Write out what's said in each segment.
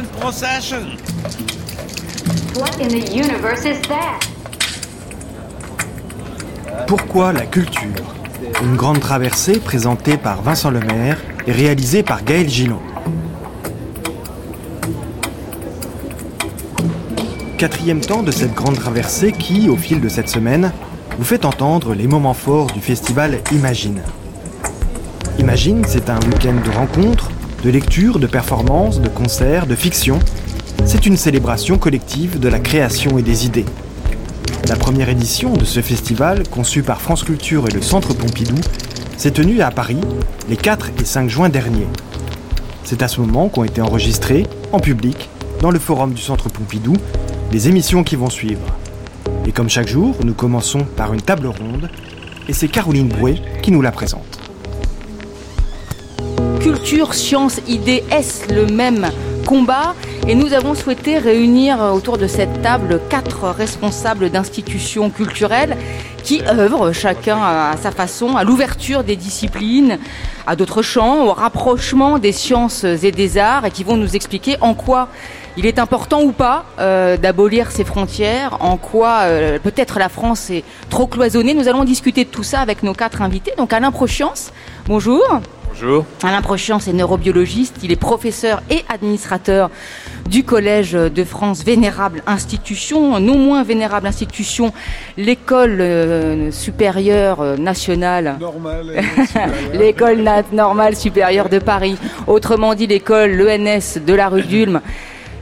procession. What in the universe is that? Pourquoi la culture? Une grande traversée présentée par Vincent Lemaire et réalisée par Gaël Gillon. Quatrième temps de cette grande traversée qui, au fil de cette semaine, vous fait entendre les moments forts du festival Imagine. Imagine, c'est un week-end de rencontres, de lectures, de performances, de concerts, de fiction. C'est une célébration collective de la création et des idées. La première édition de ce festival, conçu par France Culture et le Centre Pompidou, s'est tenue à Paris les 4 et 5 juin dernier. C'est à ce moment qu'ont été enregistrées, en public, dans le forum du Centre Pompidou, les émissions qui vont suivre. Et comme chaque jour, nous commençons par une table ronde, et c'est Caroline Brouet qui nous la présente. Culture, science, idée, est-ce le même combat Et nous avons souhaité réunir autour de cette table quatre responsables d'institutions culturelles qui œuvrent chacun à sa façon à l'ouverture des disciplines, à d'autres champs, au rapprochement des sciences et des arts, et qui vont nous expliquer en quoi il est important ou pas euh, d'abolir ces frontières, en quoi euh, peut-être la France est trop cloisonnée. Nous allons discuter de tout ça avec nos quatre invités. Donc Alain Prochiance, bonjour. Bonjour. Alain Prochiance est neurobiologiste, il est professeur et administrateur du Collège de France Vénérable Institution, non moins Vénérable Institution, l'école euh, supérieure euh, nationale, l'école na normale supérieure de Paris, autrement dit l'école, l'ENS de la rue d'Ulm.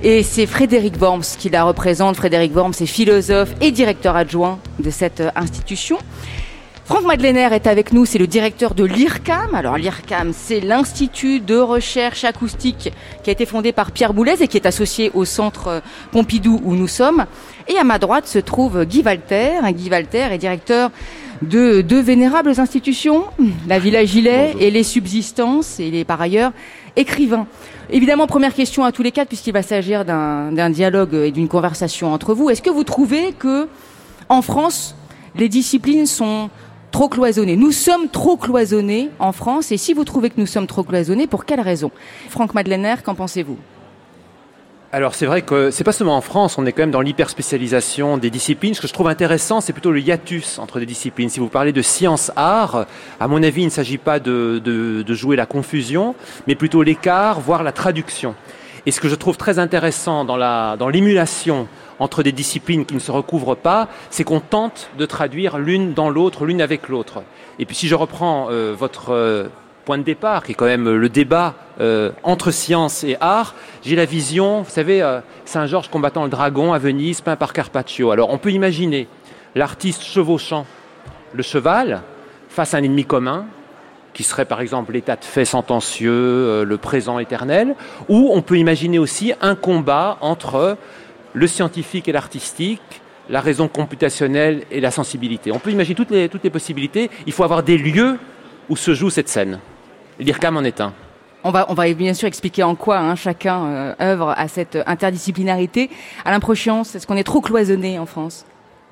Et c'est Frédéric Worms qui la représente. Frédéric Worms est philosophe et directeur adjoint de cette euh, institution. Franck Madeleiner est avec nous, c'est le directeur de l'IRCAM. Alors l'IRCAM, c'est l'Institut de recherche acoustique qui a été fondé par Pierre Boulez et qui est associé au centre Pompidou où nous sommes. Et à ma droite se trouve Guy Walter. Guy Walter est directeur de deux vénérables institutions, la Villa Gilet et les Subsistances, et il est par ailleurs écrivain. Évidemment, première question à tous les quatre, puisqu'il va s'agir d'un dialogue et d'une conversation entre vous. Est-ce que vous trouvez que, en France, les disciplines sont trop cloisonnés. Nous sommes trop cloisonnés en France, et si vous trouvez que nous sommes trop cloisonnés, pour quelle raison? Franck Madeleiner, qu'en pensez-vous? Alors c'est vrai que c'est pas seulement en France, on est quand même dans l'hyperspécialisation des disciplines. Ce que je trouve intéressant, c'est plutôt le hiatus entre des disciplines. Si vous parlez de science-art, à mon avis, il ne s'agit pas de, de, de, jouer la confusion, mais plutôt l'écart, voire la traduction. Et ce que je trouve très intéressant dans l'émulation entre des disciplines qui ne se recouvrent pas, c'est qu'on tente de traduire l'une dans l'autre, l'une avec l'autre. Et puis si je reprends euh, votre euh, point de départ, qui est quand même le débat euh, entre science et art, j'ai la vision, vous savez, euh, Saint-Georges combattant le dragon à Venise, peint par Carpaccio. Alors on peut imaginer l'artiste chevauchant le cheval face à un ennemi commun, qui serait par exemple l'état de fait sentencieux, euh, le présent éternel, ou on peut imaginer aussi un combat entre le scientifique et l'artistique, la raison computationnelle et la sensibilité. On peut imaginer toutes les, toutes les possibilités. Il faut avoir des lieux où se joue cette scène. L'IRCAM en est un. On va, on va bien sûr expliquer en quoi hein, chacun euh, œuvre à cette interdisciplinarité. À l'improchiance, est-ce qu'on est trop cloisonné en France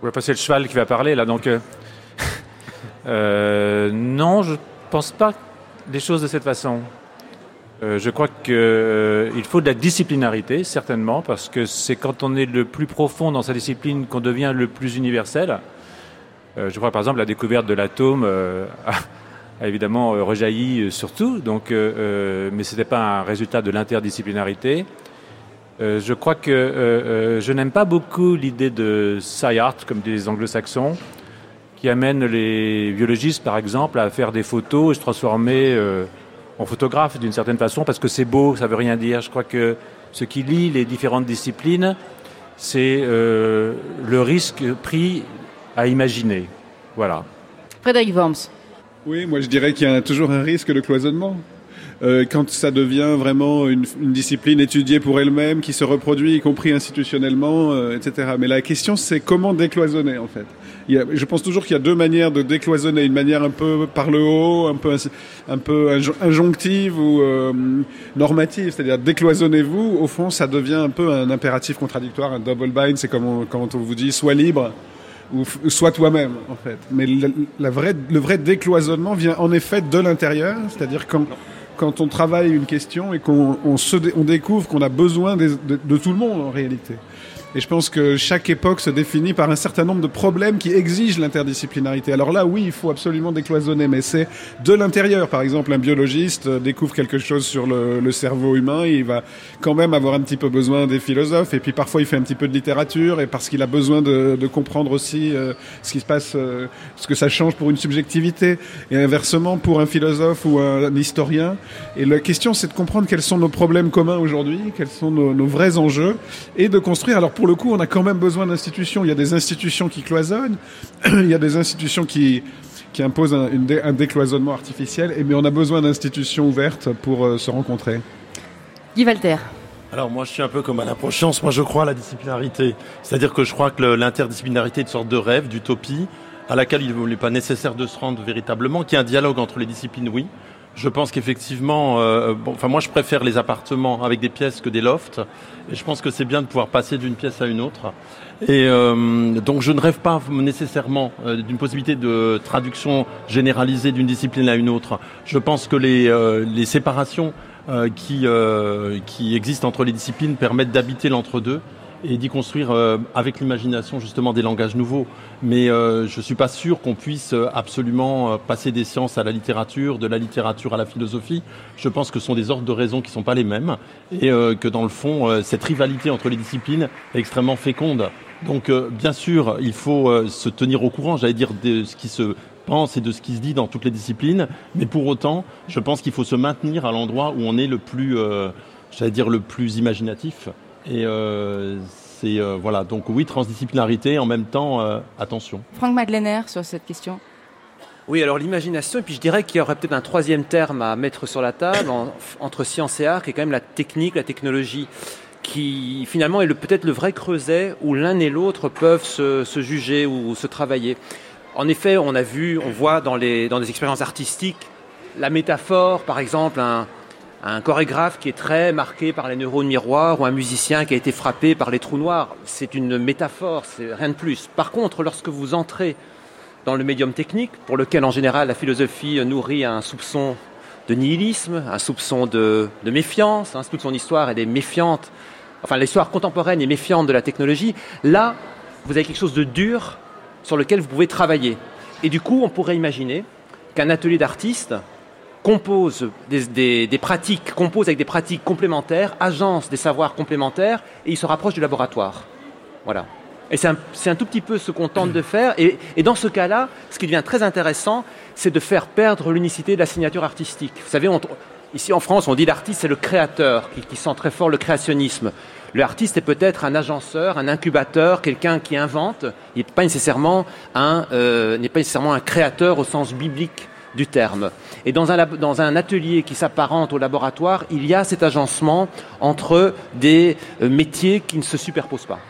On va passer le cheval qui va parler là, donc euh, euh, non, je pense pas des choses de cette façon. Euh, je crois qu'il euh, faut de la disciplinarité, certainement, parce que c'est quand on est le plus profond dans sa discipline qu'on devient le plus universel. Euh, je crois par exemple la découverte de l'atome a, a, évidemment rejailli surtout, donc, mais ce n'était pas un résultat de l'interdisciplinarité. je crois que je n'aime pas beaucoup l'idée de sci-art, comme disent les anglo-saxons, qui amène les biologistes, par exemple, à faire des photos et se transformer en photographe d'une certaine façon parce que c'est beau, ça veut rien dire. Je crois que ce qui lie les différentes disciplines, c'est euh, le risque pris à imaginer. Voilà. Frédéric Worms. Oui, moi je dirais qu'il y a toujours un risque de cloisonnement. Euh, quand ça devient vraiment une, une discipline étudiée pour elle-même, qui se reproduit, y compris institutionnellement, euh, etc. Mais la question, c'est comment décloisonner, en fait? Je pense toujours qu'il y a deux manières de décloisonner. Une manière un peu par le haut, un peu, un peu injonctive ou euh, normative. C'est-à-dire, décloisonnez-vous. Au fond, ça devient un peu un impératif contradictoire, un double bind. C'est comme on, quand on vous dit, sois libre ou sois toi-même, en fait. Mais le vrai décloisonnement vient en effet de l'intérieur. C'est-à-dire quand quand on travaille une question et qu'on on se on découvre qu'on a besoin de tout le monde en réalité. Et je pense que chaque époque se définit par un certain nombre de problèmes qui exigent l'interdisciplinarité. Alors là, oui, il faut absolument décloisonner, mais c'est de l'intérieur. Par exemple, un biologiste euh, découvre quelque chose sur le, cerveau humain, il va quand même avoir un petit peu besoin des philosophes, et puis parfois il fait un petit peu de littérature, et parce qu'il a besoin de, de comprendre aussi euh, ce qui se passe, euh, ce que ça change pour une subjectivité, et inversement pour un philosophe ou un, historien. Et la question, c'est de comprendre quels sont nos problèmes communs aujourd'hui, quels sont nos, nos vrais enjeux, et de construire. Alors pour le coup, on a quand même besoin d'institutions. Il y a des institutions qui cloisonnent, il y a des institutions qui qui imposent un, une dé- un décloisonnement artificiel, et mais on a besoin d'institutions ouvertes pour euh, se rencontrer. Guy Walter. Alors moi je suis un peu comme Alain Prochance, moi je crois à la disciplinarité. C'est-à-dire que je crois que l'interdisciplinarité est une sorte de rêve, d'utopie, à laquelle il n'est pas nécessaire de se rendre véritablement, qu'il y ait un dialogue entre les disciplines, oui. Je pense qu'effectivement, euh, enfin moi je préfère les appartements avec des pièces que des lofts, et je pense que c'est bien de pouvoir passer d'une pièce à une autre. Et euh, donc je ne rêve pas nécessairement euh, d'une possibilité de traduction généralisée d'une discipline à une autre. Je pense que les, les séparations qui, qui existent entre les disciplines permettent d'habiter l'entre-deux et d'y construire avec l'imagination justement des langages nouveaux. Mais euh, je suis pas sûr qu'on puisse euh, absolument euh, passer des sciences à la littérature, de la littérature à la philosophie. Je pense que ce sont des ordres de raison qui sont pas les mêmes et que dans le fond, cette rivalité entre les disciplines est extrêmement féconde. Donc bien sûr, il faut se tenir au courant, j'allais dire, de ce qui se pense et de ce qui se dit dans toutes les disciplines, mais pour autant, je pense qu'il faut se maintenir à l'endroit où on est le plus, j'allais dire, le plus imaginatif. Et c'est euh, voilà, donc oui, transdisciplinarité, en même temps, euh, attention. Franck Madeleiner sur cette question. Oui, alors l'imagination, et puis je dirais qu'il y aurait peut-être un troisième terme à mettre sur la table en- entre science et art, qui est quand même la technique, la technologie, qui finalement est peut-être le vrai creuset où l'un et l'autre peuvent se, se juger ou se travailler. En effet, on a vu, on voit dans, les, dans des expériences artistiques la métaphore, par exemple, un, un chorégraphe qui est très marqué par les neurones miroirs ou un musicien qui a été frappé par les trous noirs. C'est une métaphore, c'est rien de plus. Par contre, lorsque vous entrez dans le médium technique, pour lequel en général la philosophie nourrit un soupçon de nihilisme, un soupçon de, méfiance, hein, toute son histoire elle est méfiante, enfin l'histoire contemporaine est méfiante de la technologie, là vous avez quelque chose de dur sur lequel vous pouvez travailler. Et du coup on pourrait imaginer qu'un atelier d'artiste compose des, pratiques, compose avec des pratiques complémentaires, agence des savoirs complémentaires, et il se rapproche du laboratoire. Voilà. Et c'est un, tout petit peu ce qu'on tente de faire. Et, dans ce cas-là, ce qui devient très intéressant, c'est de faire perdre l'unicité de la signature artistique. Vous savez, ici en France, on dit l'artiste, c'est le créateur, qui, sent très fort le créationnisme. Le artiste est peut-être un agenceur, un incubateur, quelqu'un qui invente. Il n'est pas euh, n'est pas nécessairement un créateur au sens biblique du terme. Et dans un, dans un atelier qui s'apparente au laboratoire, il y a cet agencement entre des euh, métiers qui ne se superposent pas.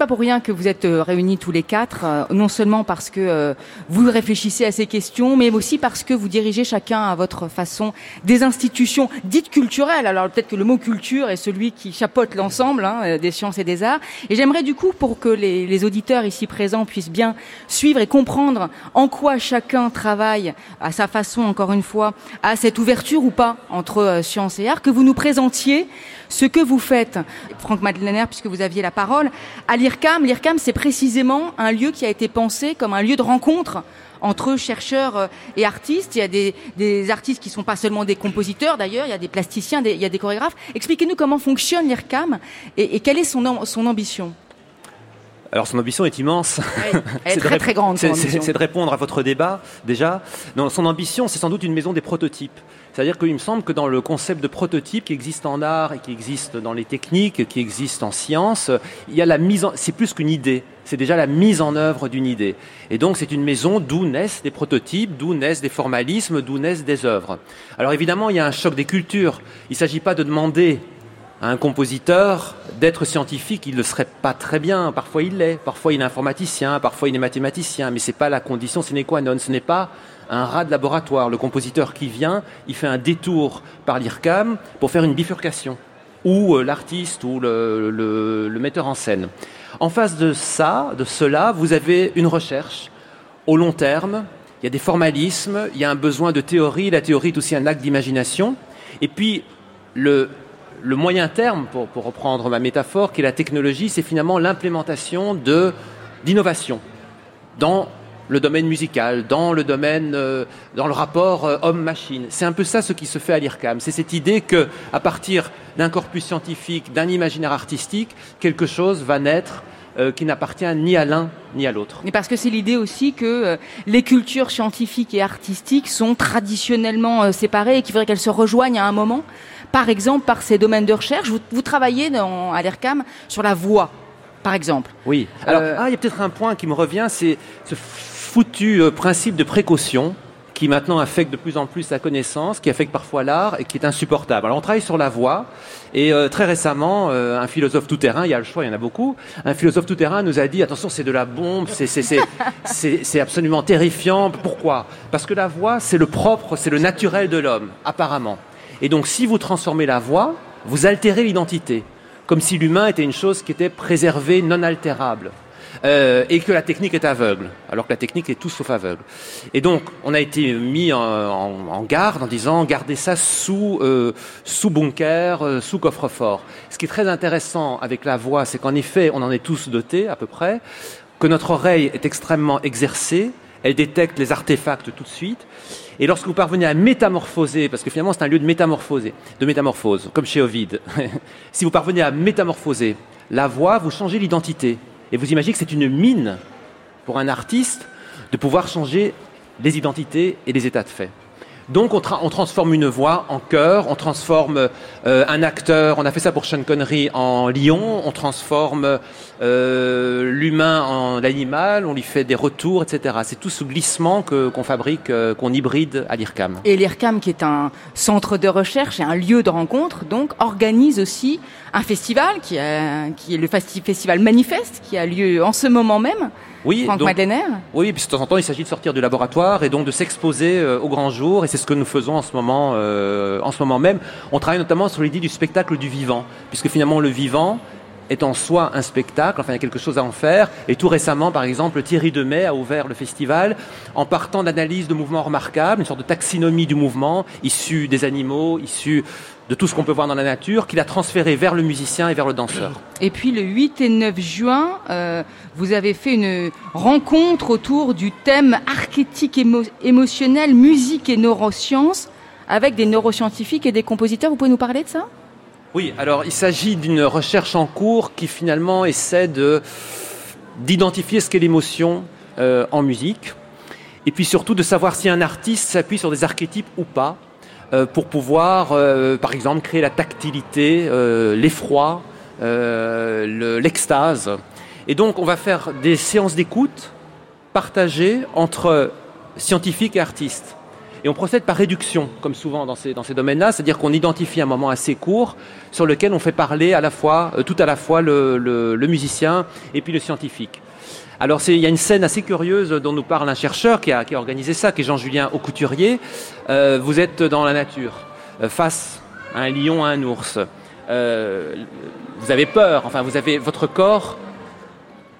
Pas pour rien que vous êtes euh, réunis tous les quatre, euh, non seulement parce que euh, vous réfléchissez à ces questions, mais aussi parce que vous dirigez chacun à votre façon des institutions dites culturelles. Alors peut-être que le mot culture est celui qui chapeaute l'ensemble hein, des sciences et des arts. Et j'aimerais du coup, pour que les, les auditeurs ici présents puissent bien suivre et comprendre en quoi chacun travaille à sa façon, encore une fois, à cette ouverture ou pas entre sciences et arts, que vous nous présentiez ce que vous faites, Franck Madeleiner, puisque vous aviez la parole, à l'IRCAM. L'IRCAM, c'est précisément un lieu qui a été pensé comme un lieu de rencontre entre chercheurs euh, et artistes. Il y a des, des artistes qui sont pas seulement des compositeurs, d'ailleurs, il y a des plasticiens, des- il y a des chorégraphes. Expliquez-nous comment fonctionne l'IRCAM et, et quelle est son, am- son ambition. Alors son ambition est immense. Elle est C'est de très très grande. C'est de répondre à votre débat déjà. Non, son ambition, c'est sans doute une maison des prototypes. C'est-à-dire qu'il me semble que dans le concept de prototype qui existe en art et qui existe dans les techniques, qui existe en science, il y a la mise en, c'est plus qu'une idée. C'est déjà la mise en œuvre d'une idée. Et donc c'est une maison d'où naissent des prototypes, d'où naissent des formalismes, d'où naissent des œuvres. Alors évidemment, il y a un choc des cultures. Il ne s'agit pas de demander à un compositeur d'être scientifique, il ne le serait pas très bien. Parfois il l'est, parfois il est informaticien, parfois il est mathématicien, mais c'est pas la condition sine qua non. Ce n'est pas un rat de laboratoire. Le compositeur qui vient, il fait un détour par l'IRCAM pour faire une bifurcation, ou euh, l'artiste ou le, metteur en scène. En face de ça, de cela, vous avez une recherche au long terme. Il y a des formalismes, il y a un besoin de théorie. La théorie est aussi un acte d'imagination. Et puis, le, moyen terme, pour, reprendre ma métaphore, qui est la technologie, c'est finalement l'implémentation d'innovation dans le domaine musical, dans le domaine, euh, dans le rapport euh, homme-machine. C'est un peu ça ce qui se fait à l'IRCAM. C'est cette idée que, à partir d'un corpus scientifique, d'un imaginaire artistique, quelque chose va naître euh, qui n'appartient ni à l'un ni à l'autre. Mais parce que c'est l'idée aussi que euh, les cultures scientifiques et artistiques sont traditionnellement euh, séparées et qu'il faudrait qu'elles se rejoignent à un moment. Par exemple, par ces domaines de recherche, vous, vous travaillez dans, à l'ERCAM sur la voix, par exemple. Oui. Alors, ah, il y a peut-être un point qui me revient, c'est ce foutu euh, principe de précaution qui maintenant affecte de plus en plus la connaissance, qui affecte parfois l'art et qui est insupportable. Alors on travaille sur la voix et euh, très récemment, euh, un philosophe tout-terrain, il y a le choix, il y en a beaucoup, un philosophe tout-terrain nous a dit attention c'est de la bombe, c'est absolument terrifiant. Pourquoi? Parce que la voix c'est le propre, c'est le naturel de l'homme, apparemment. Et donc si vous transformez la voix, vous altérez l'identité, comme si l'humain était une chose qui était préservée, non altérable. Euh, et que la technique est aveugle, alors que la technique est tout sauf aveugle. Et donc, on a été mis en, en- en garde en disant gardez ça sous, euh, sous bunker, euh, sous coffre-fort. Ce qui est très intéressant avec la voix, c'est qu'en effet, on en est tous dotés à peu près, que notre oreille est extrêmement exercée, elle détecte les artefacts tout de suite. Et lorsque vous parvenez à métamorphoser, parce que finalement c'est un lieu de métamorphose, de métamorphose, comme chez Ovide, si vous parvenez à métamorphoser la voix, vous changez l'identité. Et vous imaginez que c'est une mine pour un artiste de pouvoir changer les identités et les états de fait. Donc on, tra- on transforme une voix en chœur, on transforme euh, un acteur, on a fait ça pour Sean Connery en lion, on transforme euh, l'humain en l'animal, on lui fait des retours, etc. C'est tout ce glissement qu'on fabrique, euh, qu'on hybride à l'IRCAM. Et l'IRCAM, qui est un centre de recherche et un lieu de rencontre, donc organise aussi un festival qui, a- qui est le festi- festival Manifeste, qui a lieu en ce moment même. Oui, Franck donc-. Oui, puis de temps en temps, il s'agit de sortir du laboratoire et donc de s'exposer euh, au grand jour. Et c'est ce que nous faisons en ce moment, euh, en ce moment même. On travaille notamment sur l'idée du spectacle du vivant, puisque finalement le vivant est en soi un spectacle, enfin il y a quelque chose à en faire. Et tout récemment, par exemple, Thierry Demet a ouvert le festival en partant d'analyse de mouvements remarquables, une sorte de taxinomie du mouvement, issu des animaux, issu de tout ce qu'on peut voir dans la nature, qu'il a transféré vers le musicien et vers le danseur. Et puis le 8 et 9 juin, euh, vous avez fait une rencontre autour du thème archétype émo- émotionnel, musique et neurosciences, avec des neuroscientifiques et des compositeurs. Vous pouvez nous parler de ça? Oui, alors il s'agit d'une recherche en cours qui finalement essaie de d'identifier ce qu'est l'émotion euh, en musique, et puis surtout de savoir si un artiste s'appuie sur des archétypes ou pas, pour pouvoir, euh, par exemple, créer la tactilité, euh, l'effroi, euh, le- l'extase. Et donc on va faire des séances d'écoute partagées entre scientifiques et artistes. Et on procède par réduction, comme souvent dans ces, dans ces domaines-là, c'est-à-dire qu'on identifie un moment assez court sur lequel on fait parler à la fois, euh, tout à la fois le, le- le musicien et puis le scientifique. Alors il y a une scène assez curieuse dont nous parle un chercheur qui a, organisé ça, qui est Jean-Julien Aucouturier. Euh, vous êtes dans la nature, euh, face à un lion, à un ours. Euh, vous avez peur, enfin vous avez votre corps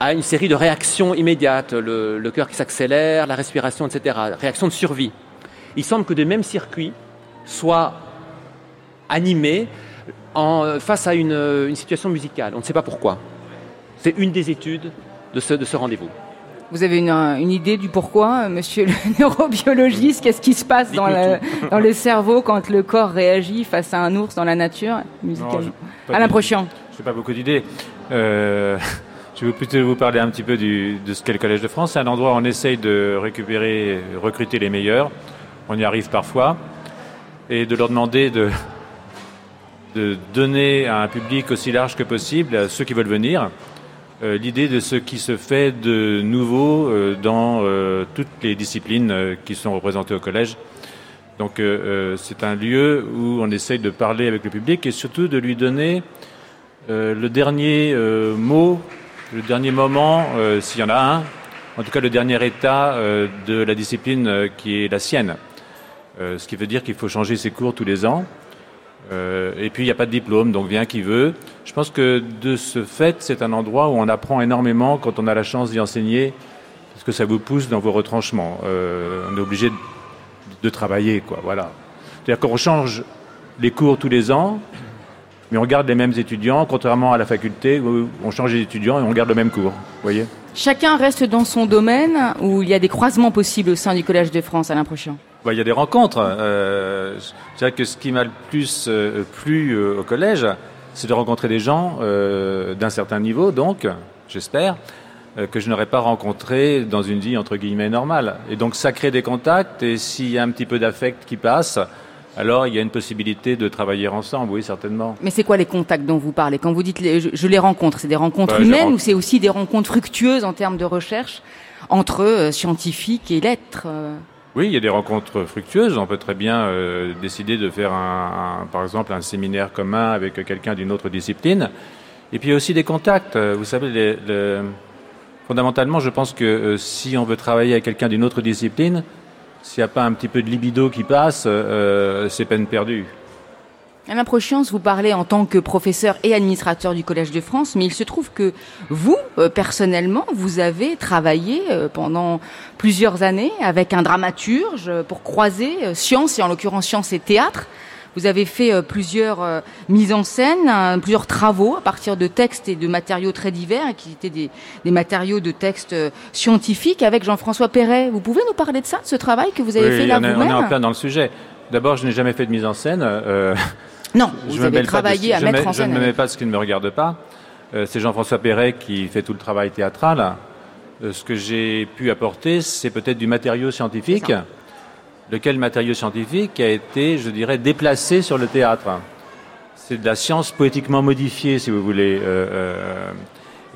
a une série de réactions immédiates, le, cœur qui s'accélère, la respiration, etc. Réaction de survie. Il semble que des mêmes circuits soient animés face à une situation musicale. On ne sait pas pourquoi. C'est une des études de ce, de ce rendez-vous. Vous avez une, une idée du pourquoi, euh, monsieur le neurobiologiste? Qu'est-ce qui se passe dans, le, dans le cerveau quand le corps réagit face à un ours dans la nature, musicalement? Non, Alain Prochian. Je n'ai pas beaucoup d'idées. Euh, je vais plutôt vous parler un petit peu du, de ce qu'est le Collège de France. C'est un endroit où on essaye de récupérer, recruter les meilleurs. On y arrive parfois. Et de leur demander de, de donner à un public aussi large que possible, à ceux qui veulent venir, l'idée de ce qui se fait de nouveau euh, dans euh, toutes les disciplines euh, qui sont représentées au collège. Donc euh, euh, c'est un lieu où on essaye de parler avec le public et surtout de lui donner euh, le dernier euh, mot, le dernier moment, euh, s'il y en a un, en tout cas le dernier état euh, de la discipline euh, qui est la sienne. Euh, ce qui veut dire qu'il faut changer ses cours tous les ans. Euh, et puis il n'y a pas de diplôme, donc vient qui veut. Je pense que de ce fait, c'est un endroit où on apprend énormément quand on a la chance d'y enseigner, parce que ça vous pousse dans vos retranchements. Euh, on est obligé de, travailler, quoi. Voilà. C'est-à-dire qu'on change les cours tous les ans, mais on garde les mêmes étudiants, contrairement à la faculté où on change les étudiants et on garde le même cours. Voyez? Chacun reste dans son domaine où il y a des croisements possibles au sein du Collège de France, Alain Prochian. Bah, il y a des rencontres. Euh, je dirais que ce qui m'a le plus euh, plu euh, au collège, c'est de rencontrer des gens euh, d'un certain niveau, donc, j'espère, euh, que je n'aurais pas rencontré dans une vie entre guillemets normale. Et donc ça crée des contacts, et s'il y a un petit peu d'affect qui passe, alors il y a une possibilité de travailler ensemble, oui, certainement. Mais c'est quoi les contacts dont vous parlez? Quand vous dites les- je, je les rencontre, c'est des rencontres Bah, humaines ou c'est aussi des rencontres fructueuses en termes de recherche entre euh, scientifiques et lettres Oui, il y a des rencontres fructueuses. On peut très bien euh, décider de faire, un, par exemple, un séminaire commun avec quelqu'un d'une autre discipline. Et puis il y a aussi des contacts. Euh, Vous savez, les- le- fondamentalement, je pense que euh, si on veut travailler avec quelqu'un d'une autre discipline, s'il n'y a pas un petit peu de libido qui passe, c'est peine perdue. Alain Prochiance, vous parlez en tant que professeur et administrateur du Collège de France, mais il se trouve que vous, euh, personnellement, vous avez travaillé euh, pendant plusieurs années avec un dramaturge euh, pour croiser science, et en l'occurrence science et théâtre. Vous avez fait plusieurs mises en scène, plusieurs travaux à partir de textes et de matériaux très divers, qui étaient des, des matériaux de textes scientifiques avec Jean-François Perret. Vous pouvez nous parler de ça, de ce travail que vous avez Oui, fait là on, est, on est vous-même? en plein dans le sujet. D'abord, je n'ai jamais fait de mise en scène. euh, Non, je vous avez travaillé à je mettre me- en Je scène. ne me mets pas de ce qui ne me regarde pas. Euh, c'est Jean-François Perret qui fait tout le travail théâtral. Euh, ce que j'ai pu apporter, c'est peut-être du matériau scientifique, lequel matériau scientifique a été, je dirais, déplacé sur le théâtre. C'est de la science poétiquement modifiée, si vous voulez. euh, euh,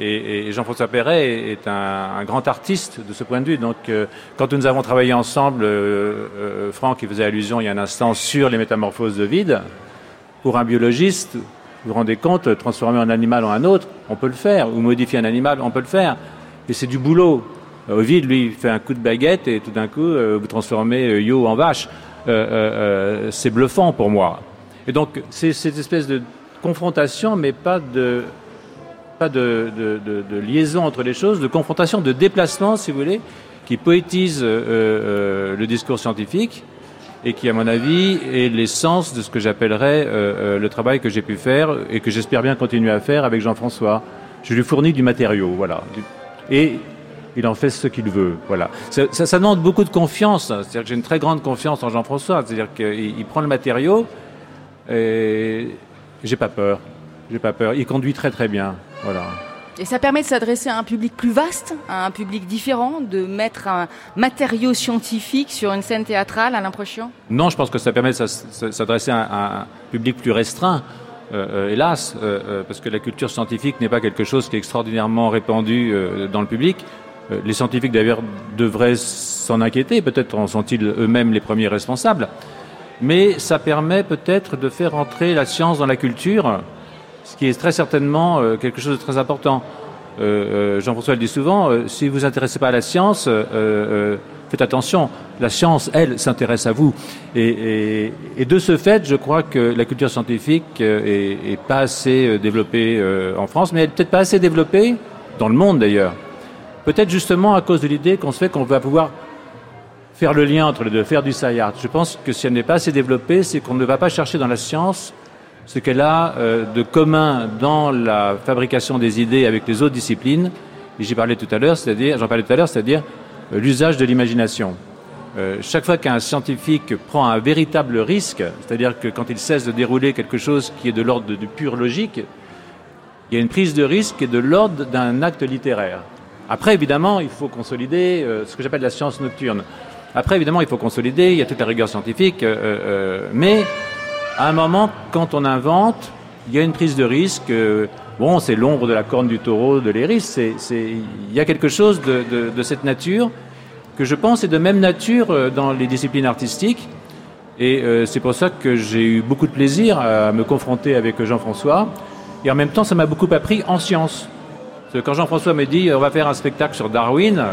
et, et Jean-François Perret est, est un, un grand artiste de ce point de vue. Donc, euh, quand nous avons travaillé ensemble, euh, euh, Franck, qui faisait allusion il y a un instant sur les métamorphoses de vide, pour un biologiste, vous vous rendez compte, transformer un animal en un autre, on peut le faire, ou modifier un animal, on peut le faire. Et c'est du boulot. Euh, Ovid, lui, fait un coup de baguette et tout d'un coup, euh, vous transformez euh, Yo en vache. C'est bluffant pour moi. Et donc, c'est cette espèce de confrontation, mais pas de, liaison entre les choses, de confrontation, de déplacement, si vous voulez, qui poétise le discours scientifique et qui, à mon avis, est l'essence de ce que j'appellerais euh, euh, le travail que j'ai pu faire et que j'espère bien continuer à faire avec Jean-François. Je lui fournis du matériau, voilà. Et il en fait ce qu'il veut, voilà. Ça, demande beaucoup de confiance. hein. C'est-à-dire que j'ai une très grande confiance en Jean-François. C'est-à-dire qu'il il prend le matériau et j'ai pas peur. J'ai pas peur. Il conduit très très bien, voilà. Et ça permet de s'adresser à un public plus vaste, à un public différent, de mettre un matériau scientifique sur une scène théâtrale à l'impression Non, je pense que ça permet de s'adresser à un, public plus restreint, euh, euh, hélas, euh, parce que la culture scientifique n'est pas quelque chose qui est extraordinairement répandu dans le public. Les scientifiques, d'ailleurs, devraient s'en inquiéter, peut-être en sont-ils eux-mêmes les premiers responsables. Mais ça permet peut-être de faire entrer la science dans la culture, ce qui est très certainement euh, quelque chose de très important. Euh, euh, Jean-François le dit souvent, si vous vous intéressez pas à la science, faites attention. La science, elle, s'intéresse à vous. Et, et- et de ce fait, je crois que la culture scientifique est, est pas assez développée en France, mais elle est peut-être pas assez développée dans le monde d'ailleurs. Peut-être justement à cause de l'idée qu'on se fait qu'on va pouvoir faire le lien entre les deux, faire du science. Je pense que si elle n'est pas assez développée, c'est qu'on ne va pas chercher dans la science ce qu'elle a euh, de commun dans la fabrication des idées avec les autres disciplines. J'y parlais tout à l'heure, c'est-à-dire, j'en parlais tout à l'heure, c'est-à-dire euh, l'usage de l'imagination. Euh, chaque fois qu'un scientifique prend un véritable risque, c'est-à-dire que quand il cesse de dérouler quelque chose qui est de l'ordre de- du pur logique, il y a une prise de risque qui est de l'ordre d'un acte littéraire. Après, évidemment, il faut consolider ce que j'appelle la science nocturne. Après, évidemment, il faut consolider, il y a toute la rigueur scientifique, mais à un moment, quand on invente, il y a une prise de risque. euh, bon, c'est l'ombre de la corne du taureau de c'est, il y a quelque chose de, de- de cette nature que je pense est de même nature euh, dans les disciplines artistiques. Et euh, c'est pour ça que j'ai eu beaucoup de plaisir à me confronter avec Jean-François. Et en même temps, ça m'a beaucoup appris en sciences. Quand Jean-François me dit on va faire un spectacle sur Darwin,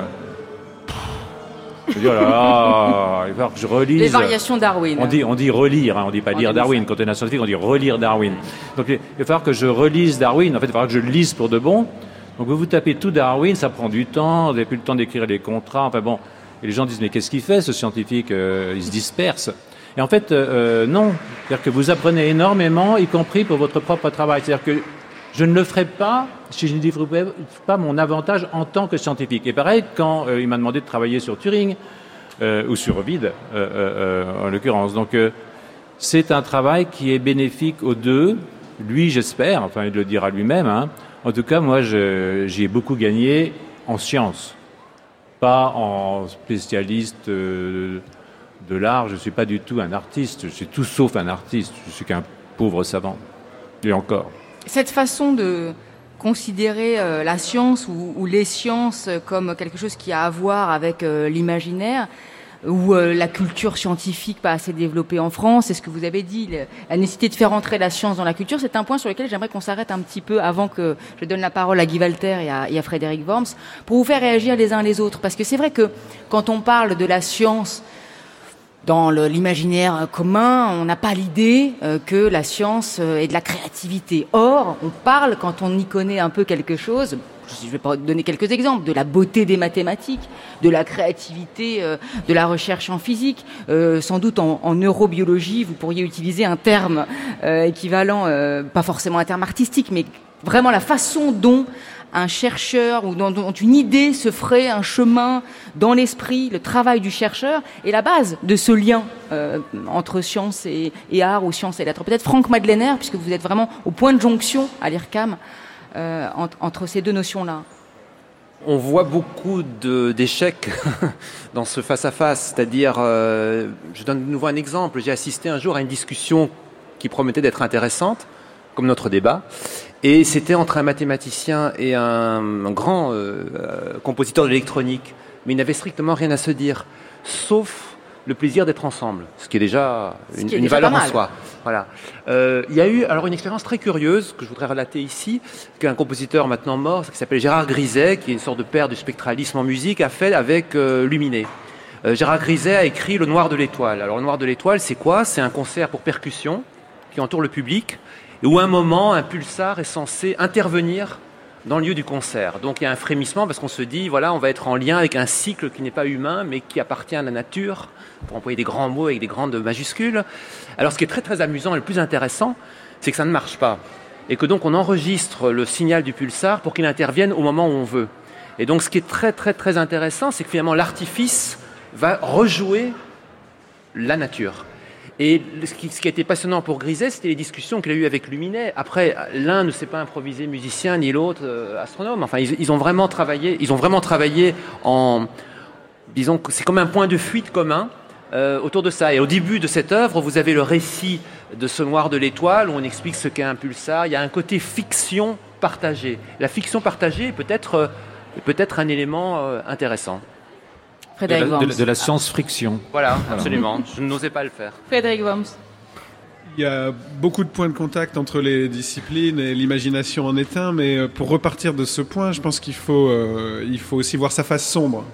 je dis oh là là, il va falloir que je relise. Les variations Darwin. On dit, on dit relire, hein, on dit pas En lire 2005. Darwin. Quand on est un scientifique, on dit relire Darwin. Donc il va falloir que je relise Darwin. En fait, il va falloir que je le lise pour de bon. Donc vous vous tapez tout Darwin, ça prend du temps, vous n'avez plus le temps d'écrire les contrats. Enfin bon, et les gens disent mais qu'est-ce qu'il fait ce scientifique Euh, Il se disperse. Et en fait, euh, euh, non. C'est-à-dire que vous apprenez énormément, y compris pour votre propre travail. C'est-à-dire que je ne le ferai pas si je ne développais pas mon avantage en tant que scientifique. Et pareil, quand euh, il m'a demandé de travailler sur Turing, euh, ou sur Ovid, euh, en l'occurrence. Donc, c'est un travail qui est bénéfique aux deux. Lui, j'espère, enfin, il le dira lui-même. Hein. En tout cas, moi, j'y ai beaucoup gagné en sciences, pas en spécialiste de l'art. Je ne suis pas du tout un artiste. Je suis tout sauf un artiste. Je suis qu'un pauvre savant. Et encore. Cette façon de considérer euh, la science ou, les sciences comme quelque chose qui a à voir avec euh, l'imaginaire ou euh, la culture scientifique pas assez développée en France, c'est ce que vous avez dit, la nécessité de faire entrer la science dans la culture, c'est un point sur lequel j'aimerais qu'on s'arrête un petit peu avant que je donne la parole à Guy Walter et à, et à Frédéric Worms, pour vous faire réagir les uns les autres. Parce que c'est vrai que quand on parle de la science dans l'imaginaire commun, on n'a pas l'idée euh, que la science euh, est de la créativité. Or, on parle, quand on y connaît un peu quelque chose, je vais pas donner quelques exemples, de la beauté des mathématiques, de la créativité, euh, de la recherche en physique. sans doute en, en, neurobiologie, vous pourriez utiliser un terme équivalent, pas forcément un terme artistique, mais vraiment la façon dont un chercheur ou dont, une idée se ferait un chemin dans l'esprit, le travail du chercheur est la base de ce lien euh, entre science et, art ou science et lettres. Peut-être Franck Madeleiner, puisque vous êtes vraiment au point de jonction à l'IRCAM euh, entre, ces deux notions-là. On voit beaucoup d'échecs dans ce face-à-face, c'est-à-dire, euh, je donne de nouveau un exemple, j'ai assisté un jour à une discussion qui promettait d'être intéressante, comme notre débat, et c'était entre un mathématicien et un, grand euh, euh, compositeur de l'électronique. Mais il n'avait strictement rien à se dire, sauf le plaisir d'être ensemble, ce qui est déjà une, valeur en soi. Voilà. Euh, il y a eu alors une expérience très curieuse que je voudrais relater ici, qu'un compositeur maintenant mort, qui s'appelle Gérard Griset, qui est une sorte de père du spectralisme en musique, a fait avec Luminé. Gérard Griset a écrit Le Noir de l'étoile. Alors Le Noir de l'étoile, c'est quoi? C'est un concert pour percussion qui entoure le public et où à un moment, un pulsar est censé intervenir dans le lieu du concert. Donc il y a un frémissement parce qu'on se dit, voilà, on va être en lien avec un cycle qui n'est pas humain, mais qui appartient à la nature, pour employer des grands mots avec des grandes majuscules. Alors ce qui est très très amusant et le plus intéressant, c'est que ça ne marche pas. Et que donc on enregistre le signal du pulsar pour qu'il intervienne au moment où on veut. Et donc ce qui est très très très intéressant, c'est que finalement l'artifice va rejouer la nature. Et ce qui, a été passionnant pour Griset, c'était les discussions qu'il a eues avec Luminet. Après, l'un ne s'est pas improvisé musicien, ni l'autre euh, astronome. Enfin, ils, ont vraiment travaillé. Ils ont vraiment travaillé en, disons, c'est comme un point de fuite commun. Euh, autour de ça. Et au début de cette œuvre, vous avez le récit de ce noir de l'étoile où on explique ce qu'est un pulsar. Il y a un côté fiction partagée. La fiction partagée peut être, euh, peut être un élément intéressant. De la, science-friction. Voilà, absolument. Je n'osais pas le faire. Frédéric Worms. Il y a beaucoup de points de contact entre les disciplines et l'imagination en est un, mais euh, pour repartir de ce point, je pense qu'il faut, euh, il faut aussi voir sa face sombre.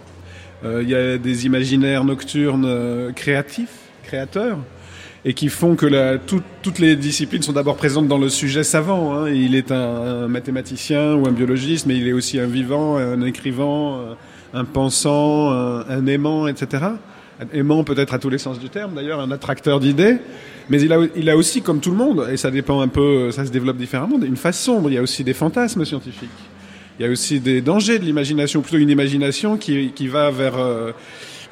Euh, il y a des imaginaires nocturnes créatifs, créateurs, et qui font que la, toutes les disciplines sont d'abord présentes dans le sujet savant. Hein. Il est un, un, mathématicien ou un biologiste, mais il est aussi un vivant, un écrivain un pensant, un, aimant, etc. Un aimant peut-être à tous les sens du terme, d'ailleurs, un attracteur d'idées. Mais il a, aussi, comme tout le monde, et ça dépend un peu, ça se développe différemment, une face sombre. Il y a aussi des fantasmes scientifiques. Il y a aussi des dangers de l'imagination, plutôt une imagination qui, qui va vers, euh,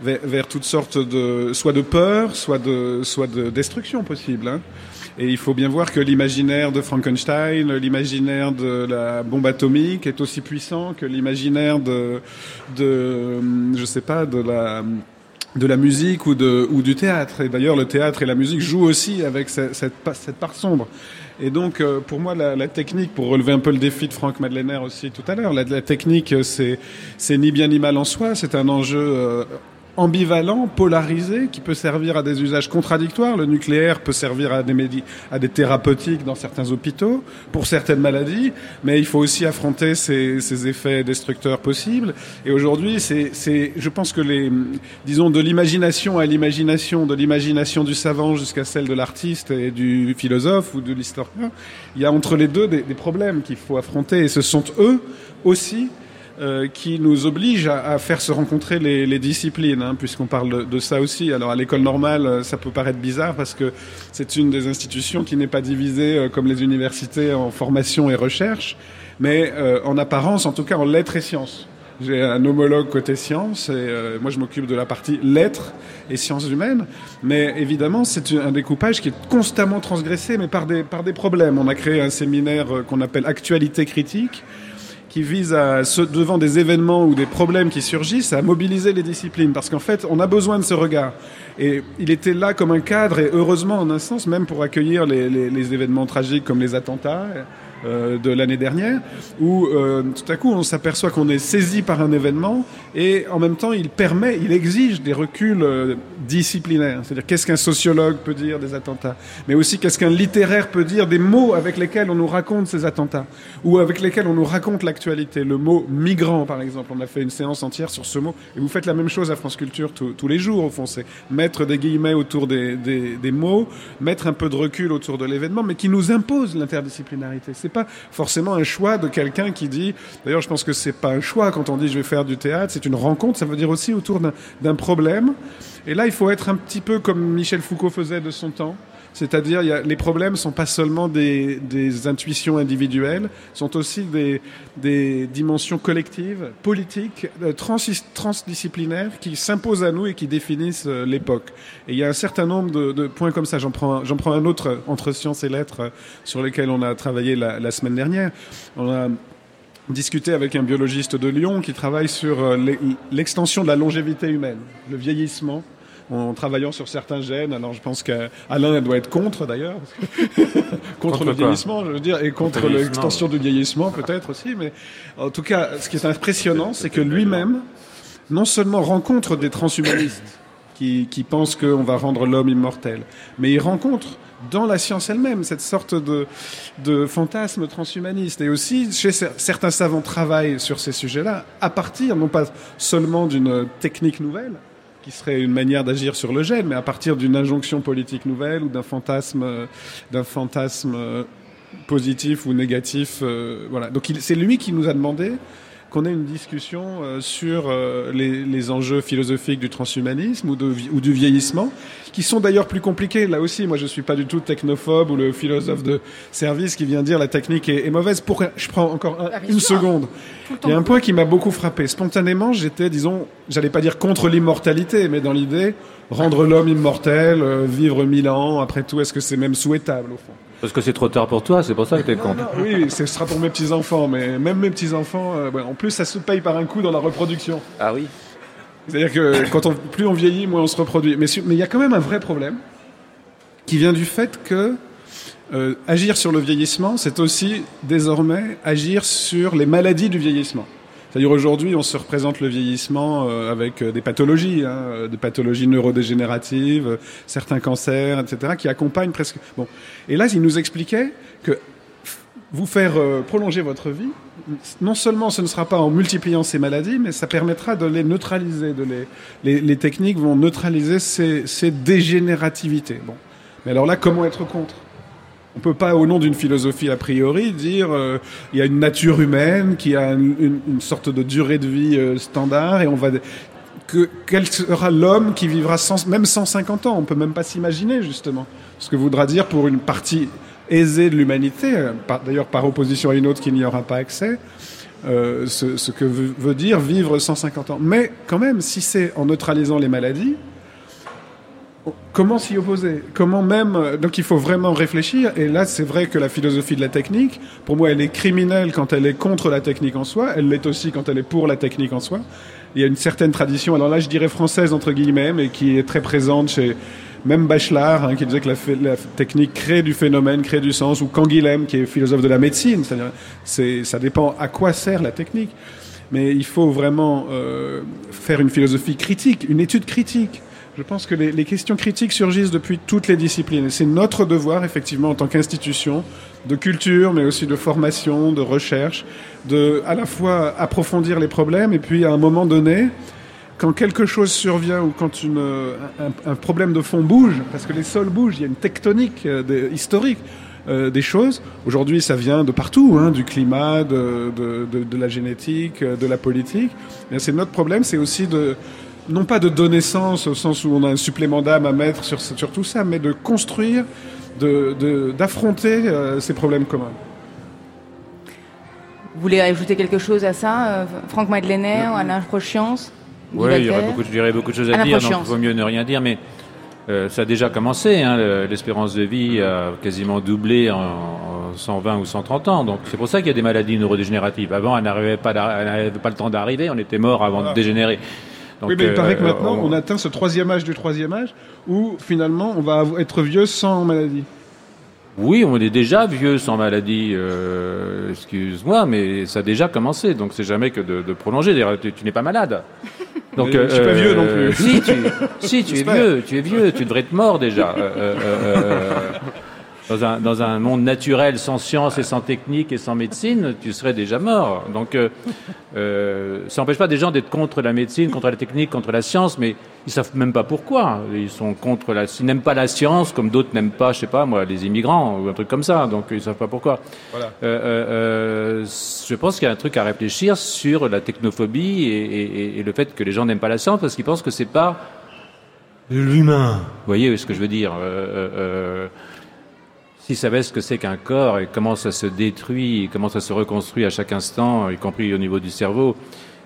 vers, vers, toutes sortes de, soit de peur, soit de, soit de destruction possible. Hein. Et il faut bien voir que l'imaginaire de Frankenstein, l'imaginaire de la bombe atomique est aussi puissant que l'imaginaire de, de, je sais pas, de la de la musique ou, de, ou du théâtre. Et d'ailleurs, le théâtre et la musique jouent aussi avec cette, cette, part sombre. Et donc, euh, pour moi, la, la, technique, pour relever un peu le défi de Franck Madeleiner aussi tout à l'heure, la, la, technique, c'est, c'est ni bien ni mal en soi, c'est un enjeu euh, ambivalent, polarisé, qui peut servir à des usages contradictoires. Le nucléaire peut servir à des, à des thérapeutiques dans certains hôpitaux, pour certaines maladies, mais il faut aussi affronter ces, ces effets destructeurs possibles. Et aujourd'hui, c'est, je pense que les, disons, de l'imagination à l'imagination, de l'imagination du savant jusqu'à celle de l'artiste et du philosophe ou de l'historien, il y a entre les deux des, des problèmes qu'il faut affronter, et ce sont eux aussi euh, qui nous oblige à, à, faire se rencontrer les, les disciplines, hein, puisqu'on parle de, de, ça aussi. Alors à l'école normale, euh, ça peut paraître bizarre parce que c'est une des institutions qui n'est pas divisée euh, comme les universités en formation et recherche, mais euh, en apparence, en tout cas en lettres et sciences. J'ai un homologue côté sciences et euh, moi je m'occupe de la partie lettres et sciences humaines. Mais évidemment, c'est un découpage qui est constamment transgressé, mais par des, par des problèmes. On a créé un séminaire qu'on appelle Actualité critique qui vise à, devant des événements ou des problèmes qui surgissent, à mobiliser les disciplines. Parce qu'en fait, on a besoin de ce regard. Et il était là comme un cadre, et heureusement en un sens, même pour accueillir les, les, les événements tragiques comme les attentats euh, de l'année dernière, où euh, tout à coup on s'aperçoit qu'on est saisi par un événement, et en même temps il permet, il exige des reculs euh, disciplinaires. C'est-à-dire qu'est-ce qu'un sociologue peut dire des attentats, mais aussi qu'est-ce qu'un littéraire peut dire des mots avec lesquels on nous raconte ces attentats, ou avec lesquels on nous raconte l'actualité? Le mot migrant, par exemple, on a fait une séance entière sur ce mot, et vous faites la même chose à France Culture tous les jours, au fond, c'est mettre des guillemets autour des, mots, mettre un peu de recul autour de l'événement, mais qui nous impose l'interdisciplinarité. Pas forcément un choix de quelqu'un qui dit. D'ailleurs, je pense que c'est pas un choix quand on dit je vais faire du théâtre, c'est une rencontre. Ça veut dire aussi autour d'un problème. Et là, il faut être un petit peu comme Michel Foucault faisait de son temps. C'est-à-dire, les problèmes sont pas seulement des, des, intuitions individuelles, sont aussi des, des dimensions collectives, politiques, trans, transdisciplinaires, qui s'imposent à nous et qui définissent l'époque. Et il y a un certain nombre de, de points comme ça. J'en prends, j'en prends un autre entre sciences et lettres sur lesquels on a travaillé la, la semaine dernière. On a discuté avec un biologiste de Lyon qui travaille sur l'extension de la longévité humaine, le vieillissement en travaillant sur certains gènes. Alors je pense qu'Alain doit être contre d'ailleurs, contre, contre, le vieillissement, je veux dire, et contre, contre l'extension du vieillissement peut-être aussi. Mais en tout cas, ce qui est impressionnant, c'est que lui-même, non seulement rencontre des transhumanistes qui, qui pensent qu'on va rendre l'homme immortel, mais il rencontre dans la science elle-même cette sorte de, de fantasme transhumaniste. Et aussi, chez certains savants travaillent sur ces sujets-là à partir non pas seulement d'une technique nouvelle, qui serait une manière d'agir sur le gène, mais à partir d'une injonction politique nouvelle ou d'un fantasme, d'un fantasme positif ou négatif. Euh, voilà. Donc c'est lui qui nous a demandé qu'on ait une discussion euh, sur euh, les, les, enjeux philosophiques du transhumanisme ou, de, ou du vieillissement, qui sont d'ailleurs plus compliqués. Là aussi, moi je suis pas du tout technophobe ou le philosophe de service qui vient dire la technique est, est mauvaise. Pour, je prends encore un, une seconde. Il y a un point qui m'a beaucoup frappé. Spontanément, j'étais, disons, j'allais pas dire contre l'immortalité, mais dans l'idée, rendre l'homme immortel, euh, vivre mille ans, après tout, est-ce que c'est même souhaitable au fond? Parce que c'est trop tard pour toi, c'est pour ça que t'es contre. Oui, ce sera pour mes petits-enfants, mais même mes petits-enfants, euh, ouais, en plus, ça se paye par un coup dans la reproduction. Ah oui C'est-à-dire que quand on, plus on vieillit, moins on se reproduit. Mais il y a quand même un vrai problème qui vient du fait que euh, agir sur le vieillissement, c'est aussi désormais agir sur les maladies du vieillissement. C'est-à-dire aujourd'hui, on se représente le vieillissement euh, avec des pathologies, hein, des pathologies neurodégénératives, euh, certains cancers, etc., qui accompagnent presque. Bon, et là, il nous expliquait que vous faire euh, prolonger votre vie, non seulement ce ne sera pas en multipliant ces maladies, mais ça permettra de les neutraliser. De les, les, les techniques vont neutraliser ces, ces dégénérativités. Bon, mais alors là, comment être contre? On peut pas, au nom d'une philosophie a priori, dire euh, y a une nature humaine qui a une, sorte de durée de vie euh, standard et on va que quel sera l'homme qui vivra sans, même 150 ans? On peut même pas s'imaginer justement ce que voudra dire pour une partie aisée de l'humanité, d'ailleurs par opposition à une autre qui n'y aura pas accès. Euh, ce, que veut dire vivre 150 ans. Mais quand même, si c'est en neutralisant les maladies, comment s'y opposer? Comment même Donc il faut vraiment réfléchir. Et là, c'est vrai que la philosophie de la technique, pour moi, elle est criminelle quand elle est contre la technique en soi. Elle l'est aussi quand elle est pour la technique en soi. Il y a une certaine tradition. Alors là, je dirais française entre guillemets, mais qui est très présente chez même Bachelard, hein, qui disait que la, technique crée du phénomène, crée du sens, ou Canguilhem, qui est philosophe de la médecine. C'est, ça dépend à quoi sert la technique. Mais il faut vraiment euh, faire une philosophie critique, une étude critique. Je pense que les, les, questions critiques surgissent depuis toutes les disciplines. C'est notre devoir, effectivement, en tant qu'institution, de culture, mais aussi de formation, de recherche, de à la fois approfondir les problèmes et puis à un moment donné, quand quelque chose survient ou quand une, un, un, problème de fond bouge, parce que les sols bougent, il y a une tectonique euh, historique, euh, des choses. Aujourd'hui, ça vient de partout, hein, du climat, de, de, de, de, la génétique, euh, de la politique. C'est notre problème, c'est aussi de non pas de donner sens au sens où on a un supplément d'âme à mettre sur, sur tout ça, mais de construire, d'affronter de, euh, ces problèmes communs. Vous voulez ajouter quelque chose à ça, euh, Franck Madeleiner, Alain Prochiance Oui, il y aurait beaucoup, il y aurait beaucoup de choses à dire, donc il vaut mieux ne rien dire, mais euh, ça a déjà commencé. Hein, L'espérance de vie a quasiment doublé en, en, 120 ou 130 ans. Donc c'est pour ça qu'il y a des maladies neurodégénératives. Avant, elles n'avaient pas, pas, le temps d'arriver. On était mort avant voilà. de dégénérer. Donc, oui, mais il paraît que euh, maintenant, on... on... atteint ce troisième âge du troisième âge où finalement, on va être vieux sans maladie. Oui, on est déjà vieux sans maladie. Euh, Excuse-moi, mais ça a déjà commencé. Donc c'est jamais que de, de prolonger. Tu, tu n'es pas malade. Donc, euh, je suis pas vieux non plus. Si, tu, si, tu es vieux, tu es vieux, tu devrais être mort déjà. Euh, euh, dans un, dans un monde naturel, sans science et sans technique et sans médecine, tu serais déjà mort. Donc, euh, euh, ça n'empêche pas des gens d'être contre la médecine, contre la technique, contre la science, mais ils savent même pas pourquoi. Ils sont contre la, ils n'aiment pas la science, comme d'autres n'aiment pas, je sais pas moi, les immigrants ou un truc comme ça. Donc, ils savent pas pourquoi. Voilà. Euh, je pense qu'il y a un truc à réfléchir sur la technophobie et, et, et le fait que les gens n'aiment pas la science parce qu'ils pensent que c'est pas l'humain. Vous voyez ce que je veux dire euh, S'ils savaient ce que c'est qu'un corps et comment ça se détruit, comment ça se reconstruit à chaque instant, y compris au niveau du cerveau,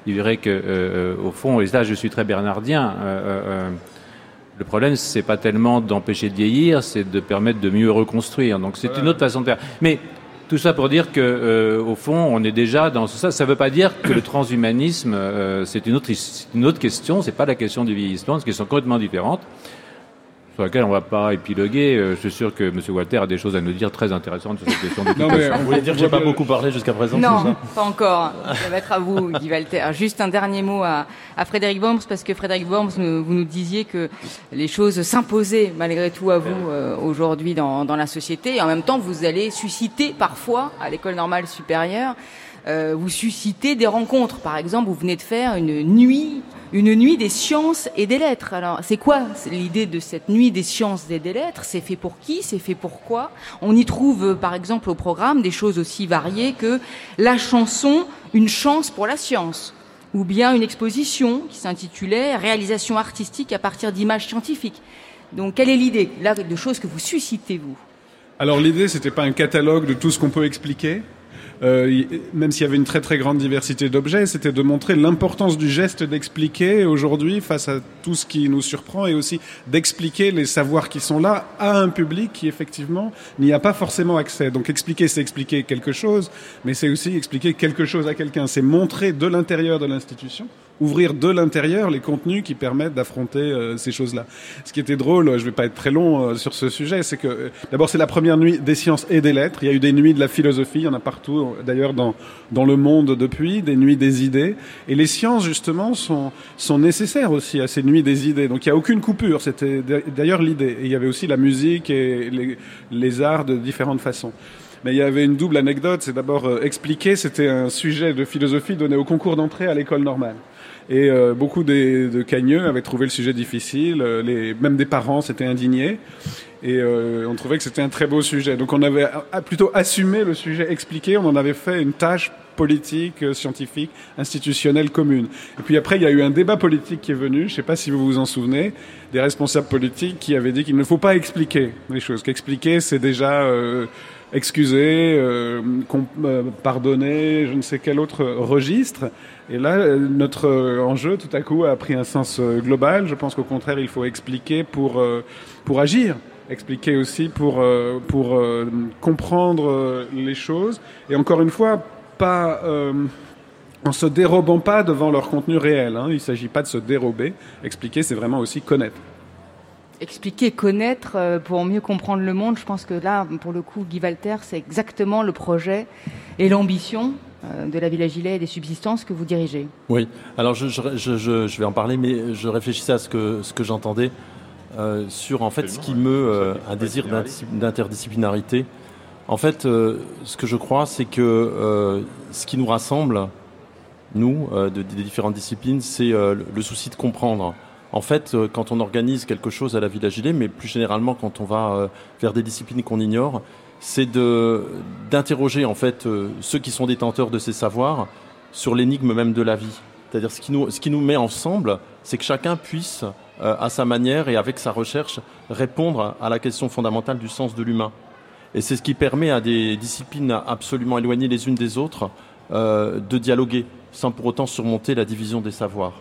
ils verraient que, euh, au fond, et là je suis très bernardien, euh, euh, le problème c'est pas tellement d'empêcher de vieillir, c'est de permettre de mieux reconstruire. Donc c'est voilà. une autre façon de faire. Mais tout ça pour dire que, euh, au fond, on est déjà dans ça. Ça ne veut pas dire que le transhumanisme, euh, c'est une autre, une autre question. C'est pas la question du vieillissement, c'est une question complètement différente sur laquelle on ne va pas épiloguer. Euh, je suis sûr que M. Walter a des choses à nous dire très intéressantes sur cette question. De non, mais on voulait dire que j'ai pas beaucoup parlé jusqu'à présent. Non, pas encore. Ça va être à vous, Guy Walter. Juste un dernier mot à, à Frédéric Worms, parce que Frédéric Worms, vous nous disiez que les choses s'imposaient malgré tout à vous euh, aujourd'hui dans, dans la société. Et en même temps, vous allez susciter parfois à l'école normale supérieure euh, vous suscitez des rencontres. Par exemple, vous venez de faire une nuit, une nuit des sciences et des lettres. Alors, c'est quoi l'idée de cette nuit des sciences et des lettres? C'est fait pour qui? C'est fait pourquoi On y trouve, par exemple, au programme des choses aussi variées que la chanson, une chance pour la science ou bien une exposition qui s'intitulait Réalisation artistique à partir d'images scientifiques. Donc, quelle est l'idée là de choses que vous suscitez vous? Alors, l'idée, c'était pas un catalogue de tout ce qu'on peut expliquer, euh, même s'il y avait une très très grande diversité d'objets, c'était de montrer l'importance du geste d'expliquer aujourd'hui face à tout ce qui nous surprend et aussi d'expliquer les savoirs qui sont là à un public qui effectivement n'y a pas forcément accès. Donc expliquer, c'est expliquer quelque chose, mais c'est aussi expliquer quelque chose à quelqu'un. C'est montrer de l'intérieur de l'institution ouvrir de l'intérieur les contenus qui permettent d'affronter euh, ces choses-là. Ce qui était drôle, je ne vais pas être très long euh, sur ce sujet, c'est que euh, d'abord c'est la première nuit des sciences et des lettres. Il y a eu des nuits de la philosophie, il y en a partout, d'ailleurs dans dans le monde depuis, des nuits des idées. Et les sciences justement sont sont nécessaires aussi à ces nuits des idées. Donc il y a aucune coupure. C'était d'ailleurs l'idée. Et il y avait aussi la musique et les, les arts de différentes façons. Mais il y avait une double anecdote. C'est d'abord euh, expliquer. C'était un sujet de philosophie donné au concours d'entrée à l'école normale. Et euh, beaucoup de cagneux avaient trouvé le sujet difficile, euh, les, même des parents s'étaient indignés. Et euh, on trouvait que c'était un très beau sujet. Donc on avait plutôt assumé le sujet expliqué, on en avait fait une tâche politique, euh, scientifique, institutionnelle commune. Et puis après, il y a eu un débat politique qui est venu, je ne sais pas si vous vous en souvenez, des responsables politiques qui avaient dit qu'il ne faut pas expliquer les choses, qu'expliquer c'est déjà... Euh, excuser, euh, euh, pardonner, je ne sais quel autre registre. Et là, notre enjeu, tout à coup, a pris un sens global. Je pense qu'au contraire, il faut expliquer pour, pour agir expliquer aussi pour, pour comprendre les choses. Et encore une fois, pas en se dérobant pas devant leur contenu réel. Hein. Il ne s'agit pas de se dérober. Expliquer, c'est vraiment aussi connaître expliquer, connaître pour mieux comprendre le monde. Je pense que là, pour le coup, Guy Walter, c'est exactement le projet et l'ambition de la Villa Gilet et des subsistances que vous dirigez. Oui, alors je, je, je, je vais en parler, mais je réfléchissais à ce que, ce que j'entendais euh, sur en fait ce qui meut euh, un désir d'interdisciplinarité. En fait, euh, ce que je crois, c'est que ce qui nous rassemble, nous, de, des différentes disciplines, c'est le souci de comprendre en fait, euh, quand on organise quelque chose à la Villa Gilet, mais plus généralement quand on va euh, vers des disciplines qu'on ignore, c'est d'interroger en fait euh, ceux qui sont détenteurs de ces savoirs sur l'énigme même de la vie. C'est-à-dire ce qui nous ce qui nous met ensemble, c'est que chacun puisse euh, à sa manière et avec sa recherche répondre à la question fondamentale du sens de l'humain. Et c'est ce qui permet à des disciplines absolument éloignées les unes des autres euh, de dialoguer sans pour autant surmonter la division des savoirs.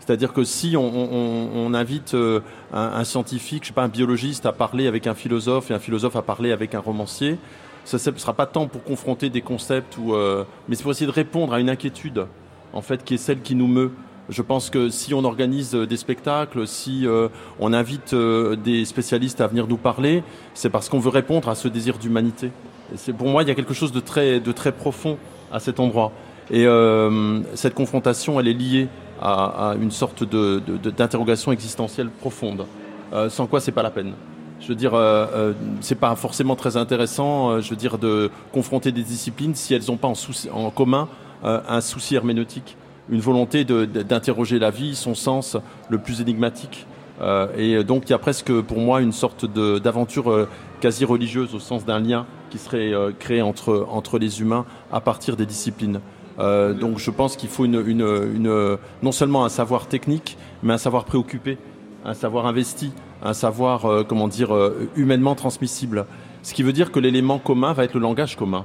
C'est-à-dire que si on, invite euh, un, scientifique, je sais pas, un biologiste à parler avec un philosophe et un philosophe à parler avec un romancier, ça ne sera pas tant pour confronter des concepts, euh, mais c'est pour essayer de répondre à une inquiétude, en fait, qui est celle qui nous meut. Je pense que si on organise des spectacles, si euh, on invite euh, des spécialistes à venir nous parler, c'est parce qu'on veut répondre à ce désir d'humanité. C'est pour moi, il y a quelque chose de très, de très profond à cet endroit. Et euh, cette confrontation, elle est liée à, une sorte de, d'interrogation existentielle profonde, euh, sans quoi c'est pas la peine. Je veux dire, euh, euh, c'est pas forcément très intéressant, euh, je veux dire, de confronter des disciplines si elles n'ont pas en, commun euh, un souci herméneutique, une volonté d'interroger la vie, son sens le plus énigmatique. Euh, et donc il y a presque pour moi une sorte d'aventure euh, quasi religieuse au sens d'un lien qui serait euh, créé entre, les humains à partir des disciplines. Donc je pense qu'il faut une, une, une, non seulement un savoir technique, mais un savoir préoccupé, un savoir investi, un savoir, comment dire, humainement transmissible. Ce qui veut dire que l'élément commun va être le langage commun.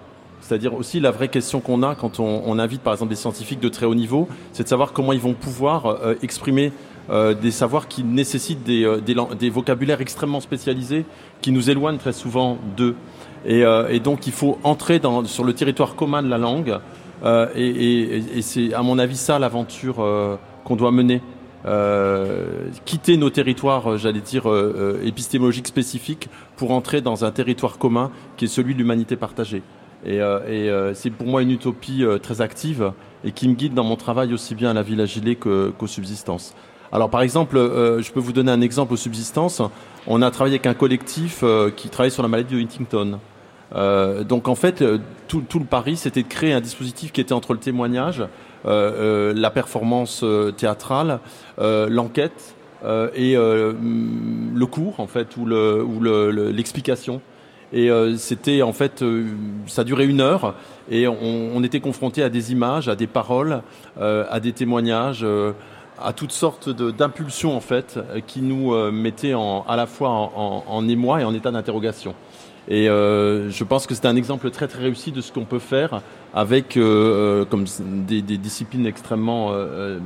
C'est-à-dire aussi la vraie question qu'on a quand on, invite par exemple des scientifiques de très haut niveau, c'est de savoir comment ils vont pouvoir euh, exprimer euh, des savoirs qui nécessitent des, euh, des, vocabulaires extrêmement spécialisés qui nous éloignent très souvent d'eux. Et, donc il faut entrer sur le territoire commun de la langue et, c'est à mon avis ça l'aventure qu'on doit mener. Quitter nos territoires, j'allais dire, épistémologiques spécifiques pour entrer dans un territoire commun qui est celui de l'humanité partagée. Et, euh, euh, c'est pour moi une utopie euh, très active et qui me guide dans mon travail aussi bien à la Villa Gilet qu'aux qu subsistances. Alors par exemple, je peux vous donner un exemple aux subsistances. On a travaillé avec un collectif qui travaille sur la maladie de Huntington. Donc en fait, tout, le pari, c'était de créer un dispositif qui était entre le témoignage, la performance théâtrale, l'enquête et le cours en fait, ou l'explication. Le, le, et euh, c'était en fait, euh, ça durait une heure et on, on, était confronté à des images, à des paroles, euh, à des témoignages, euh, à toutes sortes d'impulsions en fait qui nous euh, mettaient en, à la fois en, en, émoi et en état d'interrogation. Et euh, je pense que c'est un exemple très très réussi de ce qu'on peut faire avec comme des, des, disciplines extrêmement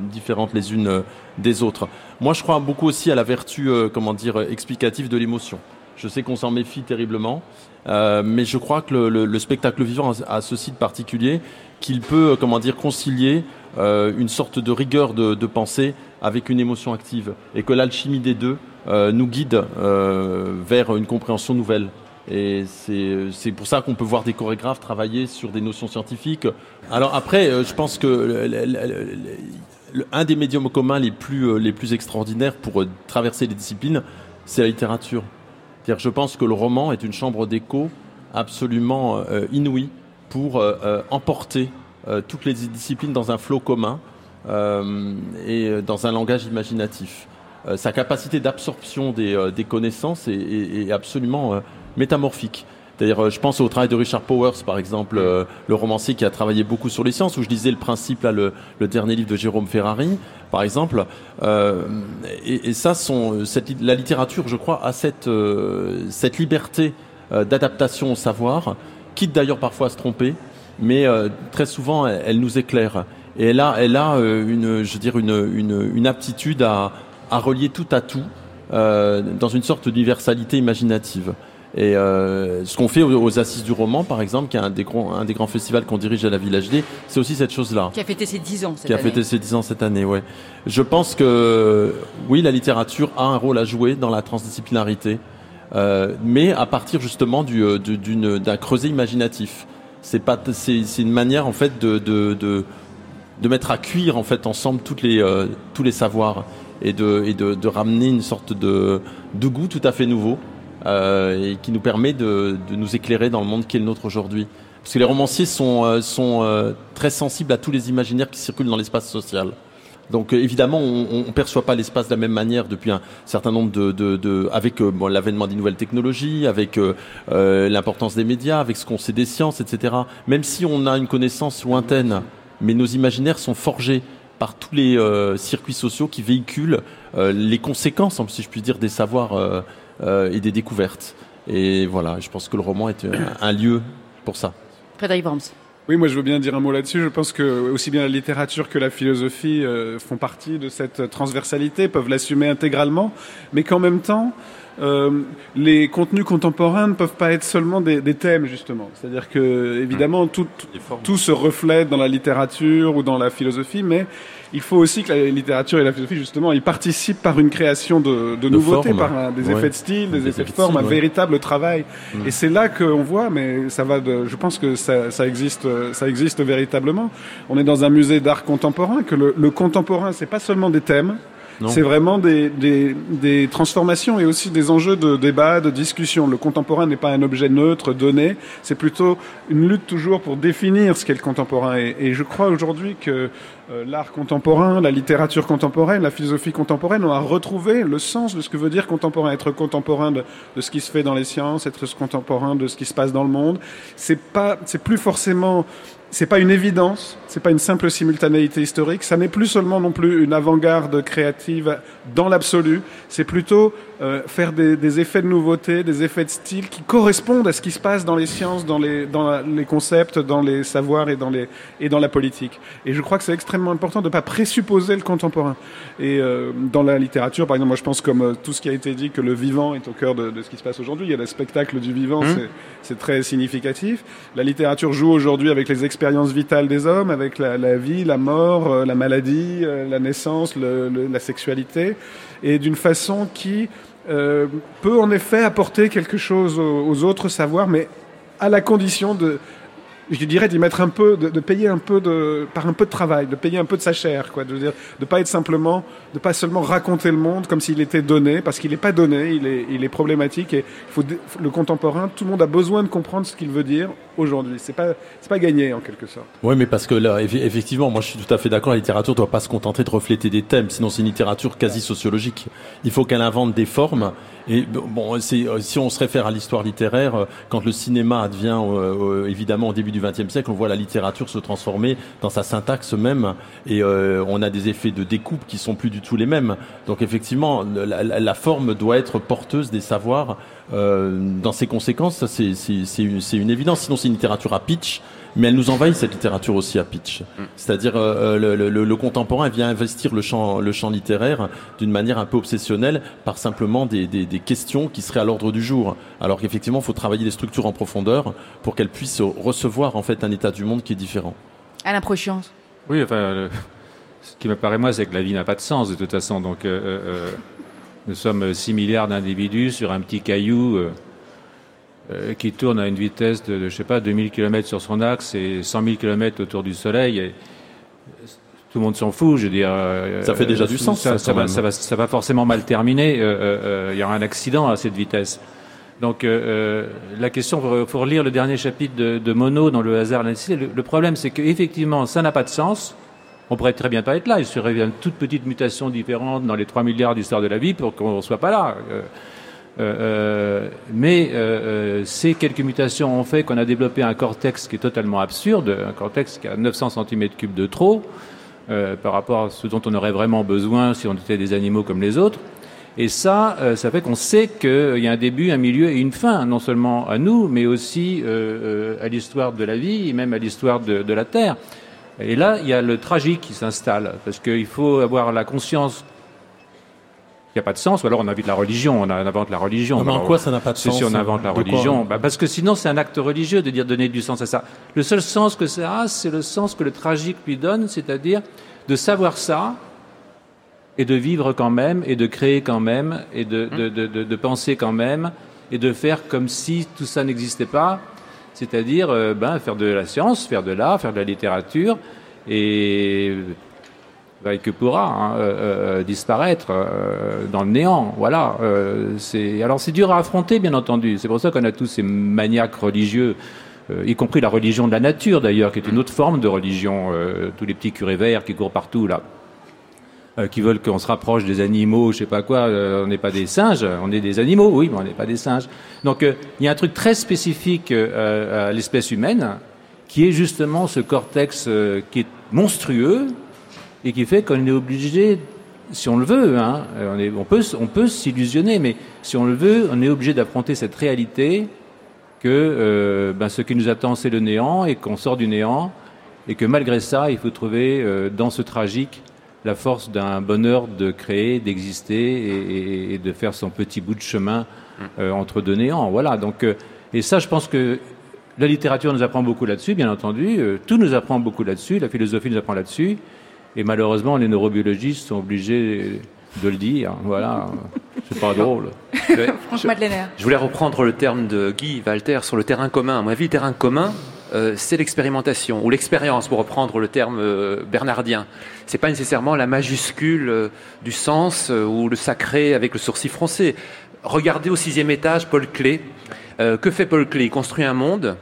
différentes les unes des autres. Moi, je crois beaucoup aussi à la vertu, comment dire, explicative de l'émotion. Je sais qu'on s'en méfie terriblement, euh, mais je crois que le, le, le spectacle vivant a, ceci de particulier qu'il peut, comment dire, concilier euh, une sorte de rigueur de, de, pensée avec une émotion active, et que l'alchimie des deux euh, nous guide euh, vers une compréhension nouvelle. Et c'est pour ça qu'on peut voir des chorégraphes travailler sur des notions scientifiques. Alors après, euh, je pense que le, un des médiums communs les plus, euh, les plus extraordinaires pour traverser les disciplines, c'est la littérature. Je pense que le roman est une chambre d'écho absolument euh, inouïe pour euh, emporter euh, toutes les disciplines dans un flot commun et dans un langage imaginatif. Sa capacité d'absorption des, connaissances est absolument métamorphique. C'est-à-dire, je pense au travail de Richard Powers, par exemple, euh, le romancier qui a travaillé beaucoup sur les sciences, où je lisais le principe, là, le, le dernier livre de Jérôme Ferrari, par exemple. Euh, et, et, ça, sont, cette, la littérature, je crois, a cette, euh, cette liberté euh, d'adaptation au savoir, quitte d'ailleurs parfois à se tromper, mais euh, très souvent, elle, nous éclaire. Et elle a, elle a euh, une, je veux dire, une, une, une aptitude à, à relier tout à tout dans une sorte d'universalité imaginative. Et euh, ce qu'on fait aux, aux, Assises du Roman, par exemple, qui est un des, grands, un des grands festivals qu'on dirige à la Village D, c'est aussi cette chose-là. Qui a fêté ses 10 ans cette Qui a année. fêté ses 10 ans cette année, ouais. Je pense que, oui, la littérature a un rôle à jouer dans la transdisciplinarité, euh, mais à partir justement du, euh, d'un creuset imaginatif. C'est pas, c'est une manière en fait de, de, de, de, mettre à cuire en fait ensemble toutes les, euh, tous les savoirs et de, et de, de ramener une sorte de, de goût tout à fait nouveau et qui nous permet de, nous éclairer dans le monde qui est le nôtre aujourd'hui. Parce que les romanciers sont, euh, euh, très sensibles à tous les imaginaires qui circulent dans l'espace social. Donc euh, évidemment, on ne perçoit pas l'espace de la même manière depuis un certain nombre de, avec euh, l'avènement des nouvelles technologies, avec euh, euh, l'importance des médias, avec ce qu'on sait des sciences, etc. Même si on a une connaissance lointaine, mais nos imaginaires sont forgés par tous les euh, circuits sociaux qui véhiculent euh, les conséquences, si je puis dire, des savoirs euh, euh, et des découvertes. Et voilà, je pense que le roman est un, un lieu pour ça. Frédéric Worms. Oui, moi je veux bien dire un mot là-dessus. Je pense que aussi bien la littérature que la philosophie euh, font partie de cette transversalité, peuvent l'assumer intégralement, mais qu'en même temps, euh, les contenus contemporains ne peuvent pas être seulement des, des thèmes justement. C'est-à-dire que évidemment tout, tout, tout se reflète dans la littérature ou dans la philosophie, mais il faut aussi que la littérature et la philosophie justement ils participent par une création de, de nouveautés, forme. par un- des Ouais. effets de style, des, Des effets de effets de forme, style, un ouais. véritable travail. Mm. Et c'est là qu'on voit, mais ça va de, je pense que ça, ça existe, ça existe véritablement. On est dans un musée d'art contemporain, que le, le contemporain, c'est pas seulement des thèmes. C'est vraiment des, des, des transformations et aussi des enjeux de débat, de discussion. Le contemporain n'est pas un objet neutre, donné, c'est plutôt une lutte toujours pour définir ce qu'est le contemporain. Et, je crois aujourd'hui que euh, l'art contemporain, la littérature contemporaine, la philosophie contemporaine ont à retrouver le sens de ce que veut dire contemporain, être contemporain de, de ce qui se fait dans les sciences, être contemporain de ce qui se passe dans le monde. C'est pas, c'est plus forcément c'est pas une évidence, c'est pas une simple simultanéité historique, ça n'est plus seulement non plus une avant-garde créative dans l'absolu, c'est plutôt euh, faire des, des effets de nouveauté, des effets de style qui correspondent à ce qui se passe dans les sciences, dans les, dans la- les concepts, dans les savoirs et dans, les, et dans la politique. Et je crois que c'est extrêmement important de ne pas présupposer le contemporain. Et euh, dans la littérature, par exemple, moi je pense comme euh, tout ce qui a été dit que le vivant est au cœur de, de ce qui se passe aujourd'hui. Il y a le spectacle du vivant, c'est- c'est très significatif. La littérature joue aujourd'hui avec les expériences vitales des hommes, avec la, la vie, la mort, euh, la maladie, euh, la naissance, le- le- la sexualité, et d'une façon qui euh, peut en effet apporter quelque chose aux, aux autres savoirs, mais à la condition de, je dirais, d'y mettre un peu, de, payer un peu de, par un peu de travail, de payer un peu de sa chair, quoi. De dire, pas être simplement, de pas seulement raconter le monde comme s'il était donné, parce qu'il n'est pas donné, il est, il est problématique et faut, le contemporain, tout le monde a besoin de comprendre ce qu'il veut dire aujourd'hui. C'est pas, c'est pas gagné en quelque sorte. Oui, mais parce que là, eff- effectivement, moi je suis tout à fait d'accord, la littérature doit pas se contenter de refléter des thèmes, sinon c'est une littérature quasi sociologique. Il faut qu'elle invente des formes. Et bon, euh, si on se réfère à l'histoire littéraire, euh, quand le cinéma advient euh, évidemment au début du XXe siècle, on voit la littérature se transformer dans sa syntaxe même, et on a des effets de découpe qui sont plus du tout les mêmes. Donc effectivement, la, forme doit être porteuse des savoirs. Dans ses conséquences, c'est, une, une évidence. Sinon, c'est une littérature à pitch. Mais elle nous envahit cette littérature aussi à pitch. C'est-à-dire euh, le, le- contemporain vient investir le champ, le champ littéraire d'une manière un peu obsessionnelle par simplement des, des- des questions qui seraient à l'ordre du jour. Alors qu'effectivement, il faut travailler les structures en profondeur pour qu'elles puissent recevoir en fait un état du monde qui est différent. Alain Prochiance. Oui, enfin, le- ce qui me paraît, moi, c'est que la vie n'a pas de sens, de toute façon. Donc, euh, euh, euh, nous sommes 6 milliards d'individus sur un petit caillou euh, euh, qui tourne à une vitesse de, de, je sais pas, 2000 km sur son axe et 100 000 km autour du Soleil. Et tout le monde s'en fout, je veux dire. euh, Ça fait déjà du sens, Ça, ça, ça va, même. ça, va, ça va forcément mal terminer. euh, euh, euh, Il y aura un accident à cette vitesse. Donc euh, euh, la question, faut, faut relire le dernier chapitre de, de Monod dans Le hasard, l'incité. Le, le problème, c'est qu'effectivement, ça n'a pas de sens. On pourrait très bien pas être là. Il serait une toute petite mutation différente dans les 3 milliards d'histoires de la vie pour qu'on ne soit pas là. Euh, euh, euh, mais euh, ces quelques mutations ont fait qu'on a développé un cortex qui est totalement absurde, un cortex qui a 900 cm3 de trop par rapport à ce dont on aurait vraiment besoin si on était des animaux comme les autres. Et ça, ça fait qu'on sait qu'il y a un début, un milieu et une fin, non seulement à nous, mais aussi à l'histoire de la vie et même à l'histoire de, de la Terre. Et là, il y a le tragique qui s'installe, parce qu'il faut avoir la conscience qu'il n'y a pas de sens, ou alors on invite la religion, on invente la religion. Non, mais en quoi ça n'a pas de c'est sens si on invente la religion bah Parce que sinon, c'est un acte religieux de dire donner du sens à ça. Le seul sens que ça a, c'est le sens que le tragique lui donne, c'est-à-dire de savoir ça et de vivre quand même, et de créer quand même, et de, de, de, de, de penser quand même, et de faire comme si tout ça n'existait pas, c'est-à-dire euh, ben, faire de la science, faire de l'art, faire de la littérature, et bah, que pourra disparaître euh, dans le néant. Voilà. Euh, c'est alors c'est dur à affronter, bien entendu. C'est pour ça qu'on a tous ces maniaques religieux, euh, y compris la religion de la nature d'ailleurs, qui est une autre forme de religion. tous les petits curés verts qui courent partout là. qui veulent qu'on se rapproche des animaux, je sais pas quoi. On n'est pas des singes, on est des animaux, oui, mais on n'est pas des singes. Donc il y a un truc très spécifique à l'espèce humaine, qui est justement ce cortex qui est monstrueux et qui fait qu'on est obligé, si on le veut, hein, on, peut, on peut s'illusionner, mais si on le veut, on est obligé d'affronter cette réalité que ben, ce qui nous attend, c'est le néant et qu'on sort du néant et que malgré ça, il faut trouver dans ce tragique la force d'un bonheur de créer, d'exister et, de faire son petit bout de chemin euh, entre deux néants. Voilà. Donc, euh, et ça, je pense que la littérature nous apprend beaucoup là-dessus, bien entendu. Euh, tout nous apprend beaucoup là-dessus. La philosophie nous apprend là-dessus. Et malheureusement, les neurobiologistes sont obligés de le dire. Voilà. C'est pas drôle. Franchement, je, je voulais reprendre le terme de Guy Walter sur le terrain commun. À mon avis, le terrain commun, euh, c'est l'expérimentation ou l'expérience, pour reprendre le terme euh, bernardien. C'est pas nécessairement la majuscule euh, du sens ou le sacré avec le sourcil français. Regardez au sixième étage Paul Klee. que fait Paul Klee? Il construit un monde,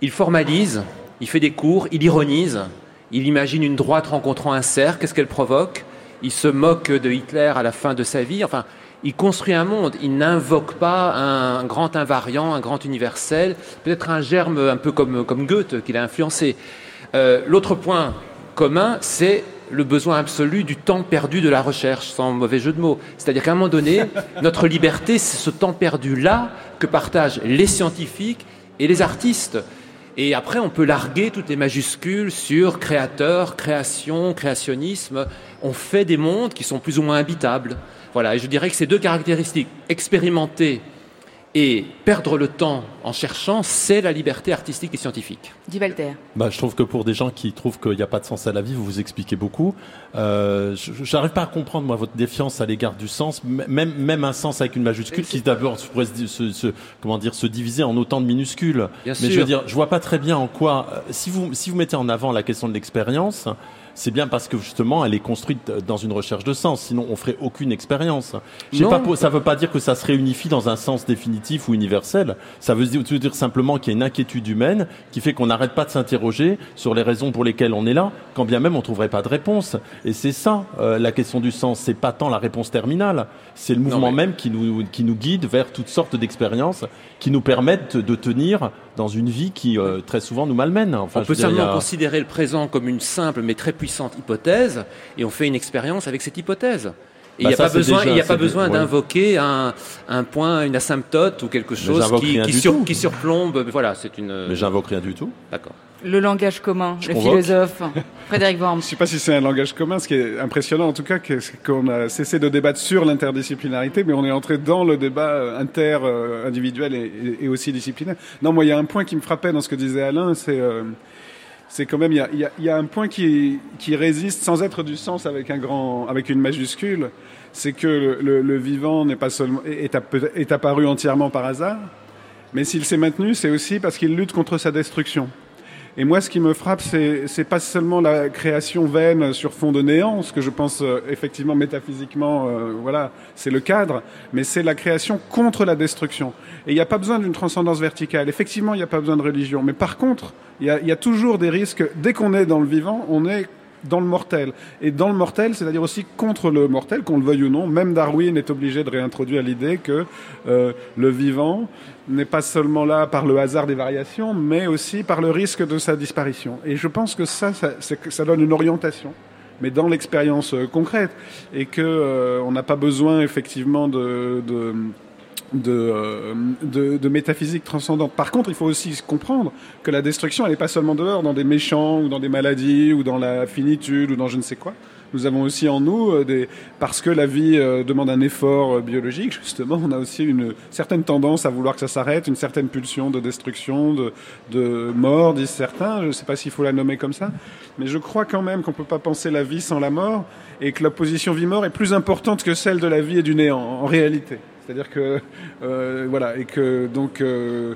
il formalise, il fait des cours, il ironise, il imagine une droite rencontrant un cerf, qu'est-ce qu'elle provoque? Il se moque de Hitler à la fin de sa vie. Enfin, il construit un monde, il n'invoque pas un grand invariant, un grand universel, peut-être un germe un peu comme, comme Goethe qu'il a influencé. Euh, l'autre point commun, c'est le besoin absolu du temps perdu de la recherche, sans mauvais jeu de mots. C'est-à-dire qu'à un moment donné, notre liberté, c'est ce temps perdu-là que partagent les scientifiques et les artistes. Et après, on peut larguer toutes les majuscules sur créateur, création, créationnisme. On fait des mondes qui sont plus ou moins habitables. Voilà, et je dirais que ces deux caractéristiques, expérimenter et perdre le temps en cherchant, c'est la liberté artistique et scientifique. Dit Walter. Bah, je trouve que pour des gens qui trouvent qu'il n'y a pas de sens à la vie, vous vous expliquez beaucoup. Euh, J'arrive pas à comprendre moi votre défiance à l'égard du sens, même même un sens avec une majuscule qui d'abord pourrait se, se, comment dire se diviser en autant de minuscules. Bien Mais sûr. je veux dire, je vois pas très bien en quoi euh, si vous si vous mettez en avant la question de l'expérience c'est bien parce que justement elle est construite dans une recherche de sens. Sinon, on ferait aucune expérience. Pas, ça ne veut pas dire que ça se réunifie dans un sens définitif ou universel. Ça veut dire simplement qu'il y a une inquiétude humaine qui fait qu'on n'arrête pas de s'interroger sur les raisons pour lesquelles on est là, quand bien même on trouverait pas de réponse. Et c'est ça euh, la question du sens. C'est pas tant la réponse terminale, c'est le mouvement même qui nous qui nous guide vers toutes sortes d'expériences qui nous permettent de tenir dans une vie qui euh, très souvent nous malmène. Enfin, on peut seulement considérer le présent comme une simple mais très puissante hypothèse et on fait une expérience avec cette hypothèse. Il n'y bah, a, pas besoin, il a pas besoin d'invoquer un, un, point, une asymptote ou quelque chose qui, qui, sur, qui, surplombe. Voilà, c'est une. Mais j'invoque rien du tout. D'accord. Le langage commun, le philosophe Frédéric Worms. Je ne sais pas si c'est un langage commun. Ce qui est impressionnant, en tout cas, c'est qu'on a cessé de débattre sur l'interdisciplinarité, mais on est entré dans le débat euh, inter-individuel et, et, aussi disciplinaire. Non, moi, il y a un point qui me frappait dans ce que disait Alain, c'est euh, c'est quand même il y a, y, y a, un point qui, qui résiste sans être du sens avec un grand avec une majuscule, c'est que le, le, le vivant n'est pas seulement est apparu entièrement par hasard, mais s'il s'est maintenu, c'est aussi parce qu'il lutte contre sa destruction. Et moi, ce qui me frappe, c'est pas seulement la création vaine sur fond de néant, ce que je pense euh, effectivement métaphysiquement, euh, voilà, c'est le cadre, mais c'est la création contre la destruction. Et il n'y a pas besoin d'une transcendance verticale. Effectivement, il n'y a pas besoin de religion, mais par contre, il y a, y a toujours des risques. Dès qu'on est dans le vivant, on est dans le mortel. Et dans le mortel, c'est-à-dire aussi contre le mortel, qu'on le veuille ou non. Même Darwin est obligé de réintroduire l'idée que euh, le vivant n'est pas seulement là par le hasard des variations, mais aussi par le risque de sa disparition. Et je pense que ça, ça, ça donne une orientation mais dans l'expérience euh, concrète, et que euh, on n'a pas besoin effectivement de, de de, euh, de, de, métaphysique transcendante. Par contre, il faut aussi comprendre que la destruction, elle n'est pas seulement dehors, dans des méchants, ou dans des maladies, ou dans la finitude, ou dans je ne sais quoi. Nous avons aussi en nous, euh, des, parce que la vie euh, demande un effort euh, biologique, justement, on a aussi une certaine tendance à vouloir que ça s'arrête, une certaine pulsion de destruction, de, de mort, disent certains. Je ne sais pas s'il faut la nommer comme ça, mais je crois quand même qu'on ne peut pas penser la vie sans la mort, et que la position vie-mort est plus importante que celle de la vie et du néant, en réalité. C'est-à-dire que euh, voilà et que donc euh,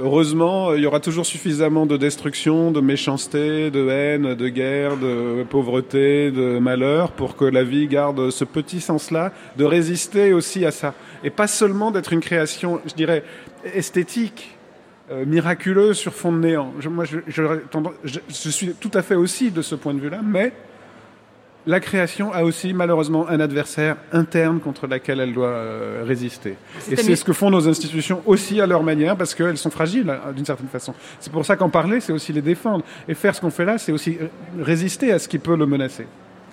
heureusement il y aura toujours suffisamment de destruction, de méchanceté, de haine, de guerre, de pauvreté, de malheur pour que la vie garde ce petit sens-là, de résister aussi à ça et pas seulement d'être une création, je dirais esthétique. Euh, miraculeuse sur fond de néant. Moi, je suis tout à fait aussi de ce point de vue-là, mais la création a aussi malheureusement un adversaire interne contre lequel elle doit euh, résister. Et c'est ce que font nos institutions aussi à leur manière parce qu'elles sont fragiles hein, d'une certaine façon. C'est pour ça qu'en parler, c'est aussi les défendre. Et faire ce qu'on fait là, c'est aussi euh, résister à ce qui peut le menacer.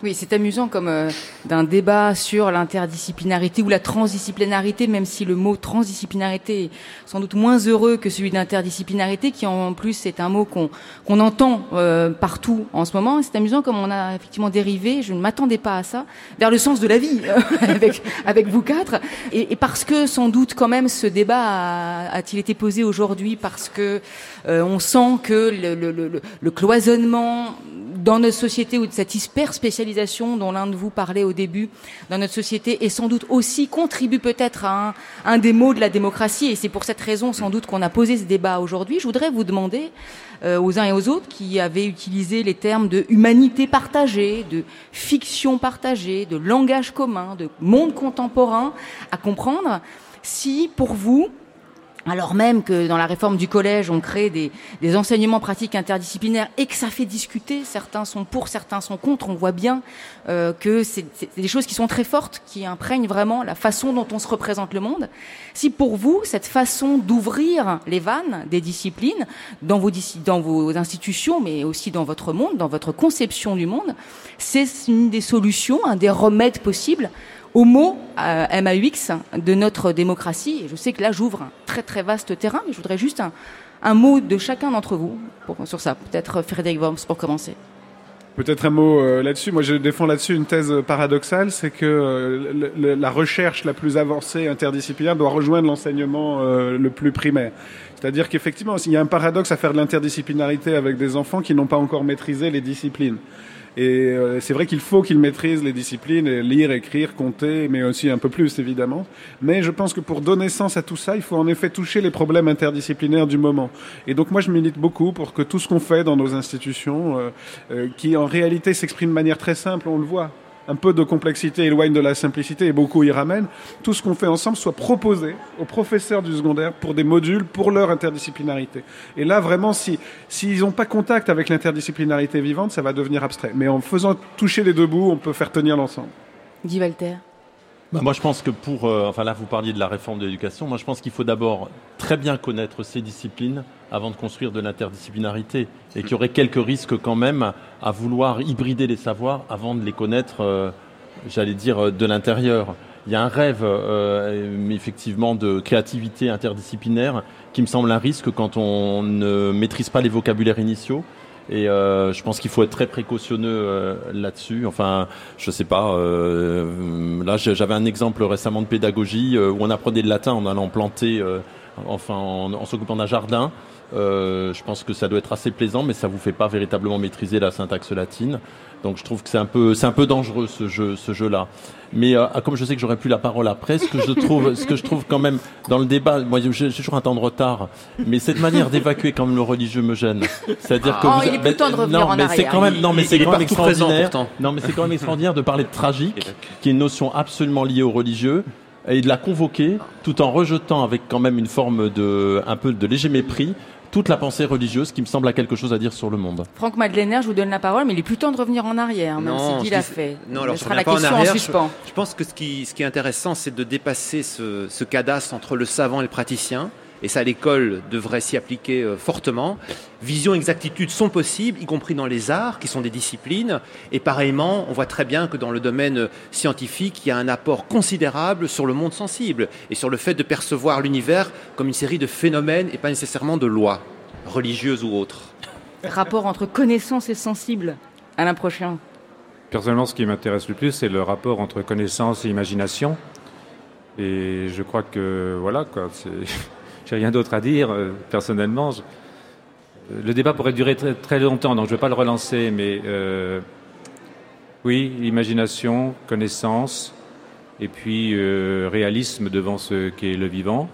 Oui, c'est amusant comme euh, d'un débat sur l'interdisciplinarité ou la transdisciplinarité, même si le mot transdisciplinarité est sans doute moins heureux que celui d'interdisciplinarité, qui en plus est un mot qu'on qu'on entend euh, partout en ce moment. C'est amusant comme on a effectivement dérivé, je ne m'attendais pas à ça, vers le sens de la vie avec, avec vous quatre. Et, et, parce que sans doute quand même ce débat a-t-il été posé aujourd'hui parce que euh, on sent que le, le, le, le cloisonnement dans notre société ou de cette hyper spécialisation dont l'un de vous parlait au début dans notre société et sans doute aussi contribue peut-être à un, des mots de la démocratie et c'est pour cette raison sans doute qu'on a posé ce débat aujourd'hui. Je voudrais vous demander euh, aux uns et aux autres qui avaient utilisé les termes de humanité partagée, de fiction partagée, de langage commun, de monde contemporain à comprendre si pour vous alors même que dans la réforme du collège, on crée des, des, enseignements pratiques interdisciplinaires et que ça fait discuter, certains sont pour, certains sont contre, on voit bien euh, que c'est des choses qui sont très fortes, qui imprègnent vraiment la façon dont on se représente le monde. Si pour vous, cette façon d'ouvrir les vannes des disciplines dans vos, dans vos institutions, mais aussi dans votre monde, dans votre conception du monde, c'est une des solutions, un des remèdes possibles au mot euh, MAUX de notre démocratie. Je sais que là, j'ouvre un très très vaste terrain, mais je voudrais juste un, mot de chacun d'entre vous sur ça. Peut-être Frédéric Worms pour commencer. Peut-être un mot euh, là-dessus. Moi, je défends là-dessus une thèse paradoxale, c'est que euh, la recherche la plus avancée interdisciplinaire doit rejoindre l'enseignement euh, le plus primaire. C'est-à-dire qu'effectivement, il y a un paradoxe à faire de l'interdisciplinarité avec des enfants qui n'ont pas encore maîtrisé les disciplines. Et euh, c'est vrai qu'il faut qu'ils maîtrisent les disciplines, lire, écrire, compter, mais aussi un peu plus évidemment. Mais je pense que pour donner sens à tout ça, il faut en effet toucher les problèmes interdisciplinaires du moment. Et donc moi je milite beaucoup pour que tout ce qu'on fait dans nos institutions, euh, euh, qui en réalité s'exprime de manière très simple, on le voit, un peu de complexité éloigne de la simplicité et beaucoup y ramènent, tout ce qu'on fait ensemble soit proposé aux professeurs du secondaire pour des modules pour leur interdisciplinarité. Et là, vraiment, si s'ils n'ont pas contact avec l'interdisciplinarité vivante, ça va devenir abstrait. Mais en faisant toucher les deux bouts, on peut faire tenir l'ensemble. Guy Walter. Bah moi, je pense que pour, euh, enfin là, vous parliez de la réforme de l'éducation. Moi, je pense qu'il faut d'abord très bien connaître ces disciplines avant de construire de l'interdisciplinarité, et qu'il y aurait quelques risques quand même à vouloir hybrider les savoirs avant de les connaître, euh, j'allais dire, de l'intérieur. Il y a un rêve, euh, effectivement, de créativité interdisciplinaire qui me semble un risque quand on ne maîtrise pas les vocabulaires initiaux. Et euh, je pense qu'il faut être très précautionneux euh, là-dessus. Enfin, je sais pas. Euh, là, j'avais un exemple récemment de pédagogie où on apprenait le latin en allant planter, enfin, en, en s'occupant d'un jardin. Euh, je pense que ça doit être assez plaisant, mais ça vous fait pas véritablement maîtriser la syntaxe latine. Donc je trouve que c'est un peu, c'est un peu dangereux ce jeu, ce jeu-là. Mais euh, comme je sais que j'aurais plus la parole après, ce que je trouve, ce que je trouve quand même dans le débat, moi j'ai toujours un temps de retard, mais cette manière d'évacuer quand même le religieux me gêne. C'est-à-dire que oh, vous, il est plus temps de revenir non, en mais c'est quand même, non, mais c'est quand même extraordinaire. non, mais c'est quand même extraordinaire de parler de tragique, qui est une notion absolument liée au religieux et de la convoquer tout en rejetant avec quand même une forme de, un peu de léger mépris toute la pensée religieuse qui me semble a quelque chose à dire sur le monde. Franck Madeleiner, je vous donne la parole, mais il est plus temps de revenir en arrière, même si je Guy l'a dis- fait. Non, alors Ce je sera la en question arrière. en suspens. Je, je pense que ce qui, ce qui est intéressant, c'est de dépasser ce, ce cadastre entre le savant et le praticien. Et ça, l'école devrait s'y appliquer euh, fortement. Vision, exactitude sont possibles, y compris dans les arts, qui sont des disciplines. Et pareillement, on voit très bien que dans le domaine euh, scientifique, il y a un apport considérable sur le monde sensible et sur le fait de percevoir l'univers comme une série de phénomènes et pas nécessairement de lois, religieuses ou autres. Rapport entre connaissance et sensible. Alain Prochain. Personnellement, ce qui m'intéresse le plus, c'est le rapport entre connaissance et imagination. Et je crois que, voilà, quoi, c'est- rien d'autre à dire. euh, Personnellement, Je- le débat pourrait durer très, longtemps, donc je ne vais pas le relancer, mais euh, oui, imagination, connaissance, et puis euh, réalisme devant ce qu'est le vivant,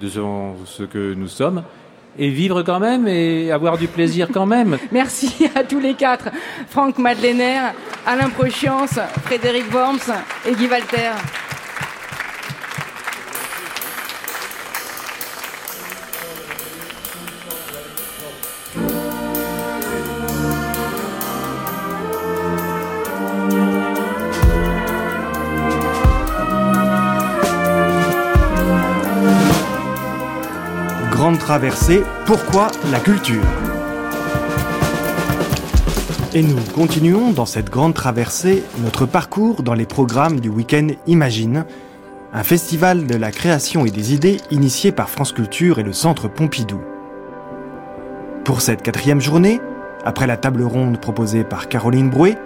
devant ce que nous sommes, et vivre quand même et avoir du plaisir quand même. Merci à tous les quatre. Franck Madeleiner, Alain Prochiance, Frédéric Worms et Guy Walter. Traversée, pourquoi la culture Et nous continuons dans cette grande traversée notre parcours dans les programmes du week-end Imagine, un festival de la création et des idées initié par France Culture et le Centre Pompidou. Pour cette quatrième journée, après la table ronde proposée par Caroline Brouet,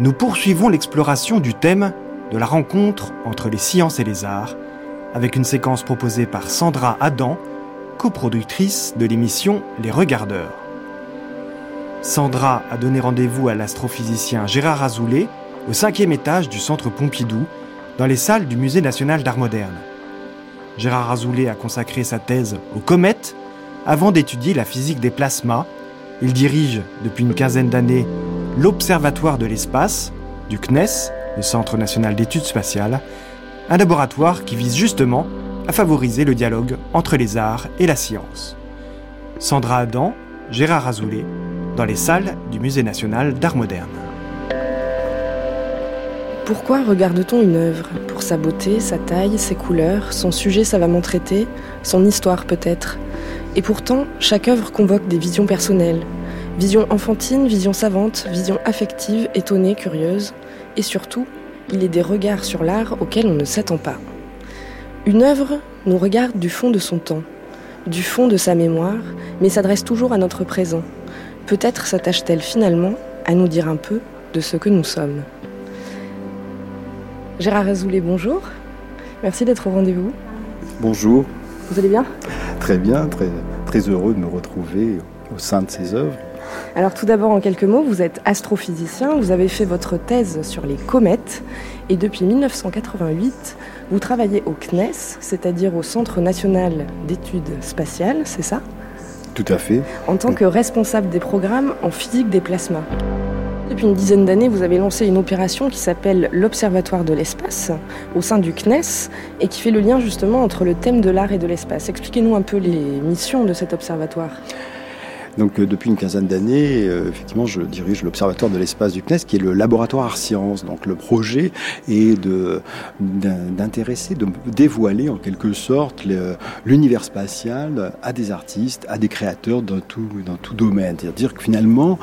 nous poursuivons l'exploration du thème de la rencontre entre les sciences et les arts, avec une séquence proposée par Sandra Adam, coproductrice de l'émission Les Regardeurs. Sandra a donné rendez-vous à l'astrophysicien Gérard Azoulay au cinquième étage du centre Pompidou, dans les salles du Musée national d'art moderne. Gérard Azoulay a consacré sa thèse aux comètes avant d'étudier la physique des plasmas. Il dirige depuis une quinzaine d'années l'Observatoire de l'espace du CNES, le Centre national d'études spatiales, un laboratoire qui vise justement à favoriser le dialogue entre les arts et la science. Sandra Adam, Gérard Azoulay, dans les salles du Musée national d'art moderne. Pourquoi regarde-t-on une œuvre? Pour sa beauté, sa taille, ses couleurs, son sujet savamment traité, son histoire peut-être. Et pourtant, chaque œuvre convoque des visions personnelles. Vision enfantine, vision savante, vision affective, étonnée, curieuse. Et surtout, il est des regards sur l'art auxquels on ne s'attend pas. Une œuvre nous regarde du fond de son temps, du fond de sa mémoire, mais s'adresse toujours à notre présent. Peut-être s'attache-t-elle finalement à nous dire un peu de ce que nous sommes. Gérard Azoulay, bonjour. Merci d'être au rendez-vous. Bonjour. Vous allez bien? Très bien, très, très heureux de me retrouver au sein de ces œuvres. Alors tout d'abord en quelques mots, vous êtes astrophysicien, vous avez fait votre thèse sur les comètes et depuis 1988, vous travaillez au CNES, c'est-à-dire au Centre national d'études spatiales, c'est ça? Tout à fait. En tant que responsable des programmes en physique des plasmas. Depuis une dizaine d'années, vous avez lancé une opération qui s'appelle l'Observatoire de l'espace au sein du CNES et qui fait le lien justement entre le thème de l'art et de l'espace. Expliquez-nous un peu les missions de cet observatoire. Donc euh, depuis une quinzaine d'années, euh, effectivement, je dirige l'Observatoire de l'espace du CNES, qui est le laboratoire Art Science. Donc le projet est d'intéresser, de dévoiler en quelque sorte l'univers spatial à des artistes, à des créateurs dans tout dans tout domaine. C'est-à-dire que finalement,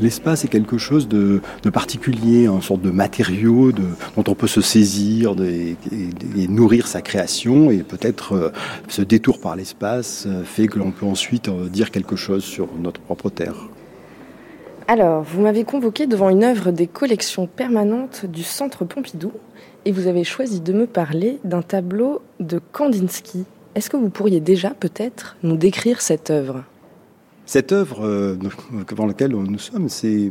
l'espace est quelque chose de, de particulier, une sorte de matériau de, dont on peut se saisir de, et, et, nourrir sa création. Et peut-être euh, ce détour par l'espace fait que l'on peut ensuite dire quelque chose sur notre propre terre. Alors, vous m'avez convoqué devant une œuvre des collections permanentes du Centre Pompidou et vous avez choisi de me parler d'un tableau de Kandinsky. Est-ce que vous pourriez déjà peut-être nous décrire cette œuvre? Cette œuvre euh, devant laquelle nous sommes, c'est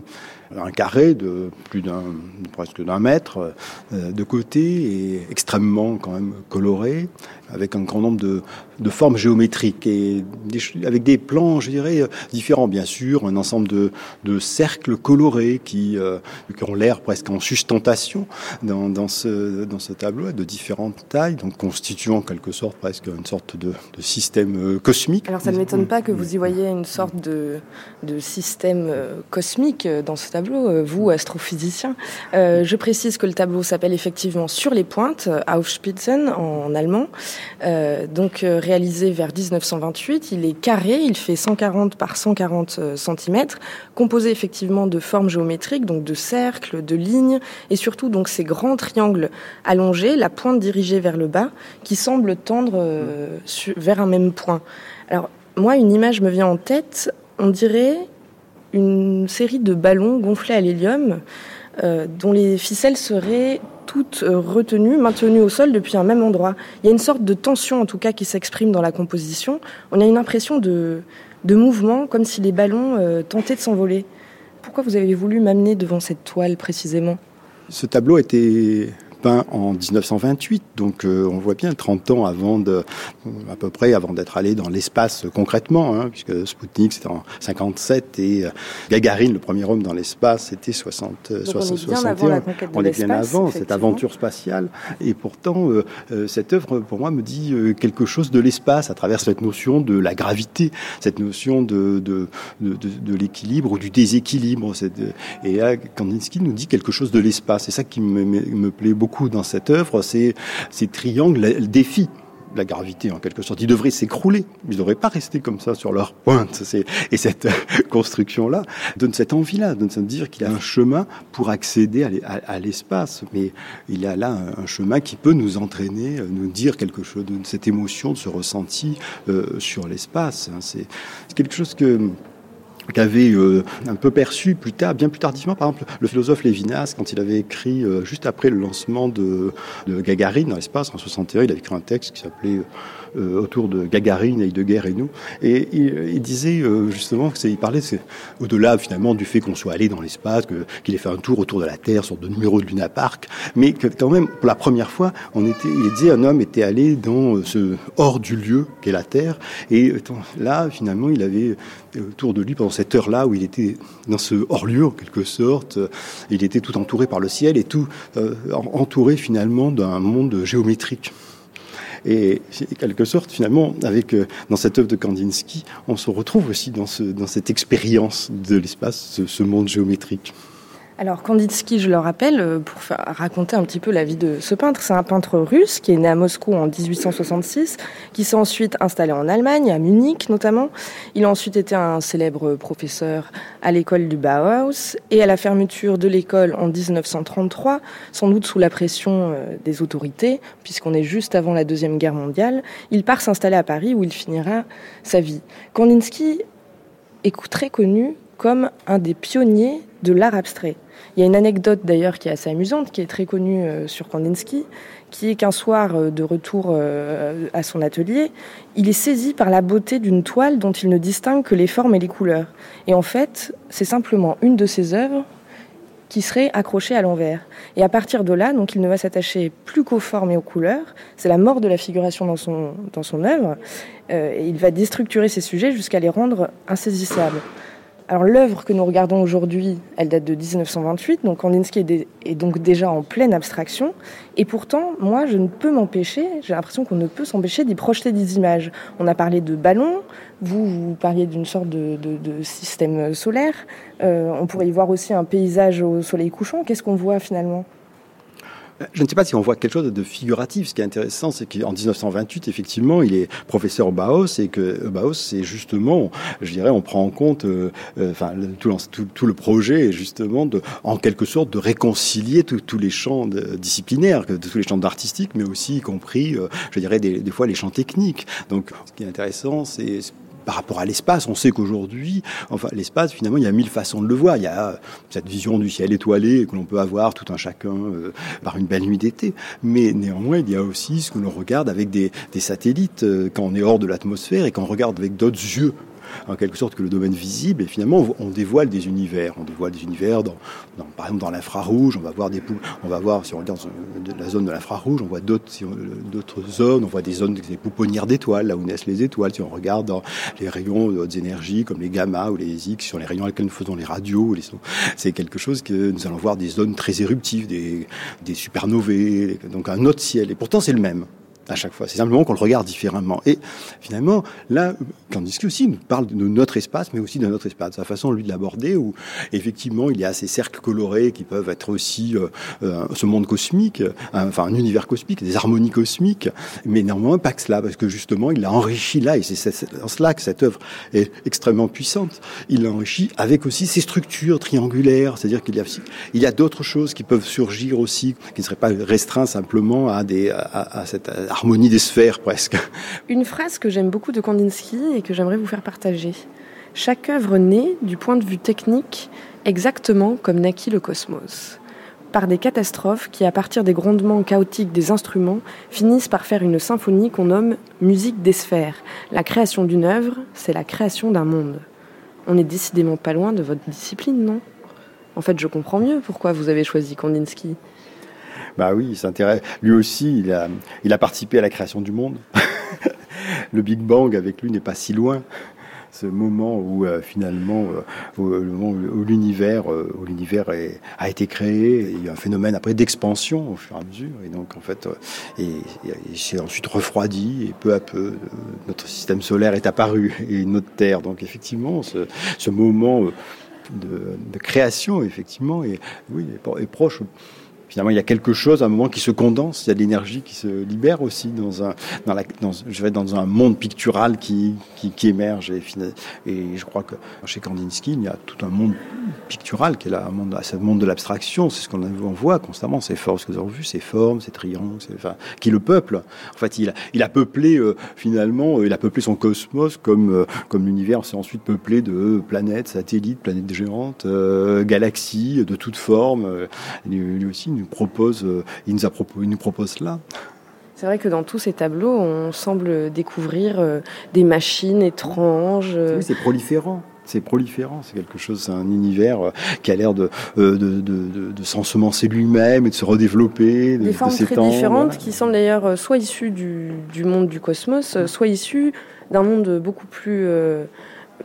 un carré de plus d'un presque d'un mètre euh, de côté et extrêmement quand même coloré avec un grand nombre de, de formes géométriques et des, avec des plans, je dirais, différents, bien sûr, un ensemble de, de cercles colorés qui, euh, qui ont l'air presque en sustentation dans, dans, ce, dans ce tableau, de différentes tailles, donc constituant en quelque sorte presque une sorte de, de système euh, cosmique. Alors ça ne m'étonne pas que vous y voyez une sorte de, de système euh, cosmique dans ce tableau, vous, astrophysicien. Euh, je précise que le tableau s'appelle effectivement Sur les pointes, Aufspitzen en allemand. Euh, donc euh, réalisé vers 1928. Il est carré, il fait 140 par 140 euh, cm, composé effectivement de formes géométriques, donc de cercles, de lignes, et surtout donc ces grands triangles allongés, la pointe dirigée vers le bas, qui semblent tendre euh, vers un même point. Alors moi, une image me vient en tête, on dirait une série de ballons gonflés à l'hélium, euh, dont les ficelles seraient toutes euh, retenues, maintenues au sol depuis un même endroit. Il y a une sorte de tension, en tout cas, qui s'exprime dans la composition. On a une impression de, de mouvement, comme si les ballons euh, tentaient de s'envoler. Pourquoi vous avez voulu m'amener devant cette toile précisément? Ce tableau était peint en 1928, donc euh, on voit bien 30 ans avant de, à peu près avant d'être allé dans l'espace concrètement, hein, puisque Sputnik c'était en 57 et euh, Gagarine, le premier homme dans l'espace, c'était 60, Donc 60 on est bien 61. avant la on est bien avant cette aventure spatiale, et pourtant euh, cette œuvre pour moi me dit quelque chose de l'espace à travers cette notion de la gravité, cette notion de de, de, de, de l'équilibre ou du déséquilibre. Et là, Kandinsky nous dit quelque chose de l'espace. C'est ça qui me, me, me plaît beaucoup dans cette œuvre, c'est ces triangles, le défi la gravité en quelque sorte. Ils devraient s'écrouler. Ils ne devraient pas rester comme ça sur leur pointe. Et cette construction-là donne cette envie-là, donne de dire qu'il y a un chemin pour accéder à l'espace. Mais il y a là un chemin qui peut nous entraîner, nous dire quelque chose de cette émotion, de ce ressenti sur l'espace. Hein. C'est quelque chose que qu'avait euh, un peu perçu plus tard, bien plus tardivement, par exemple, le philosophe Lévinas, quand il avait écrit, euh, juste après le lancement de, Gagarine dans l'espace, en 61, il avait écrit un texte qui s'appelait autour de Gagarine, Heidegger et nous. Et il, disait euh, justement, il parlait au-delà finalement du fait qu'on soit allé dans l'espace, qu'il ait fait un tour autour de la Terre, sorte de numéro de Luna mais que quand même, pour la première fois, on était, il disait, un homme était allé dans ce hors du lieu qu'est la Terre, et là, finalement, il avait autour de lui pendant cette heure-là où il était dans ce hors-lieu en quelque sorte, il était tout entouré par le ciel et tout euh, entouré finalement d'un monde géométrique. Et quelque sorte, finalement, avec euh, dans cette œuvre de Kandinsky, on se retrouve aussi dans cette expérience de l'espace, ce monde géométrique. Alors Kandinsky, je le rappelle, euh, pour raconter un petit peu la vie de ce peintre, c'est un peintre russe qui est né à Moscou en 1866, qui s'est ensuite installé en Allemagne, à Munich notamment. Il a ensuite été un célèbre professeur à l'école du Bauhaus et à la fermeture de l'école en 1933, sans doute sous la pression euh, des autorités, puisqu'on est juste avant la Deuxième Guerre mondiale, il part s'installer à Paris où il finira sa vie. Kandinsky est très connu comme un des pionniers de l'art abstrait. Il y a une anecdote d'ailleurs qui est assez amusante, qui est très connue euh, sur Kandinsky, qui est qu'un soir euh, de retour euh, à son atelier, il est saisi par la beauté d'une toile dont il ne distingue que les formes et les couleurs. Et en fait, c'est simplement une de ses œuvres qui serait accrochée à l'envers. Et à partir de là, donc, il ne va s'attacher plus qu'aux formes et aux couleurs. C'est la mort de la figuration dans son, dans son œuvre. il va déstructurer ses sujets jusqu'à les rendre insaisissables. Alors l'œuvre que nous regardons aujourd'hui, elle date de 1928, donc Kandinsky est, donc déjà en pleine abstraction, et pourtant, moi, je ne peux m'empêcher, j'ai l'impression qu'on ne peut s'empêcher d'y projeter des images. On a parlé de ballons, vous, vous parliez d'une sorte de, système solaire, euh, on pourrait y voir aussi un paysage au soleil couchant, qu'est-ce qu'on voit finalement? Je ne sais pas si on voit quelque chose de figuratif. Ce qui est intéressant, c'est qu'en 1928, effectivement, il est professeur au Bauhaus et que Bauhaus, c'est justement, je dirais, on prend en compte, euh, euh, enfin, tout, le projet justement de, en quelque sorte, de réconcilier tous les champs disciplinaires, tous les champs artistiques, mais aussi y compris, euh, je dirais, des fois les champs techniques. Donc, ce qui est intéressant, c'est par rapport à l'espace, on sait qu'aujourd'hui, enfin, l'espace, finalement, il y a mille façons de le voir. Il y a cette vision du ciel étoilé que l'on peut avoir tout un chacun euh, par une belle nuit d'été. Mais néanmoins, il y a aussi ce que l'on regarde avec des, des satellites euh, quand on est hors de l'atmosphère et qu'on regarde avec d'autres yeux en quelque sorte que le domaine visible. Et finalement, on dévoile des univers. On dévoile des univers, dans, par exemple, dans l'infrarouge. On va voir des on va voir si on regarde la zone de l'infrarouge, on voit d'autres d'autres zones. On voit des zones des pouponnières d'étoiles, là où naissent les étoiles. Si on regarde dans les rayons de hautes énergies, comme les gamma ou les X, sur les rayons à lesquels nous faisons les radios, c'est quelque chose que nous allons voir des zones très éruptives, des, des donc un autre ciel. Et pourtant, c'est le même à chaque fois. C'est simplement qu'on le regarde différemment. Et finalement, là, Kandinsky aussi nous parle de notre espace, mais aussi de notre espace. Sa façon, lui, de l'aborder, où effectivement, il y a ces cercles colorés qui peuvent être aussi euh, euh, ce monde cosmique, enfin un univers cosmique, des harmonies cosmiques, mais néanmoins pas que cela, parce que justement, il l'a enrichi là, et c'est en cela que cette œuvre est extrêmement puissante. Il l'a enrichi avec aussi ses structures triangulaires, c'est-à-dire qu'il y a, il y a d'autres choses qui peuvent surgir aussi, qui ne seraient pas restreints simplement à, des, à, à cette harmonie des sphères presque. Une phrase que j'aime beaucoup de Kandinsky et que j'aimerais vous faire partager. Chaque œuvre naît, du point de vue technique, exactement comme naquit le cosmos. Par des catastrophes qui, à partir des grondements chaotiques des instruments, finissent par faire une symphonie qu'on nomme musique des sphères. La création d'une œuvre, c'est la création d'un monde. On n'est décidément pas loin de votre discipline, non? En fait, je comprends mieux pourquoi vous avez choisi Kandinsky. Bah oui, il s'intéresse. Lui aussi, il a, il a participé à la création du monde. le Big Bang avec lui n'est pas si loin. Ce moment où euh, finalement, euh, où, l'univers, euh, où l'univers a été créé, il y a un phénomène après d'expansion au fur et à mesure, et donc en fait, et, s'est ensuite refroidi et peu à peu notre système solaire est apparu et notre Terre. Donc effectivement, ce, moment de, de, création, effectivement, est, oui, est proche finalement, il y a quelque chose à un moment qui se condense, il y a de l'énergie qui se libère aussi dans un, dans la, dans, je vais dans un monde pictural qui, qui, émerge. Et, et, je crois que chez Kandinsky, il y a tout un monde pictural qui est là, un monde, le monde de l'abstraction. C'est ce qu'on voit constamment, ces formes, ce que vous avez vu, ces formes, ces triangles, enfin, qui le peuple. En fait, il a, il a peuplé, euh, finalement, euh, il a peuplé son cosmos comme, euh, comme l'univers s'est ensuite peuplé de planètes, satellites, planètes géantes, galaxies de toutes formes. lui aussi, nous propose, euh, il nous, a il nous propose cela. C'est vrai que dans tous ces tableaux, on semble découvrir euh, des machines étranges. Euh. Oui, c'est proliférant c'est proliférant, c'est quelque chose, c'est un univers qui a l'air de, de, de, de, s'ensemencer lui-même et de se redévelopper. Des formes très différentes qui semblent d'ailleurs soit issues du, du, monde du cosmos, soit issues d'un monde beaucoup plus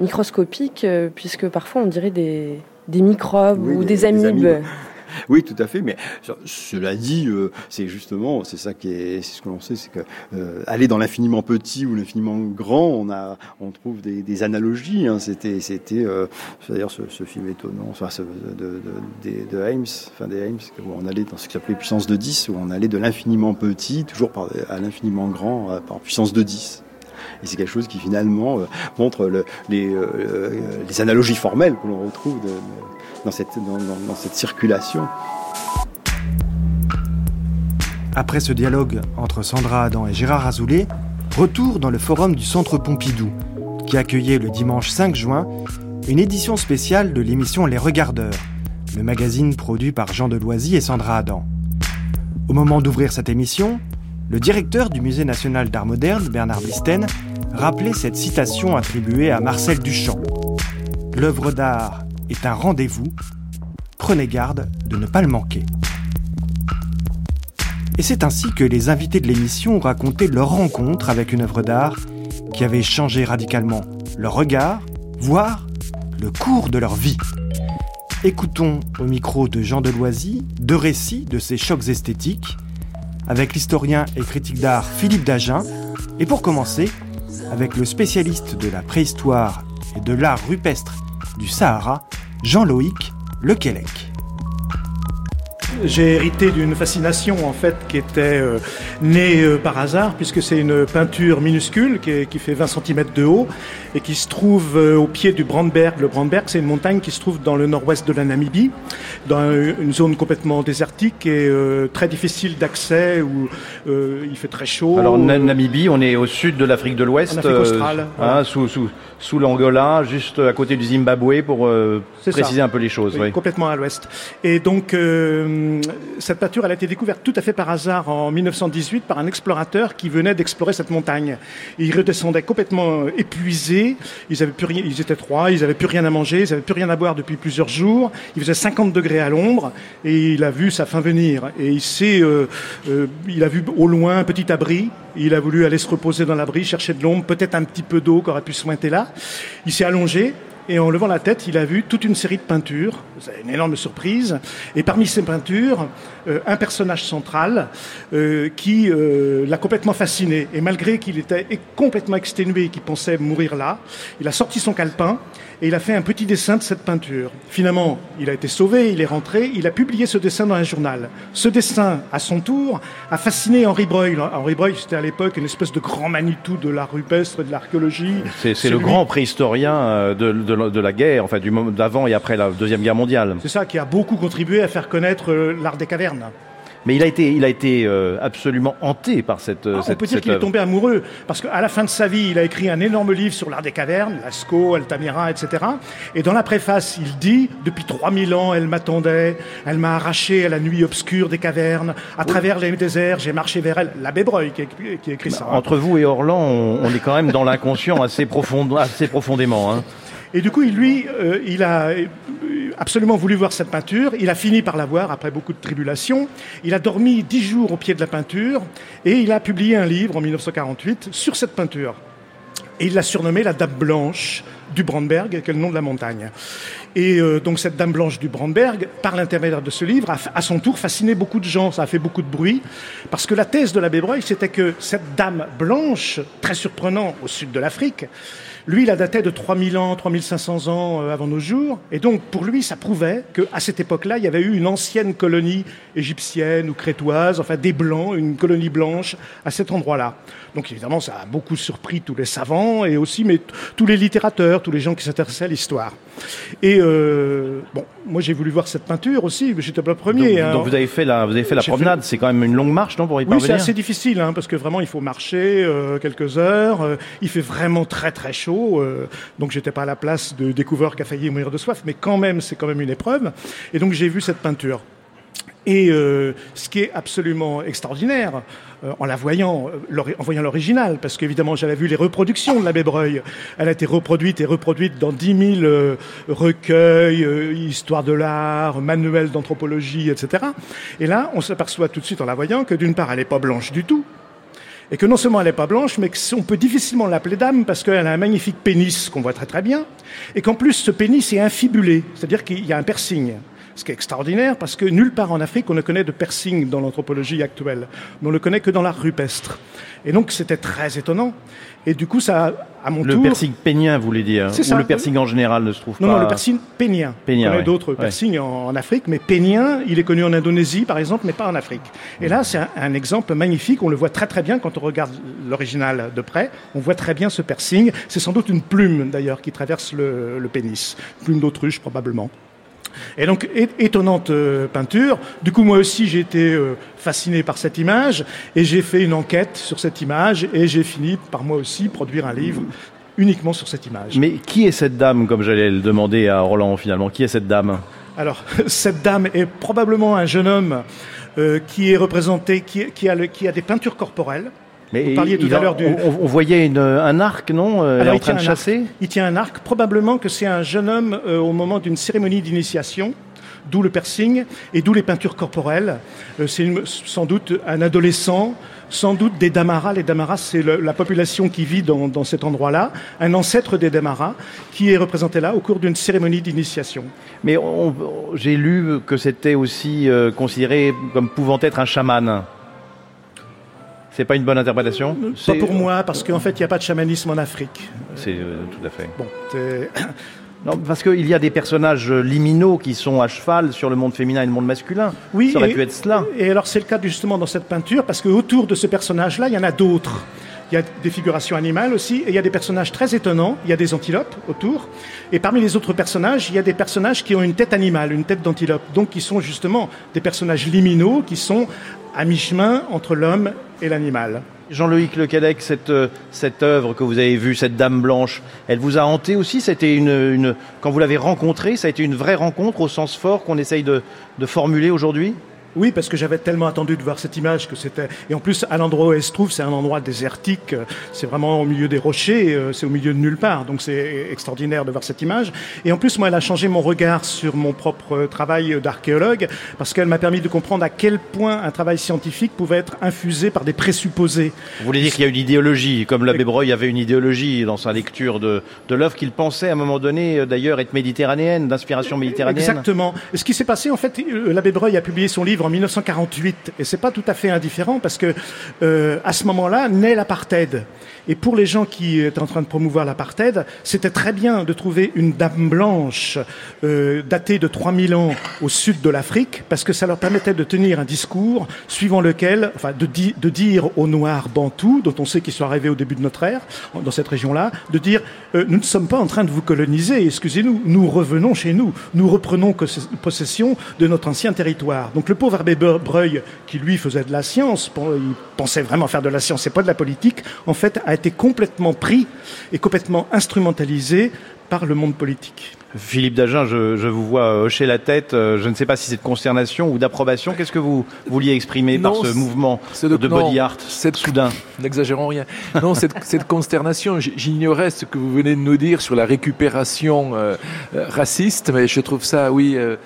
microscopique, puisque parfois on dirait des, des microbes ou des, amibes. Oui, tout à fait. Mais cela dit, euh, c'est justement, c'est ça qui est, ce que l'on sait, c'est que euh, aller dans l'infiniment petit ou l'infiniment grand, on a, on trouve des, analogies. Hein. C'était, c'était, euh, d'ailleurs, ce, film étonnant, enfin, de, de, de, enfin où on allait dans ce qui s'appelait puissance de 10, où on allait de l'infiniment petit, toujours par, à l'infiniment grand, par puissance de 10. Et c'est quelque chose qui finalement montre le, les, les, analogies formelles que l'on retrouve de, dans cette, circulation. Après ce dialogue entre Sandra Adam et Gérard Azoulay, retour dans le forum du Centre Pompidou, qui accueillait le dimanche 5 juin une édition spéciale de l'émission Les Regardeurs, le magazine produit par Jean Deloisy et Sandra Adam. Au moment d'ouvrir cette émission, le directeur du Musée national d'art moderne, Bernard Blisten, rappelait cette citation attribuée à Marcel Duchamp. L'œuvre d'art est un rendez-vous. Prenez garde de ne pas le manquer. Et c'est ainsi que les invités de l'émission racontaient leur rencontre avec une œuvre d'art qui avait changé radicalement leur regard, voire le cours de leur vie. Écoutons au micro de Jean Deloisy deux récits de ces chocs esthétiques, avec l'historien et critique d'art Philippe Dagen, et pour commencer, avec le spécialiste de la préhistoire et de l'art rupestre du Sahara, Jean-Loïc Lequelec. J'ai hérité d'une fascination en fait qui était euh, née euh, par hasard puisque c'est une peinture minuscule qui, qui, fait 20 cm de haut et qui se trouve euh, au pied du Brandberg. Le Brandberg c'est une montagne qui se trouve dans le nord-ouest de la Namibie, dans une zone complètement désertique et très difficile d'accès où il fait très chaud. Alors Namibie, on est au sud de l'Afrique de l'Ouest, hein, sous, sous, sous l'Angola, juste à côté du Zimbabwe pour préciser un peu les choses. Oui, Complètement à l'ouest. Et donc euh, cette peinture, elle a été découverte tout à fait par hasard en 1918 par un explorateur qui venait d'explorer cette montagne. ils redescendaient complètement épuisés. Ils avaient plus rien, ils étaient trois, ils n'avaient plus rien à manger, ils n'avaient plus rien à boire depuis plusieurs jours. Il faisait 50 degrés à l'ombre et il a vu sa fin venir. Et il s'est, euh, euh, il a vu au loin un petit abri. Il a voulu aller se reposer dans l'abri, chercher de l'ombre, peut-être un petit peu d'eau qui aurait pu se pointer là. Il s'est allongé et en levant la tête, il a vu toute une série de peintures. C'est une énorme surprise. Et parmi ces peintures, euh, un personnage central euh, qui euh, l'a complètement fasciné. Et malgré qu'il était complètement exténué et qu'il pensait mourir là, il a sorti son calepin et il a fait un petit dessin de cette peinture. Finalement, il a été sauvé, il est rentré, il a publié ce dessin dans un journal. Ce dessin, à son tour, a fasciné Henri Breuil. Henri Breuil, c'était à l'époque une espèce de grand Manitou de l'art rupestre et de l'archéologie. C'est le grand préhistorien de, de, de, la guerre, enfin du moment d'avant et après la Deuxième Guerre mondiale. C'est ça qui a beaucoup contribué à faire connaître l'art des cavernes. Mais il a été, il a été euh, absolument hanté par cette. Ah, cette on peut dire qu'il est tombé amoureux parce qu'à la fin de sa vie, il a écrit un énorme livre sur l'art des cavernes, Lascaux, Altamira, etc. Et dans la préface, il dit depuis 3000 ans, elle m'attendait, elle m'a arraché à la nuit obscure des cavernes, à travers les déserts, j'ai marché vers elle. L'abbé Breuil qui, qui, a écrit ça. Hein. Entre vous et Orlan, on, est quand même dans l'inconscient assez, profond, assez profondément. Hein. Et du coup, lui, euh, il a absolument voulu voir cette peinture. Il a fini par la voir après beaucoup de tribulations. Il a dormi dix jours au pied de la peinture et il a publié un livre en 1948 sur cette peinture. Et il l'a surnommée la Dame Blanche du Brandberg, qui est le nom de la montagne. Et euh, donc cette Dame Blanche du Brandberg, par l'intermédiaire de ce livre, a à son tour fasciné beaucoup de gens. Ça a fait beaucoup de bruit, parce que la thèse de l'abbé Breuil, c'était que cette Dame Blanche, très surprenant au sud de l'Afrique, lui, il a daté de 3000 ans, 3500 ans euh, avant nos jours. Et donc, pour lui, ça prouvait qu'à cette époque-là, il y avait eu une ancienne colonie égyptienne ou crétoise, enfin des Blancs, une colonie blanche à cet endroit-là. Donc, évidemment, ça a beaucoup surpris tous les savants et aussi mais, tous les littérateurs, tous les gens qui s'intéressaient à l'histoire. Et euh, bon, moi, j'ai voulu voir cette peinture aussi, j'étais pas le premier. Donc, hein. donc, vous avez fait la, vous avez fait la promenade, c'est quand même une longue marche, non, pour y Oui, parvenir c'est assez difficile, hein, parce que vraiment, il faut marcher euh, quelques heures. euh, il fait vraiment très très chaud, donc j'étais pas à la place de découvreur qui a failli mourir de soif, mais quand même, c'est quand même une épreuve. Et donc j'ai vu cette peinture. Et euh, ce qui est absolument extraordinaire, euh, en la voyant, euh, en voyant l'original, parce qu'évidemment j'avais vu les reproductions de l'abbé Breuil. Elle a été reproduite et reproduite dans 10 000 euh, recueils, euh, histoire de l'art, manuels d'anthropologie, etc. Et là, on s'aperçoit tout de suite en la voyant que d'une part, elle n'est pas blanche du tout. Et que non seulement elle n'est pas blanche, mais qu'on peut difficilement l'appeler dame parce qu'elle a un magnifique pénis qu'on voit très très bien. Et qu'en plus, ce pénis est infibulé, c'est-à-dire qu'il y a un piercing. Ce qui est extraordinaire parce que nulle part en Afrique on ne connaît de piercing dans l'anthropologie actuelle. On ne le connaît que dans l'art rupestre. Et donc c'était très étonnant. Et du coup, ça, à mon Le tour. piercing pénien, vous voulez dire C'est Ou ça. le piercing en général ne se trouve Non, pas non, le piercing pénien. Pénien, On ouais. d'autres Ouais. piercings en, en Afrique, mais pénien, il est connu en Indonésie, par exemple, mais pas en Afrique. Et là, c'est un, un exemple magnifique. On le voit très très bien quand on regarde l'original de près. On voit très bien ce piercing. C'est sans doute une plume, d'ailleurs, qui traverse le, le pénis. Une plume d'autruche, probablement. Et donc, étonnante euh, peinture. Du coup, moi aussi, j'ai été euh, fasciné par cette image et j'ai fait une enquête sur cette image et j'ai fini par moi aussi produire un livre uniquement sur cette image. Mais qui est cette dame, comme j'allais le demander à Roland finalement? Qui est cette dame? Alors, cette dame est probablement un jeune homme euh, qui est représenté, qui, qui a le- qui a des peintures corporelles. Mais Vous parliez tout à l'heure du... on, on voyait une- un arc, non Euh, Alors, en il train tient de un arc. chasser Il tient un arc. Probablement que c'est un jeune homme euh, au moment d'une cérémonie d'initiation, d'où le piercing et d'où les peintures corporelles. Euh, c'est sans doute un adolescent, sans doute des Damaras. Les Damaras, c'est le- la population qui vit dans, dans cet endroit-là, un ancêtre des Damaras qui est représenté là au cours d'une cérémonie d'initiation. Mais on- j'ai lu que c'était aussi euh, considéré comme pouvant être un chaman. C'est pas une bonne interprétation Pas pour moi, parce qu'en fait, il n'y a pas de chamanisme en Afrique. C'est euh, tout à fait. Bon, Non, parce qu'il y a des personnages liminaux qui sont à cheval sur le monde féminin et le monde masculin. Oui, Ça aurait et- pu être cela. Et alors c'est le cas justement dans cette peinture, parce qu'autour de ce personnage-là, il y en a d'autres. Il y a des figurations animales aussi, et il y a des personnages très étonnants. Il y a des antilopes autour. Et parmi les autres personnages, il y a des personnages qui ont une tête animale, une tête d'antilope. Donc qui sont justement des personnages liminaux qui sont à mi-chemin entre l'homme et l'animal. Jean-Loïc Lequelec, cette, euh, cette œuvre que vous avez vue, cette Dame Blanche, elle vous a hanté aussi? C'était une, une, Quand vous l'avez rencontrée, ça a été une vraie rencontre au sens fort qu'on essaye de, de formuler aujourd'hui? Oui, parce que j'avais tellement attendu de voir cette image que c'était. Et en plus, à l'endroit où elle se trouve, c'est un endroit désertique. euh, C'est vraiment au milieu des rochers. euh, C'est au milieu de nulle part. Donc c'est extraordinaire de voir cette image. Et en plus, moi, elle a changé mon regard sur mon propre euh, travail d'archéologue parce qu'elle m'a permis de comprendre à quel point un travail scientifique pouvait être infusé par des présupposés. Vous voulez dire qu'il y a une idéologie, comme l'abbé Breuil avait une idéologie dans sa lecture de, de l'œuvre qu'il pensait à un moment donné, d'ailleurs, être méditerranéenne, d'inspiration méditerranéenne? Exactement. Et ce qui s'est passé, en fait, l'abbé Breuil a publié son livre en 1948, et c'est pas tout à fait indifférent parce que euh, à ce moment-là naît l'apartheid. Et pour les gens qui étaient en train de promouvoir l'apartheid, c'était très bien de trouver une dame blanche euh, datée de 3000 ans au sud de l'Afrique, parce que ça leur permettait de tenir un discours suivant lequel, enfin, de, di- de dire aux Noirs bantous, dont on sait qu'ils sont arrivés au début de notre ère, dans cette région-là, de dire euh, nous ne sommes pas en train de vous coloniser, excusez-nous, nous revenons chez nous, nous reprenons possession de notre ancien territoire. Donc le pauvre abbé Bre- Breuil, qui lui faisait de la science, il pensait vraiment faire de la science et pas de la politique, en fait a été complètement pris et complètement instrumentalisé par le monde politique. Philippe Dagen, je, je vous vois hocher la tête. euh, Je ne sais pas si c'est de consternation ou d'approbation. Qu'est-ce que vous vouliez exprimer par Non, ce mouvement c'est de, de- non, body art cette- soudain? N'exagérons rien. Non, cette, cette consternation, j'ignorais ce que vous venez de nous dire sur la récupération euh, euh, raciste, mais je trouve ça, oui, euh,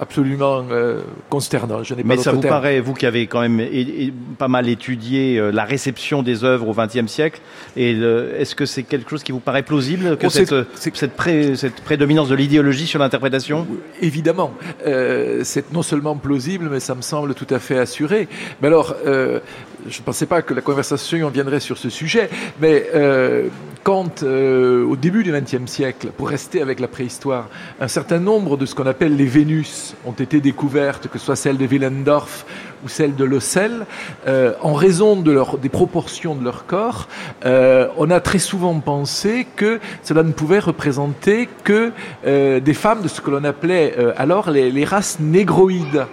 absolument euh, consternant. Je n'ai pas Mais ça vous terme. paraît, vous qui avez quand même pas mal étudié euh, la réception des œuvres au XXe siècle, et est-ce que c'est quelque chose qui vous paraît plausible que Oh, cette, euh, cette, pré- cette prédominance de l'idéologie sur l'interprétation? Évidemment, euh, c'est non seulement plausible, mais ça me semble tout à fait assuré. Mais alors, je ne pensais pas que la conversation viendrait sur ce sujet, mais quand, au début du XXe siècle, pour rester avec la préhistoire, un certain nombre de ce qu'on appelle les Vénus ont été découvertes, que ce soit celle de Willendorf ou celle de Lossel, euh, en raison de leur, des proportions de leur corps, euh, on a très souvent pensé que cela ne pouvait représenter que euh, des femmes de ce que l'on appelait euh, alors les, les races négroïdes.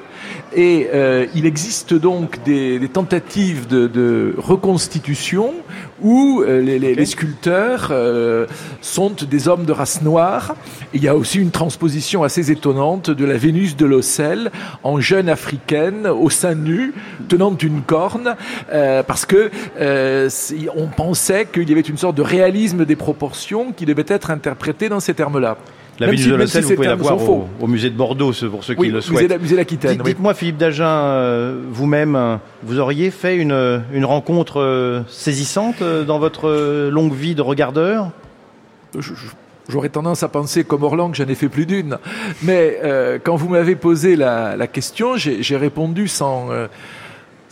Et euh, il existe donc des, des tentatives de, de reconstitution où euh, les, les- les sculpteurs euh, sont des hommes de race noire. Et il y a aussi une transposition assez étonnante de la Vénus de Lossel en jeune africaine, au sein nu, tenant une corne, euh, parce que euh, on pensait qu'il y avait une sorte de réalisme des proportions qui devait être interprété dans ces termes-là. La Même ville si- de même si vous pouvez la voir au, au musée de Bordeaux, pour ceux Oui, qui le souhaitent. musée l'Aquitaine, Dites- oui. Dites-moi, Philippe Dagen, euh, vous-même, vous auriez fait une, une rencontre euh, saisissante euh, dans votre longue vie de regardeur? Je- je- J'aurais tendance à penser comme Orlan que j'en ai fait plus d'une. Mais euh, quand vous m'avez posé la, la question, j'ai répondu sans, euh,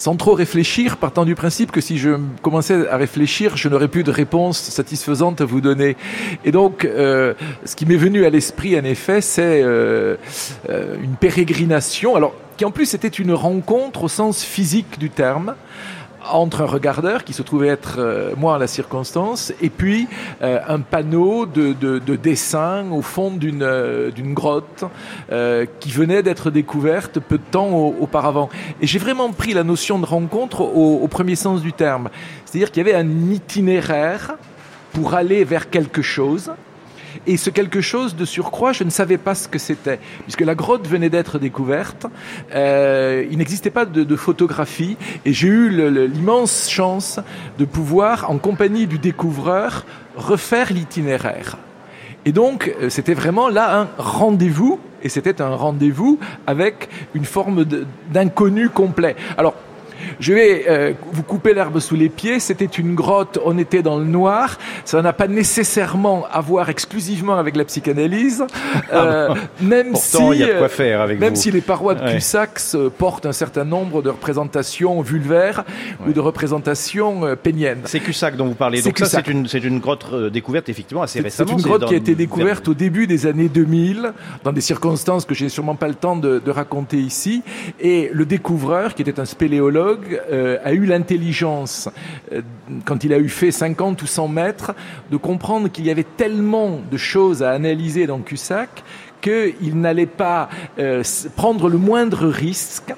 sans trop réfléchir, partant du principe que si je commençais à réfléchir, je n'aurais plus de réponse satisfaisante à vous donner. Et donc, euh, ce qui m'est venu à l'esprit, en effet, c'est euh, euh, une pérégrination, alors qui en plus était une rencontre au sens physique du terme entre un regardeur qui se trouvait être euh, moi en la circonstance et puis euh, un panneau de, de, de dessin au fond d'une euh, d'une grotte euh, qui venait d'être découverte peu de temps au- auparavant. Et j'ai vraiment pris la notion de rencontre au, au premier sens du terme. C'est-à-dire qu'il y avait un itinéraire pour aller vers quelque chose. Et ce quelque chose de surcroît, je ne savais pas ce que c'était, puisque la grotte venait d'être découverte. Euh, il n'existait pas de, de photographie, et j'ai eu l'immense chance de pouvoir, en compagnie du découvreur, refaire l'itinéraire. Et donc, euh, c'était vraiment là un rendez-vous, et c'était un rendez-vous avec une forme d'inconnu complet. Alors, je vais euh, vous couper l'herbe sous les pieds. C'était une grotte, on était dans le noir. Ça n'a pas nécessairement à voir exclusivement avec la psychanalyse. Euh, même Pourtant, si, il y a de quoi faire avec Même vous. si les parois de Ouais. Cussac euh, portent un certain nombre de représentations vulvaires ou de représentations euh, péniennes. C'est Cussac dont vous parlez. C'est Donc ça, c'est une, grotte euh, découverte effectivement assez récemment. C'est une grotte qui a été découverte au début des années 2000, dans des circonstances que j'ai sûrement pas le temps de, de raconter ici. Et le découvreur, qui était un spéléologue, euh, a eu l'intelligence, euh, quand il a eu fait 50 ou 100 mètres, de comprendre qu'il y avait tellement de choses à analyser dans Cussac qu'il n'allait pas euh, prendre le moindre risque.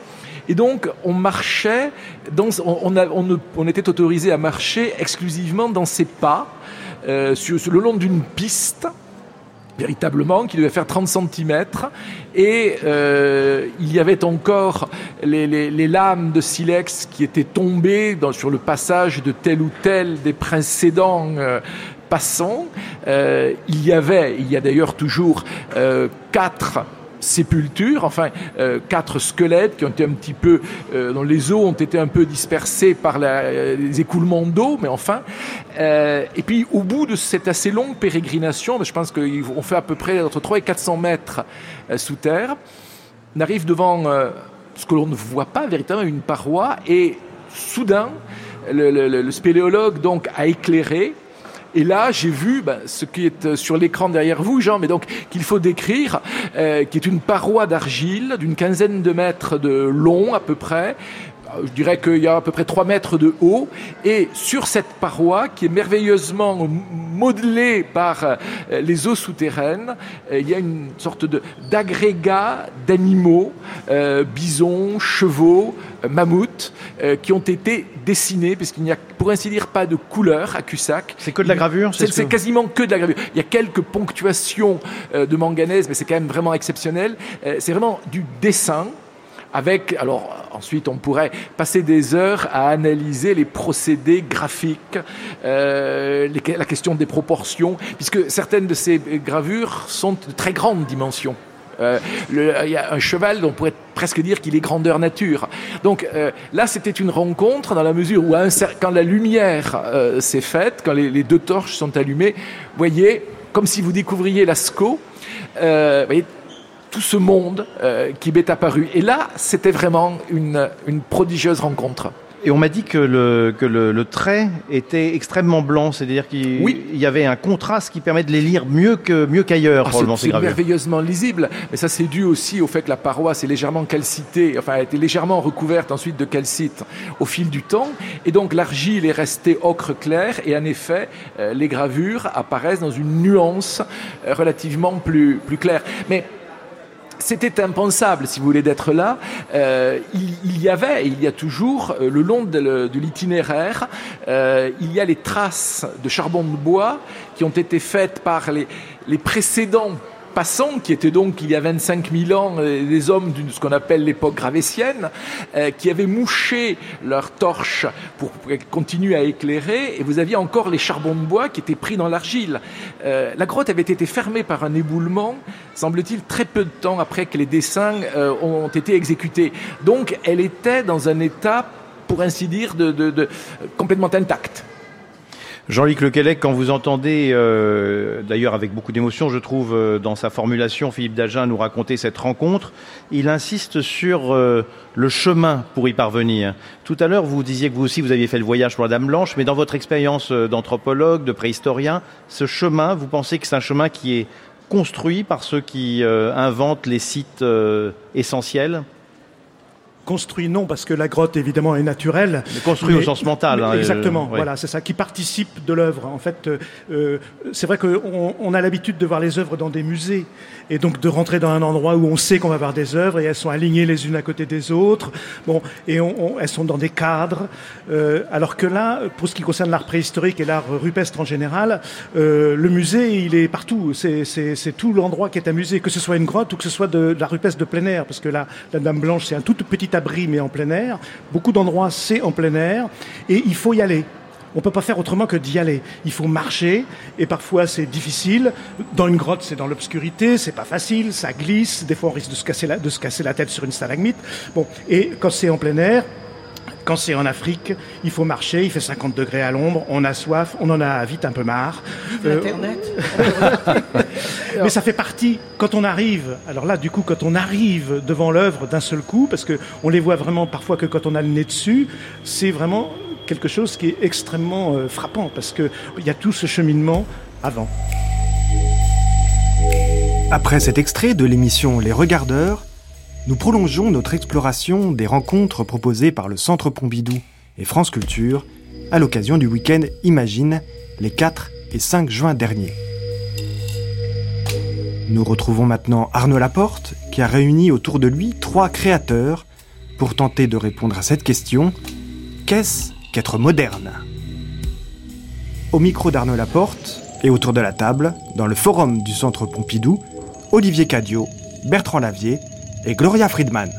Et donc, on marchait, on, on, était autorisé à marcher exclusivement dans ses pas, le long d'une piste, véritablement, qui devait faire 30 cm. Et euh, il y avait encore les, les- les lames de silex qui étaient tombées dans- sur le passage de tel ou tel des précédents euh, passants. Euh, il y avait, il y a d'ailleurs toujours euh, quatre sépultures, enfin euh, quatre squelettes qui ont été un petit peu, euh, dont les os ont été un peu dispersés par les écoulements d'eau, mais enfin. Euh, et puis au bout de cette assez longue pérégrination, je pense qu'on fait à peu près entre 3 et 400 mètres sous terre, on arrive devant ce que l'on ne voit pas véritablement, une paroi, et soudain, le- le spéléologue donc a éclairé. Et là, j'ai vu ben, ce qui est euh, sur l'écran derrière vous, Jean, mais donc qu'il faut décrire, euh, qui est une paroi d'argile d'une quinzaine de mètres de long à peu près. Je dirais qu'il y a à peu près 3 mètres de haut. Et sur cette paroi, qui est merveilleusement modelée par euh, les eaux souterraines, euh, il y a une sorte d'agrégat d'animaux, euh, bisons, chevaux, mammouths, euh, qui ont été dessinés, puisqu'il n'y a pour ainsi dire pas de couleur à Cussac. C'est que de la gravure C'est ce que- quasiment que de la gravure. Il y a quelques ponctuations euh, de manganèse, mais c'est quand même vraiment exceptionnel. C'est vraiment du dessin. Avec, alors ensuite on pourrait passer des heures à analyser les procédés graphiques, euh, la question des proportions, puisque certaines de ces gravures sont de très grandes dimensions. Euh, Il y a un cheval dont on pourrait presque dire qu'il est grandeur nature. Donc euh, là, c'était une rencontre dans la mesure où quand la lumière s'est faite, quand les, deux torches sont allumées, voyez, comme si vous découvriez Lascaux, voyez, tout ce monde euh, qui m'est apparu. Et là, c'était vraiment une, une prodigieuse rencontre. Et on m'a dit que le, que le, le trait était extrêmement blanc, c'est-à-dire qu'il Oui. y avait un contraste qui permet de les lire mieux que mieux qu'ailleurs, Ah, probablement, c'est merveilleusement lisible, mais ça c'est dû aussi au fait que la paroisse est légèrement calcitée, enfin a été légèrement recouverte ensuite de calcite au fil du temps, et donc l'argile est restée ocre clair, et en effet euh, les gravures apparaissent dans une nuance euh, relativement plus, plus claire. Mais c'était impensable, si vous voulez, d'être là. Euh, il, y avait, il y a toujours, euh, le long de, l'itinéraire, euh, il y a les traces de charbon de bois qui ont été faites par les précédents passants, qui étaient donc il y a 25 000 ans euh, des hommes de ce qu'on appelle l'époque gravétienne, euh, qui avaient mouché leurs torches pour, pour continuent à éclairer, et vous aviez encore les charbons de bois qui étaient pris dans l'argile. Euh, la grotte avait été fermée par un éboulement, semble-t-il, très peu de temps après que les dessins ont été exécutés. Donc elle était dans un état, pour ainsi dire, de- complètement intact. Jean-Luc Lequelec, quand vous entendez, euh, d'ailleurs avec beaucoup d'émotion, je trouve, euh, dans sa formulation, Philippe Dagen nous raconter cette rencontre, il insiste sur euh, le chemin pour y parvenir. Tout à l'heure, vous disiez que vous aussi, vous aviez fait le voyage pour la Dame Blanche, mais dans votre expérience d'anthropologue, de préhistorien, ce chemin, vous pensez que c'est un chemin qui est construit par ceux qui inventent les sites essentiels? Construit non, parce que la grotte évidemment est naturelle. Mais construit au sens mental, hein, exactement, euh, ouais. voilà, c'est ça, qui participe de l'œuvre. En fait, euh, euh, c'est vrai qu'on on a l'habitude de voir les œuvres dans des musées, et donc de rentrer dans un endroit où on sait qu'on va voir des œuvres, et elles sont alignées les unes à côté des autres, bon, et on, on- elles sont dans des cadres. Euh, alors que là, pour ce qui concerne l'art préhistorique et l'art rupestre en général, le musée, il est partout. C'est- C'est c'est tout l'endroit qui est un musée, que ce soit une grotte ou que ce soit de, de la rupestre de plein air, parce que là, la Dame Blanche, c'est un tout petit abri, mais en plein air. Beaucoup d'endroits, c'est en plein air, et il faut y aller. On peut pas faire autrement que d'y aller. Il faut marcher, et parfois c'est difficile. Dans une grotte, c'est dans l'obscurité, c'est pas facile, ça glisse. Des fois, on risque de se casser la, de se casser la tête sur une stalagmite. Bon, et quand c'est en plein air, quand c'est en Afrique, il faut marcher, il fait 50 degrés à l'ombre, on a soif, on en a vite un peu marre. Euh, mais ça fait partie, quand on arrive, alors là, du coup, quand on arrive devant l'œuvre d'un seul coup, parce que on les voit vraiment parfois que quand on a le nez dessus, c'est vraiment quelque chose qui est extrêmement euh, frappant, parce que il y a tout ce cheminement avant. Après cet extrait de l'émission Les Regardeurs, nous prolongeons notre exploration des rencontres proposées par le Centre Pompidou et France Culture à l'occasion du week-end Imagine les 4 et 5 juin dernier. Nous retrouvons maintenant Arnaud Laporte qui a réuni autour de lui trois créateurs pour tenter de répondre à cette question qu'est-ce qu'être moderne? Au micro d'Arnaud Laporte et autour de la table, dans le forum du Centre Pompidou, Olivier Cadio, Bertrand Lavier et Gloria Friedman.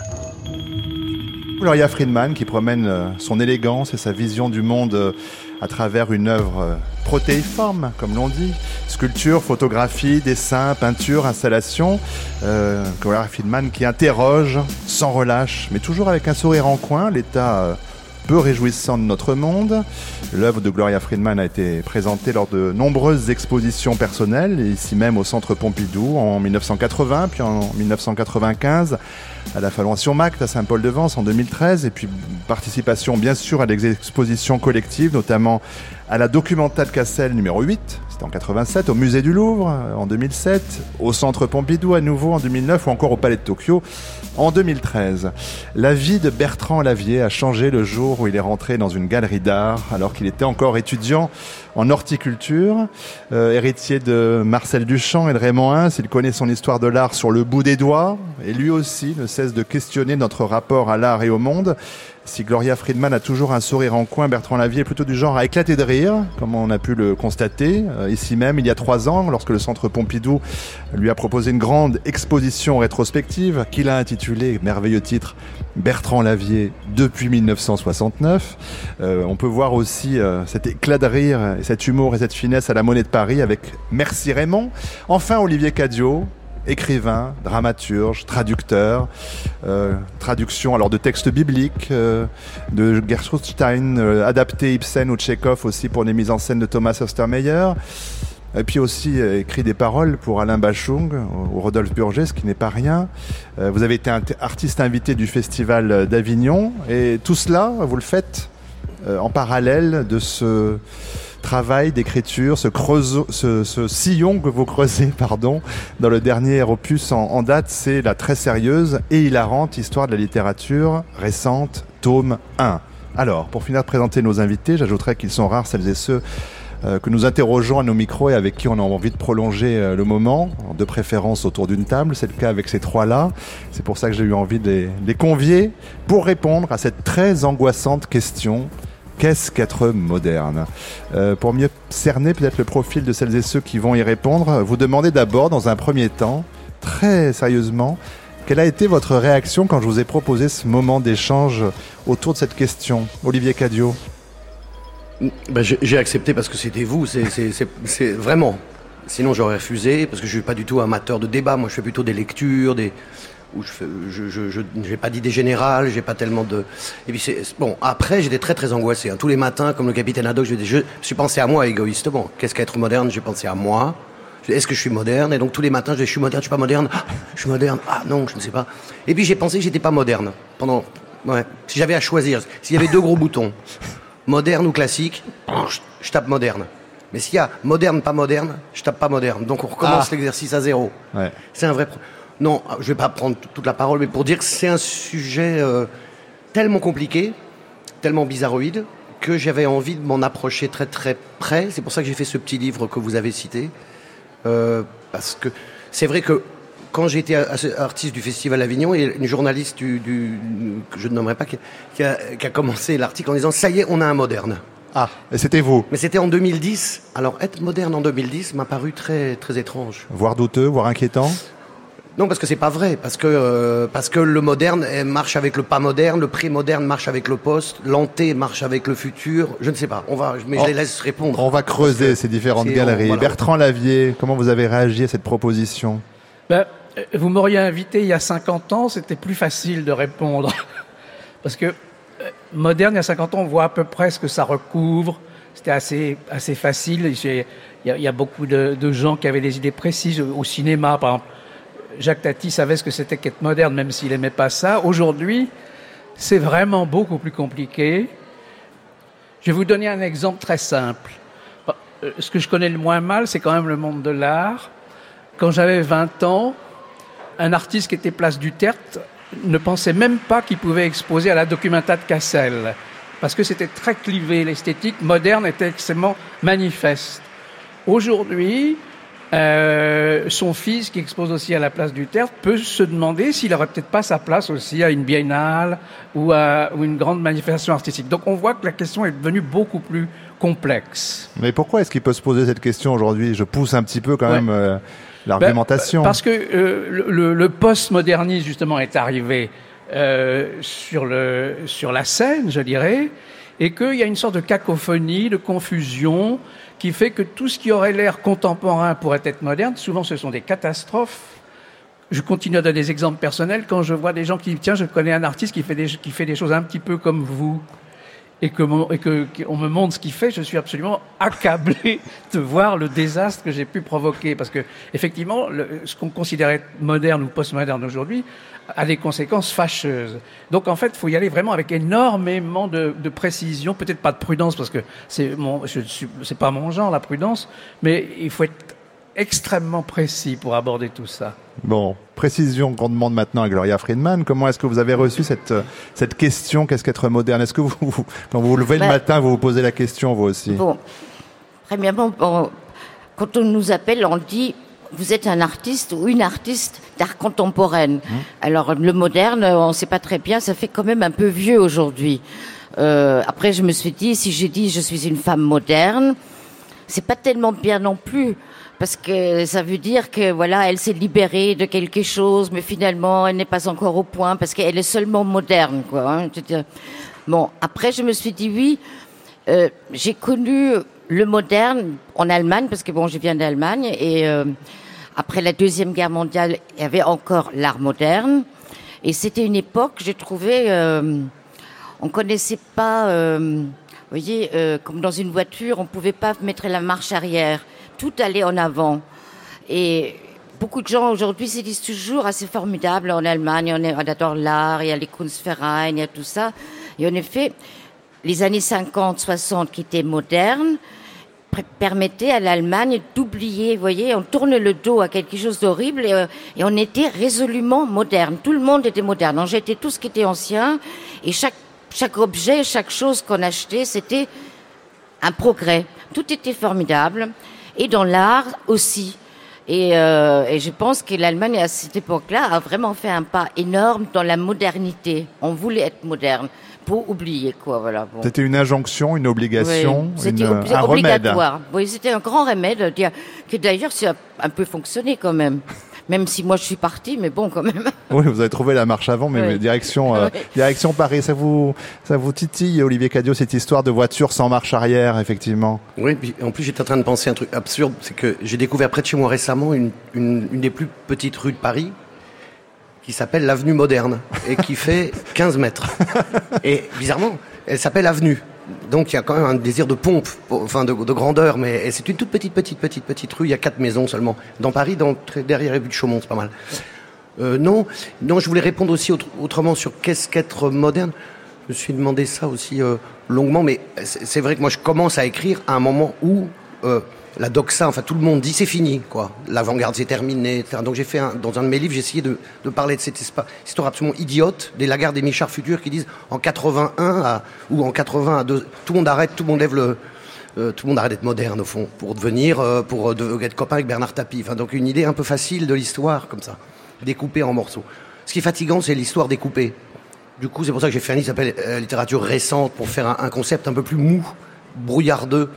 Gloria Friedman qui promène euh, son élégance et sa vision du monde euh, à travers une œuvre euh, protéiforme, comme l'on dit. Sculpture, photographie, dessin, peinture, installation. Euh, qui interroge sans relâche, mais toujours avec un sourire en coin, l'état euh, peu réjouissant de notre monde. L'œuvre de Gloria Friedman a été présentée lors de nombreuses expositions personnelles, ici même au Centre Pompidou en 1980, puis en 1995 à la Fondation Mact à Saint-Paul-de-Vence en 2013, et puis participation bien sûr à des expositions collectives, notamment à la Documenta de Cassel numéro 8, c'était en 87, au Musée du Louvre euh, en 2007, au Centre Pompidou à nouveau en 2009 ou encore au Palais de Tokyo en 2013. La vie de Bertrand Lavier a changé le jour où il est rentré dans une galerie d'art alors qu'il était encore étudiant en horticulture, euh, héritier de Marcel Duchamp et de Raymond Hins. Il connaît son histoire de l'art sur le bout des doigts et lui aussi ne cesse de questionner notre rapport à l'art et au monde. Si Gloria Friedman a toujours un sourire en coin, Bertrand Lavier est plutôt du genre à éclater de rire, comme on a pu le constater euh, ici même il y a trois ans, lorsque le Centre Pompidou lui a proposé une grande exposition rétrospective qu'il a intitulée, merveilleux titre, Bertrand Lavier depuis 1969. Euh, on peut voir aussi euh, cet éclat de rire, et cet humour et cette finesse à la Monnaie de Paris avec Merci Raymond. Enfin Olivier Cadio, écrivain, dramaturge, traducteur, euh, traduction alors de textes bibliques, euh, de Gertrude Stein, euh, adapté Ibsen ou Tchekhov aussi pour les mises en scène de Thomas Ostermeyer. Et puis aussi euh, écrit des paroles pour Alain Bachung ou Rodolphe Burger, ce qui n'est pas rien. Euh, vous avez été artiste invité du Festival d'Avignon et tout cela, vous le faites euh, en parallèle de ce travail d'écriture, ce, ce, ce sillon que vous creusez pardon, dans le dernier opus en, en date, c'est la très sérieuse et hilarante histoire de la littérature récente, tome 1. Alors, pour finir de présenter nos invités, j'ajouterais qu'ils sont rares celles et ceux euh, que nous interrogeons à nos micros et avec qui on a envie de prolonger euh, le moment, de préférence autour d'une table. C'est le cas avec ces trois-là. C'est pour ça que j'ai eu envie de les, de les convier pour répondre à cette très angoissante question. Qu'est-ce qu'être moderne? Euh, Pour mieux cerner peut-être le profil de celles et ceux qui vont y répondre, vous demandez d'abord, dans un premier temps, très sérieusement, quelle a été votre réaction quand je vous ai proposé ce moment d'échange autour de cette question? Olivier Cadio Ben, j'ai accepté parce que c'était vous, c'est- vraiment. Sinon j'aurais refusé parce que je suis pas du tout amateur de débat. Moi je fais plutôt des lectures, des où je fais, je je je- pas d'idée générale, j'ai pas tellement de. Et puis bon. Après j'étais très très angoissé. hein. Tous les matins comme le capitaine Haddock, je, je suis pensé à moi égoïstement. Qu'est-ce qu'être moderne? J'ai pensé à moi. Est-ce que je suis moderne? Et donc tous les matins je dis je suis moderne, je suis pas moderne. Ah, je suis moderne. Ah non, je ne sais pas. Et puis j'ai pensé que j'étais pas moderne pendant. Ouais. Si j'avais à choisir, s'il y avait deux gros boutons moderne ou classique, je, tape moderne. Mais s'il y a moderne, pas moderne, je tape pas moderne. Donc on recommence Ah. l'exercice à zéro. Ouais. C'est un vrai. Non, je vais pas prendre toute la parole, mais pour dire que c'est un sujet euh, tellement compliqué, tellement bizarroïde, que j'avais envie de m'en approcher très très près. C'est pour ça que j'ai fait ce petit livre que vous avez cité. Euh, parce que c'est vrai que quand j'ai été a- a- artiste du Festival Avignon, il y a une journaliste du, du- que je ne nommerai pas qui, qui a, qui a commencé l'article en disant ça y est, on a un moderne. Ah, et c'était vous Mais c'était en 2010. Alors être moderne en 2010 m'a paru très très étrange. Voire douteux, voire inquiétant Non, parce que c'est pas vrai. Parce que euh, parce que le moderne marche avec le pas moderne, le pré-moderne marche avec le post, l'anté marche avec le futur. Je ne sais pas. On va, mais je les laisse répondre. On va creuser ces différentes galeries. voilà. Bertrand Lavier, comment vous avez réagi à cette proposition? Ben, vous m'auriez invité il y a 50 ans, c'était plus facile de répondre. Parce que euh, moderne, il y a 50 ans, on voit à peu près ce que ça recouvre. C'était assez, assez facile. Il y, a- beaucoup de, gens qui avaient des idées précises. Au cinéma, par exemple, Jacques Tati savait ce que c'était qu'être moderne, même s'il aimait pas ça. Aujourd'hui, c'est vraiment beaucoup plus compliqué. Je vais vous donner un exemple très simple. Euh, Ce que je connais le moins mal, c'est quand même le monde de l'art. Quand j'avais 20 ans, un artiste qui était place du Tertre ne pensait même pas qu'il pouvait exposer à la Documenta de Cassel. Parce que c'était très clivé, l'esthétique moderne était extrêmement manifeste. Aujourd'hui, euh, son fils, qui expose aussi à la place du Tertre, peut se demander s'il aurait peut-être pas sa place aussi à une biennale ou à ou une grande manifestation artistique. Donc on voit que la question est devenue beaucoup plus complexe. Mais pourquoi est-ce qu'il peut se poser cette question aujourd'hui? Je pousse un petit peu quand Ouais. même euh, l'argumentation. Ben, parce que euh, le, le- le postmodernisme, justement, est arrivé euh, sur, la scène, je dirais, et qu'il y a une sorte de cacophonie, de confusion, qui fait que tout ce qui aurait l'air contemporain pourrait être moderne. Souvent, ce sont des catastrophes. Je continue à donner des exemples personnels. Quand je vois des gens qui disent, tiens, je connais un artiste qui fait des choses un petit peu comme vous, et que mon- et que qu'on me montre ce qu'il fait, je suis absolument accablé de voir le désastre que j'ai pu provoquer parce que effectivement le- ce qu'on considérait moderne ou postmoderne aujourd'hui a des conséquences fâcheuses. Donc en fait, il faut y aller vraiment avec énormément de, de précision, peut-être pas de prudence parce que c'est mon c'est pas mon genre la prudence, mais il faut être extrêmement précis pour aborder tout ça. Bon, précision qu'on demande maintenant à Gloria Friedman. Comment est-ce que vous avez reçu cette, cette question Qu'est-ce qu'être moderne Est-ce que vous, vous- quand vous vous levez le Bah, matin, vous vous posez la question, vous aussi? Bon, premièrement, bon, quand on nous appelle, on dit vous êtes un artiste ou une artiste d'art contemporaine. Alors le moderne, on ne sait pas très bien, ça fait quand même un peu vieux aujourd'hui. Euh, après, je me suis dit, si j'ai dit je suis une femme moderne, c'est pas tellement bien non plus. Parce que ça veut dire que voilà, elle s'est libérée de quelque chose, mais finalement, elle n'est pas encore au point parce qu'elle est seulement moderne, quoi. hein. Bon, après, je me suis dit oui. euh, j'ai connu le moderne en Allemagne parce que bon, je viens d'Allemagne et euh, après la Deuxième Guerre mondiale, il y avait encore l'art moderne. Et c'était une époque, j'ai trouvé, euh, on connaissait pas, euh, vous voyez, comme dans une voiture, on pouvait pas mettre la marche arrière. Tout allait en avant. Et beaucoup de gens aujourd'hui se disent toujours, ah, c'est formidable, en Allemagne, on, adore l'art, il y a les Kunstvereine, il y a tout ça. Et en effet, les années 50, 60 qui étaient modernes, permettaient à l'Allemagne d'oublier, vous voyez, on tourne le dos à quelque chose d'horrible et, euh, et on était résolument moderne. Tout le monde était moderne. On jetait tout ce qui était ancien et chaque objet, chaque chose qu'on achetait, c'était un progrès. Tout était formidable. Et dans l'art aussi. Et, euh, et je pense que l'Allemagne, à cette époque-là, a vraiment fait un pas énorme dans la modernité. On voulait être moderne pour oublier, quoi, voilà. Bon. C'était une injonction, une obligation, Oui, une- ob- un remède. obligatoire. Oui, c'était un grand remède, qui d'ailleurs ça a un peu fonctionné quand même. Même si moi je suis partie, mais bon quand même. Oui, vous avez trouvé la marche avant, mais Oui. mais direction, euh, Oui. direction Paris. Ça vous, ça vous titille, Olivier Cadio, cette histoire de voiture sans marche arrière, effectivement? Oui, puis en plus j'étais en train de penser un truc absurde, c'est que j'ai découvert près de chez moi récemment une, une, une des plus petites rues de Paris qui s'appelle l'avenue moderne et qui fait 15 mètres. Et bizarrement, elle s'appelle avenue. Donc il y a quand même un désir de pompe, enfin de, de grandeur, mais c'est une toute petite, petite, petite, petite rue. Il y a quatre maisons seulement. Dans Paris, derrière les buts de Chaumont, c'est pas mal. Euh, non, non, je voulais répondre aussi autre- autrement sur qu'est-ce qu'être moderne. Je me suis demandé ça aussi euh, longuement, mais c'est c'est vrai que moi je commence à écrire à un moment où euh, la doxa, enfin tout le monde dit c'est fini, quoi. L'avant-garde c'est terminé, etc. Donc j'ai fait un, dans un de mes livres, j'ai essayé de, de parler de cette histoire absolument idiote des Lagarde et Michard futurs qui disent en 81 à, ou en 80 à deux, tout le monde arrête, tout le monde lève le, euh, tout le monde arrête d'être moderne au fond pour devenir, euh, pour euh, de- être copain avec Bernard Tapie. Enfin, donc une idée un peu facile de l'histoire comme ça, découpée en morceaux. Ce qui est fatigant, c'est l'histoire découpée. Du coup, c'est pour ça que j'ai fait un livre qui s'appelle euh, Littérature récente pour faire un, un concept un peu plus mou, brouillardeux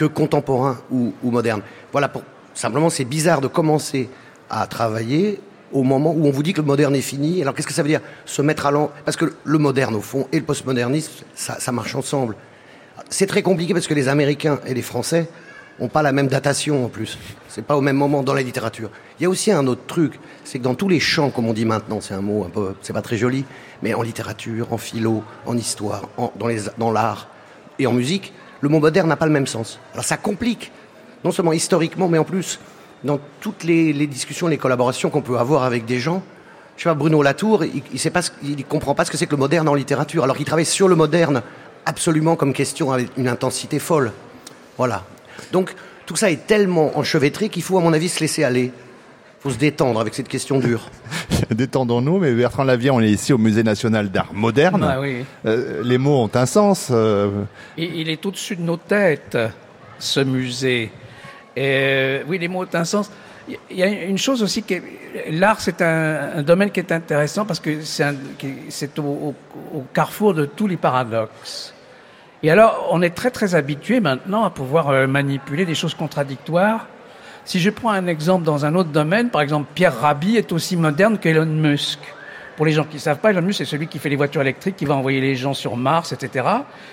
que contemporain ou, ou moderne. Voilà, simplement, c'est bizarre de commencer à travailler au moment où on vous dit que le moderne est fini. Alors, qu'est-ce que ça veut dire? Se mettre à l'en... Parce que le moderne, au fond, et le postmodernisme, ça, marche ensemble. C'est très compliqué parce que les Américains et les Français ont pas la même datation en plus. C'est pas au même moment dans la littérature. Il y a aussi un autre truc, c'est que dans tous les champs, comme on dit maintenant, c'est un mot un peu, c'est pas très joli, mais en littérature, en philo, en histoire, dans les, dans l'art et en musique, le mot moderne n'a pas le même sens. Alors ça complique, non seulement historiquement, mais en plus dans toutes les, discussions, les collaborations qu'on peut avoir avec des gens. Je sais pas, Bruno Latour, il, il comprend pas ce que c'est que le moderne en littérature, alors qu'il travaille sur le moderne absolument comme question avec une intensité folle. Voilà. Donc tout ça est tellement enchevêtré qu'il faut, à mon avis, se laisser aller. Il faut se détendre avec cette question dure. Détendons-nous, mais Bertrand Lavier, on est ici au Musée national d'art moderne. Ah oui. Euh, les mots ont un sens. euh, Il, il est au-dessus de nos têtes, ce musée. Et, euh, oui, les mots ont un sens. Il y a une chose aussi qui l'art, c'est un, un domaine qui est intéressant parce que c'est au, au- au carrefour de tous les paradoxes. Et alors, on est très très habitué maintenant à pouvoir manipuler des choses contradictoires. Si je prends un exemple dans un autre domaine, par exemple, Pierre Rabhi est aussi moderne qu'Elon Musk. Pour les gens qui ne savent pas, Elon Musk, c'est celui qui fait les voitures électriques, qui va envoyer les gens sur Mars, etc.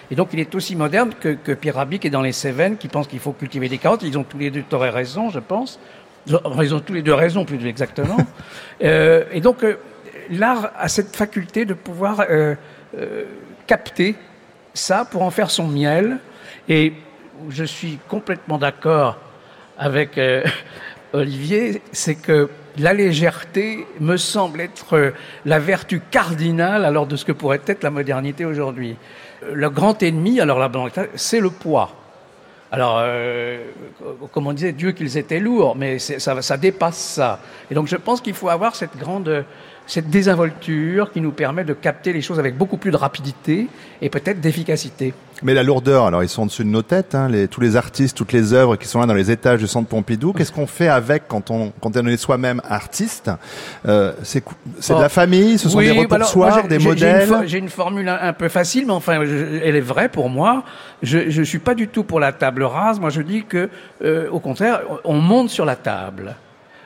Et donc, il est aussi moderne que, que Pierre Rabhi, qui est dans les Cévennes, qui pense qu'il faut cultiver des carottes. Ils ont tous les deux tort et raison, je pense. Ils ont- tous les deux raison, plus exactement. Euh, et donc, euh, l'art a cette faculté de pouvoir euh, capter ça pour en faire son miel. Et je suis complètement d'accord avec euh, Olivier, c'est que la légèreté me semble être euh, la vertu cardinale alors de ce que pourrait être la modernité aujourd'hui. Euh, Le grand ennemi, alors la c'est le poids. Alors, euh, comme on disait, Dieu qu'ils étaient lourds, mais ça dépasse ça. Et donc, je pense qu'il faut avoir cette grande, cette désinvolture qui nous permet de capter les choses avec beaucoup plus de rapidité et peut-être d'efficacité. Mais la lourdeur, alors ils sont au-dessus de nos têtes, hein, les, tous les artistes, toutes les œuvres qui sont là dans les étages du Centre Pompidou. Qu'est-ce qu'on fait avec quand on, quand on est soi-même artiste? Euh, C'est de Oh. la famille, ce sont Oui, des bah alors, moi, des j'ai- j'ai une modèles? J'ai une, formule un, un peu facile, mais enfin, je- elle est vraie pour moi. Je ne suis pas du tout pour la table rase. Moi, je dis que, euh, au contraire, on monte sur la table.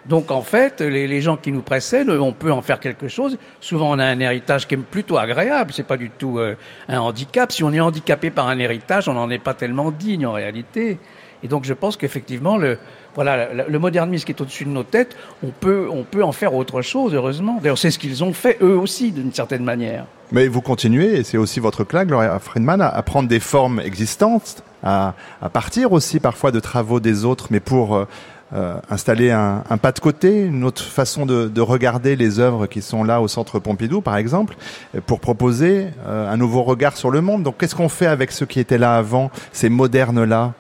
Donc, en fait, les, gens qui nous précèdent, on peut en faire quelque chose. Souvent, on a un héritage qui est plutôt agréable. C'est pas du tout euh, un handicap. Si on est handicapé par un héritage, on n'en est pas tellement digne en réalité. Et donc, je pense qu'effectivement, le, voilà, le- modernisme qui est au-dessus de nos têtes, on peut, on peut en faire autre chose, heureusement. D'ailleurs, c'est ce qu'ils ont fait eux aussi, d'une certaine manière. Mais vous continuez, et c'est aussi votre claque, Gloria Friedman, à, prendre des formes existantes, à, à partir aussi parfois de travaux des autres, mais pour euh, euh, installer un, pas de côté, une autre façon de, de regarder les œuvres qui sont là au Centre Pompidou, par exemple, euh, pour proposer euh, un nouveau regard sur le monde. Donc qu'est-ce qu'on fait avec ceux qui étaient là avant, ces modernes-là?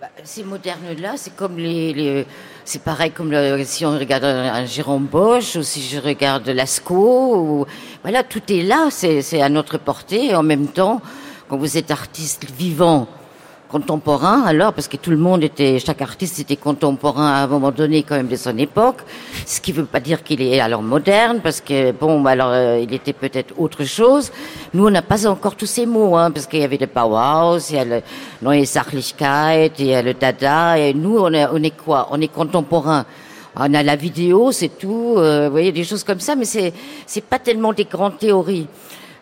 Bah, Ces modernes-là, c'est comme les, c'est pareil comme si on regarde un, Jérôme Bosch ou si je regarde Lascaux. Voilà, tout est là, c'est à notre portée. Et en même temps, quand vous êtes artiste vivant, contemporain, alors parce que tout le monde était, chaque artiste était contemporain à un moment donné quand même de son époque, ce qui veut pas dire qu'il est alors moderne, parce que bon, bah, alors euh, il était peut-être autre chose. Nous, on n'a pas encore tous ces mots, hein, parce qu'il y avait le Bauhaus, il y a le Neue Sachlichkeit, il y a le Dada, et nous, on est, on est quoi? On est contemporain. On a la vidéo, c'est tout, euh, vous voyez, des choses comme ça, mais c'est c'est pas tellement des grandes théories.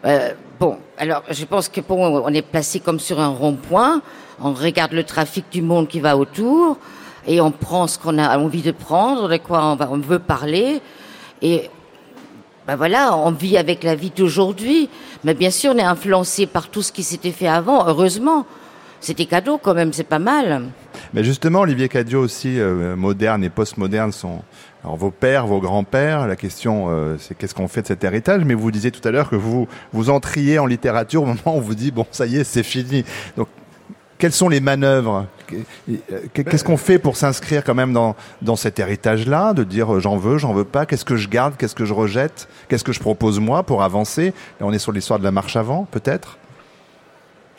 Euh, bon, alors je pense que on est placé comme sur un rond-point. On regarde le trafic du monde qui va autour et on prend ce qu'on a envie de prendre, de quoi on veut parler. Et ben voilà, on vit avec la vie d'aujourd'hui. Mais bien sûr, on est influencé par tout ce qui s'était fait avant. Heureusement, c'était cadeau quand même, c'est pas mal. Mais justement, Olivier Cadio aussi, euh, moderne et postmoderne sont alors vos pères, vos grands-pères. La question, euh, c'est qu'est-ce qu'on fait de cet héritage? Mais vous disiez tout à l'heure que vous vous entriez en littérature au moment où on vous dit bon, ça y est, c'est fini. Donc, quelles sont les manœuvres? Qu'est-ce qu'on fait pour s'inscrire quand même dans, dans cet héritage-là, de dire euh, j'en veux, j'en veux pas, qu'est-ce que je garde, qu'est-ce que je rejette, qu'est-ce que je propose moi pour avancer? Là, on est sur l'histoire de la marche avant, peut-être?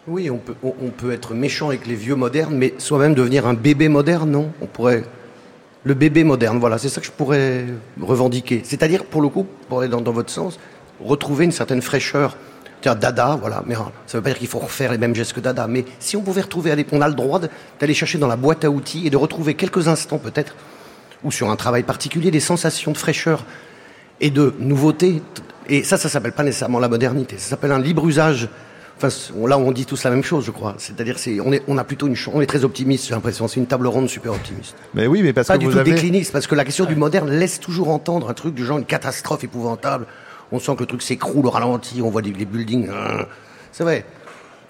Oui, on peut, on peut être méchant avec les vieux modernes, mais soi-même devenir un bébé moderne, non? On pourrait. Le bébé moderne, voilà, c'est ça que je pourrais revendiquer. C'est-à-dire, pour le coup, pour aller dans, votre sens, retrouver une certaine fraîcheur. Dada, voilà, mais hein, ça ne veut pas dire qu'il faut refaire les mêmes gestes que Dada, mais si on pouvait retrouver, on a le droit d'aller chercher dans la boîte à outils et de retrouver quelques instants peut-être, ou sur un travail particulier, des sensations de fraîcheur et de nouveauté. Et ça, ça s'appelle pas nécessairement la modernité, ça s'appelle un libre usage. Enfin, là, on dit tous la même chose, je crois. C'est-à-dire, c'est, on, est, on a plutôt une, on est très optimiste, j'ai l'impression. C'est une table ronde super optimiste. Mais oui, mais parce pas que du vous tout avez... décliniste, parce que la question du moderne laisse toujours entendre un truc du genre une catastrophe épouvantable. On sent que le truc s'écroule au ralenti, on voit des, buildings. hein. C'est vrai.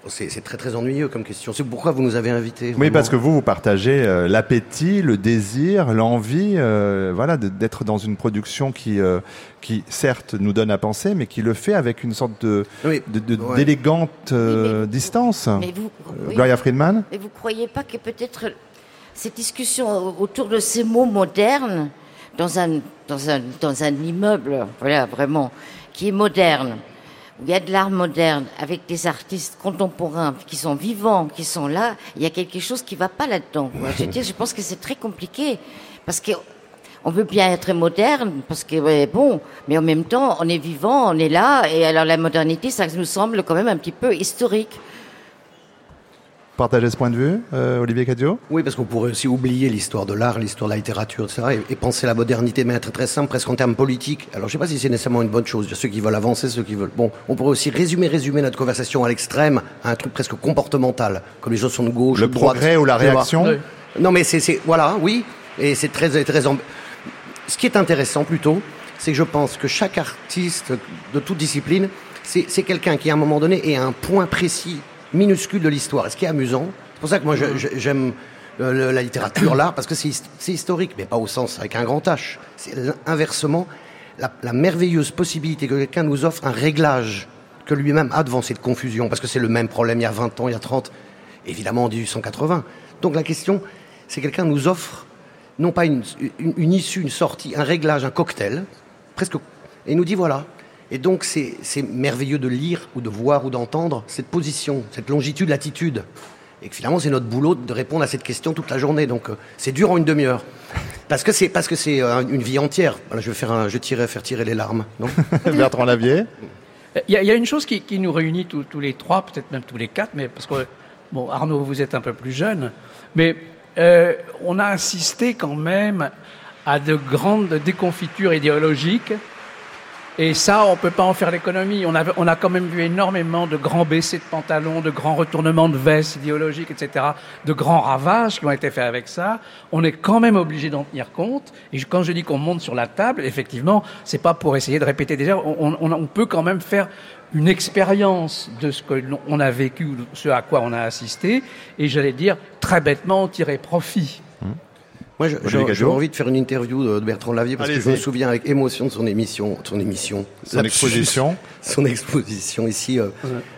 C'est, très très ennuyeux comme question. C'est pourquoi vous nous avez invités. Oui, parce que vous, vous partagez euh, l'appétit, le désir, l'envie, euh, voilà, d'être dans une production qui, euh, qui, certes, nous donne à penser, mais qui le fait avec une sorte de, Oui. Ouais. d'élégante distance. mais vous- Euh, oui. Gloria Friedman Mais vous croyez pas que peut-être cette discussion autour de ces mots modernes dans un, dans un, dans un immeuble, voilà, vraiment, qui est moderne, il y a de l'art moderne, avec des artistes contemporains qui sont vivants, qui sont là, il y a quelque chose qui va pas là-dedans. Je pense que c'est très compliqué, parce que on veut bien être moderne, parce que bon, mais en même temps, on est vivant, on est là, et alors la modernité, ça nous semble quand même un petit peu historique. Partagez ce point de vue, euh, Olivier Cadio Oui, parce qu'on pourrait aussi oublier l'histoire de l'art, l'histoire de la littérature, etc., et, et penser la modernité de manière très, simple, presque en termes politiques. Alors, je ne sais pas si c'est nécessairement une bonne chose. Il y a ceux qui veulent avancer, ceux qui veulent. Bon, on pourrait aussi résumer, résumer notre conversation à l'extrême, à un truc presque comportemental, comme les choses sont de gauche, Le de droite. progrès ou la réaction? Oui. Non, mais c'est, voilà, oui, et c'est très, très. Ce qui est intéressant plutôt, c'est que je pense que chaque artiste de toute discipline, c'est quelqu'un qui, à un moment donné, est à un point précis, minuscule de l'histoire. Et ce qui est amusant, c'est pour ça que moi je- j'aime euh, la littérature, l'art, parce que c'est, his- c'est historique, mais pas au sens avec un grand H. C'est inversement la, la merveilleuse possibilité que quelqu'un nous offre un réglage que lui-même a devant cette confusion, parce que c'est le même problème il y a 20 ans, il y a 30, évidemment en 1880. Donc la question, c'est que quelqu'un nous offre non pas une, une- une issue, une sortie, un réglage, un cocktail, presque, et nous dit voilà. Et donc c'est c'est merveilleux de lire ou de voir ou d'entendre cette position, cette longitude, latitude. Et que finalement c'est notre boulot de répondre à cette question toute la journée. Donc euh, c'est dur en une demi-heure. Parce que c'est parce que c'est euh, une vie entière. Voilà, je vais faire un, je tirer, faire tirer les larmes. Non Bertrand Lavier Il y, a- il y a une chose qui, qui nous réunit tous, tous les trois, peut-être même tous les quatre, mais parce que, bon, Arnaud, vous êtes un peu plus jeune, mais euh, on a assisté quand même à de grandes déconfitures idéologiques Et ça, on peut pas en faire l'économie. On a, on a quand même vu énormément de grands baissés de pantalons, de grands retournements de vestes idéologiques, etc., de grands ravages qui ont été faits avec ça. On est quand même obligé d'en tenir compte. Et quand je dis qu'on monte sur la table, effectivement, c'est pas pour essayer de répéter déjà. On, on, on peut quand même faire une expérience de ce qu'on a vécu, ce à quoi on a assisté, et j'allais dire très bêtement tirer profit. Moi, je- j'ai envie de faire une interview de Bertrand Lavier parce que je me souviens avec émotion de son émission, de son émission, Son exposition. son exposition ici, euh,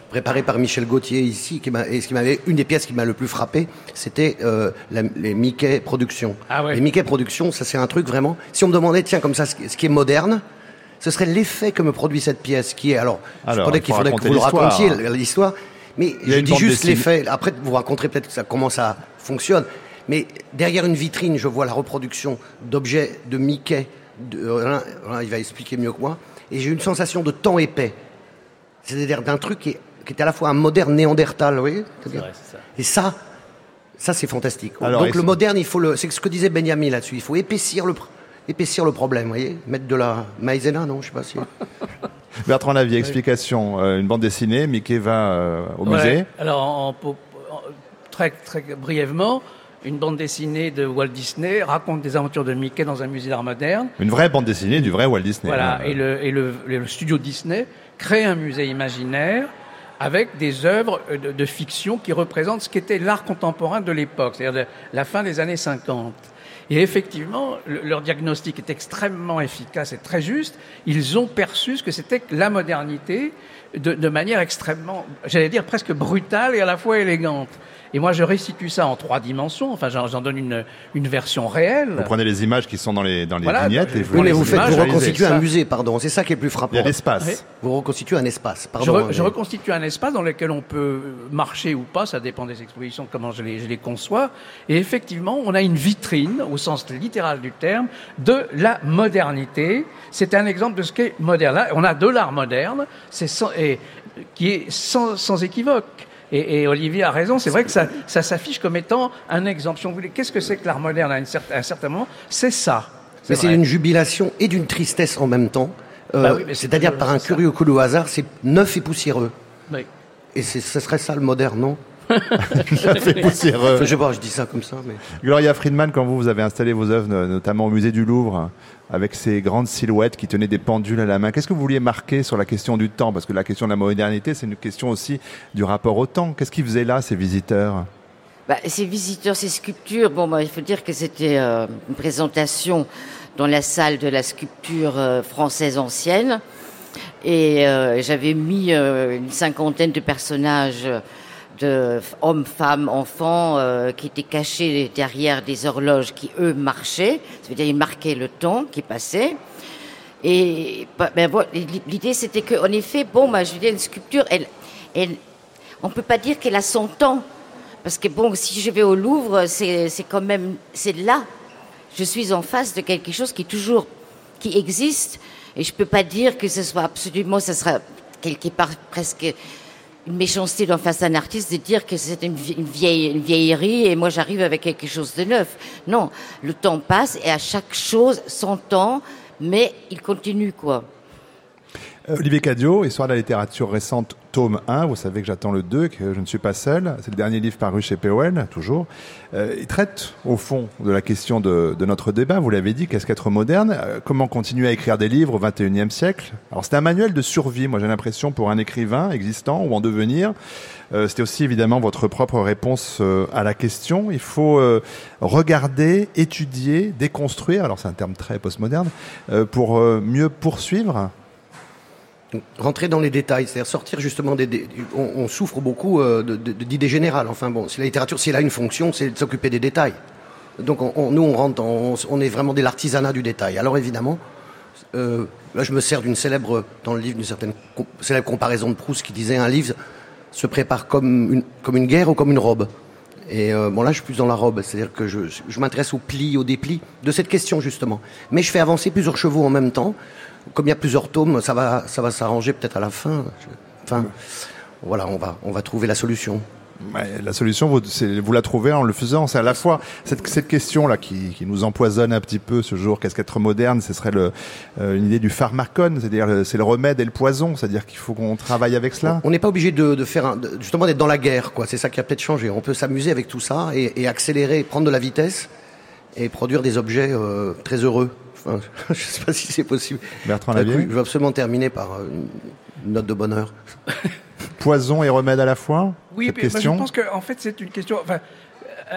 préparée par Michel Gauthier ici, qui et ce qui m'avait, une des pièces qui m'a le plus frappé, c'était euh, les Mickey Productions. Ah ouais. Les Mickey Productions, ça c'est un truc vraiment. Si on me demandait, tiens, comme ça, ce qui est moderne. Ce serait l'effet que me produit cette pièce, qui est alors. je Alors, il qu'il faut faudrait que raconter vous le racontiez l'histoire, mais je dis juste l'effet. Après, vous raconterez peut-être que ça, comment ça fonctionne. Mais derrière une vitrine, je vois la reproduction d'objets de Mickey. De, Alain- Alain, il va expliquer mieux que moi. Et j'ai une sensation de temps épais. C'est-à-dire d'un truc qui, est- qui était à la fois un moderne néandertal, vous voyez Et ça, ça c'est fantastique. Alors, Donc le moderne, il faut le. C'est ce que disait Benjamin là-dessus. Il faut épaissir le, épaissir le problème, vous voyez Mettre de la maïzena, non Je sais pas si. Bertrand Lavier, explication. euh, une bande dessinée, Mickey va euh, au Ouais. musée. Alors, en- en- en- très, très brièvement, une bande dessinée de Walt Disney raconte des aventures de Mickey dans un musée d'art moderne. Une vraie bande dessinée du vrai Walt Disney. Voilà, hein. et, le, et le, le studio Disney crée un musée imaginaire avec des œuvres de, de fiction qui représentent ce qu'était l'art contemporain de l'époque, c'est-à-dire la fin des années 50. Et effectivement, le- leur diagnostic est extrêmement efficace et très juste. Ils ont perçu ce que c'était que la modernité de, de manière extrêmement, j'allais dire presque brutale et à la fois élégante. Et moi, je restitue ça en trois dimensions. Enfin, j'en donne une, une version réelle. Vous prenez les images qui sont dans les, dans les Voilà, vignettes je- et vous Oui, mais les vous, faites, vous visualisez. reconstituez un musée, pardon. C'est ça qui est le plus frappant. Il y a l'espace. Oui. Vous reconstituez un espace, Je, pardon. re- je reconstitue un espace dans lequel on peut marcher ou pas, ça dépend des expositions, comment je les, je les conçois. Et effectivement, on a une vitrine, au sens littéral du terme, de la modernité. C'est un exemple de ce qu'est moderne. Là, on a de l'art moderne, c'est sans- et, qui est sans, sans équivoque. Et, et Olivier a raison, c'est vrai que ça, ça s'affiche comme étant un exemple. Si on voulait, qu'est-ce que c'est que l'art moderne à, une certain- à un certain moment? C'est ça. Mais c'est vrai. une jubilation et d'une tristesse en même temps. Euh, Bah oui, mais c'est C'est-à-dire par un c'est ça. curieux coup de hasard, c'est neuf et poussiéreux. Oui. Et c'est- ce serait ça le moderne, non? Poussiéreux. Enfin, Je sais pas, je dis ça comme ça, mais. Gloria Friedman, quand vous, vous avez installé vos œuvres, no- notamment au musée du Louvre, avec ces grandes silhouettes qui tenaient des pendules à la main, qu'est-ce que vous vouliez marquer sur la question du temps? Parce que la question de la modernité, c'est une question aussi du rapport au temps. Qu'est-ce qu'ils faisaient là, ces visiteurs? Bah, ces visiteurs, ces sculptures, bon, bah, il faut dire que c'était euh, une présentation dans la salle de la sculpture euh, française ancienne. Et euh, j'avais mis une cinquantaine de personnages hommes, femmes, enfants euh, qui étaient cachés derrière des horloges qui, eux, marchaient. Ça veut dire ils marquaient le temps qui passait. Et bah, ben, l'idée, c'était que, en effet, bon, je veux dire, une sculpture, on peut pas dire qu'elle a son temps. Parce que bon, si je vais au Louvre, c'est quand même, c'est là. Je suis en face de quelque chose qui existe. Et je peux pas dire que ce soit absolument, ce sera quelque part presque une méchanceté d'en face artiste de dire que c'est une vieille, une vieillerie et moi j'arrive avec quelque chose de neuf. Non, le temps passe et à chaque chose son temps, mais il continue quoi. Euh, Olivier Cadio, Histoire de la littérature récente, tome 1. Vous savez que j'attends le 2, que je ne suis pas seul. C'est le dernier livre paru chez POL, toujours. Euh, il traite, au fond, de la question de, notre débat. Vous l'avez dit, qu'est-ce qu'être moderne? Euh, Comment continuer à écrire des livres au 21e siècle? Alors, c'est un manuel de survie, moi j'ai l'impression, pour un écrivain existant ou en devenir. Euh, C'était aussi évidemment votre propre réponse euh, à la question. Il faut regarder, étudier, déconstruire, alors c'est un terme très postmoderne, pour mieux poursuivre. Rentrer dans les détails, c'est-à-dire sortir justement des. des- on, souffre beaucoup euh, d'idées générales. Enfin bon, si la littérature, si elle a une fonction, c'est de s'occuper des détails. Donc on, on- nous, on rentre, on, on est vraiment de l'artisanat du détail. Alors évidemment, euh, là, je me sers d'une célèbre, dans le livre, d'une certaine célèbre comparaison de Proust qui disait un livre se prépare comme une, comme une guerre ou comme une robe. Et euh, bon là, je suis plus dans la robe, c'est-à-dire que je, je m'intéresse aux plis, aux déplis de cette question justement. Mais je fais avancer plusieurs chevaux en même temps. Comme il y a plusieurs tomes, ça va, ça va s'arranger peut-être à la fin. Enfin, voilà, on va, on va trouver la solution. Ouais, la solution, vous, la trouvez en le faisant. C'est à la fois cette, cette question-là qui, qui nous empoisonne un petit peu ce jour. Qu'est-ce qu'être moderne Ce serait le, euh, une idée du pharmacone, c'est-à-dire c'est le remède et le poison. C'est-à-dire qu'il faut qu'on travaille avec cela. On n'est pas obligé de, de faire un, de- justement d'être dans la guerre, quoi. C'est ça qui a peut-être changé. On peut s'amuser avec tout ça et, et accélérer, prendre de la vitesse et produire des objets euh, très heureux. Enfin, je sais pas si c'est possible. Bertrand Lavier Je veux absolument terminer par euh, une note de bonheur. Poison et remède à la fois Oui, cette mais moi, question je pense qu'en en fait, c'est une question. Enfin,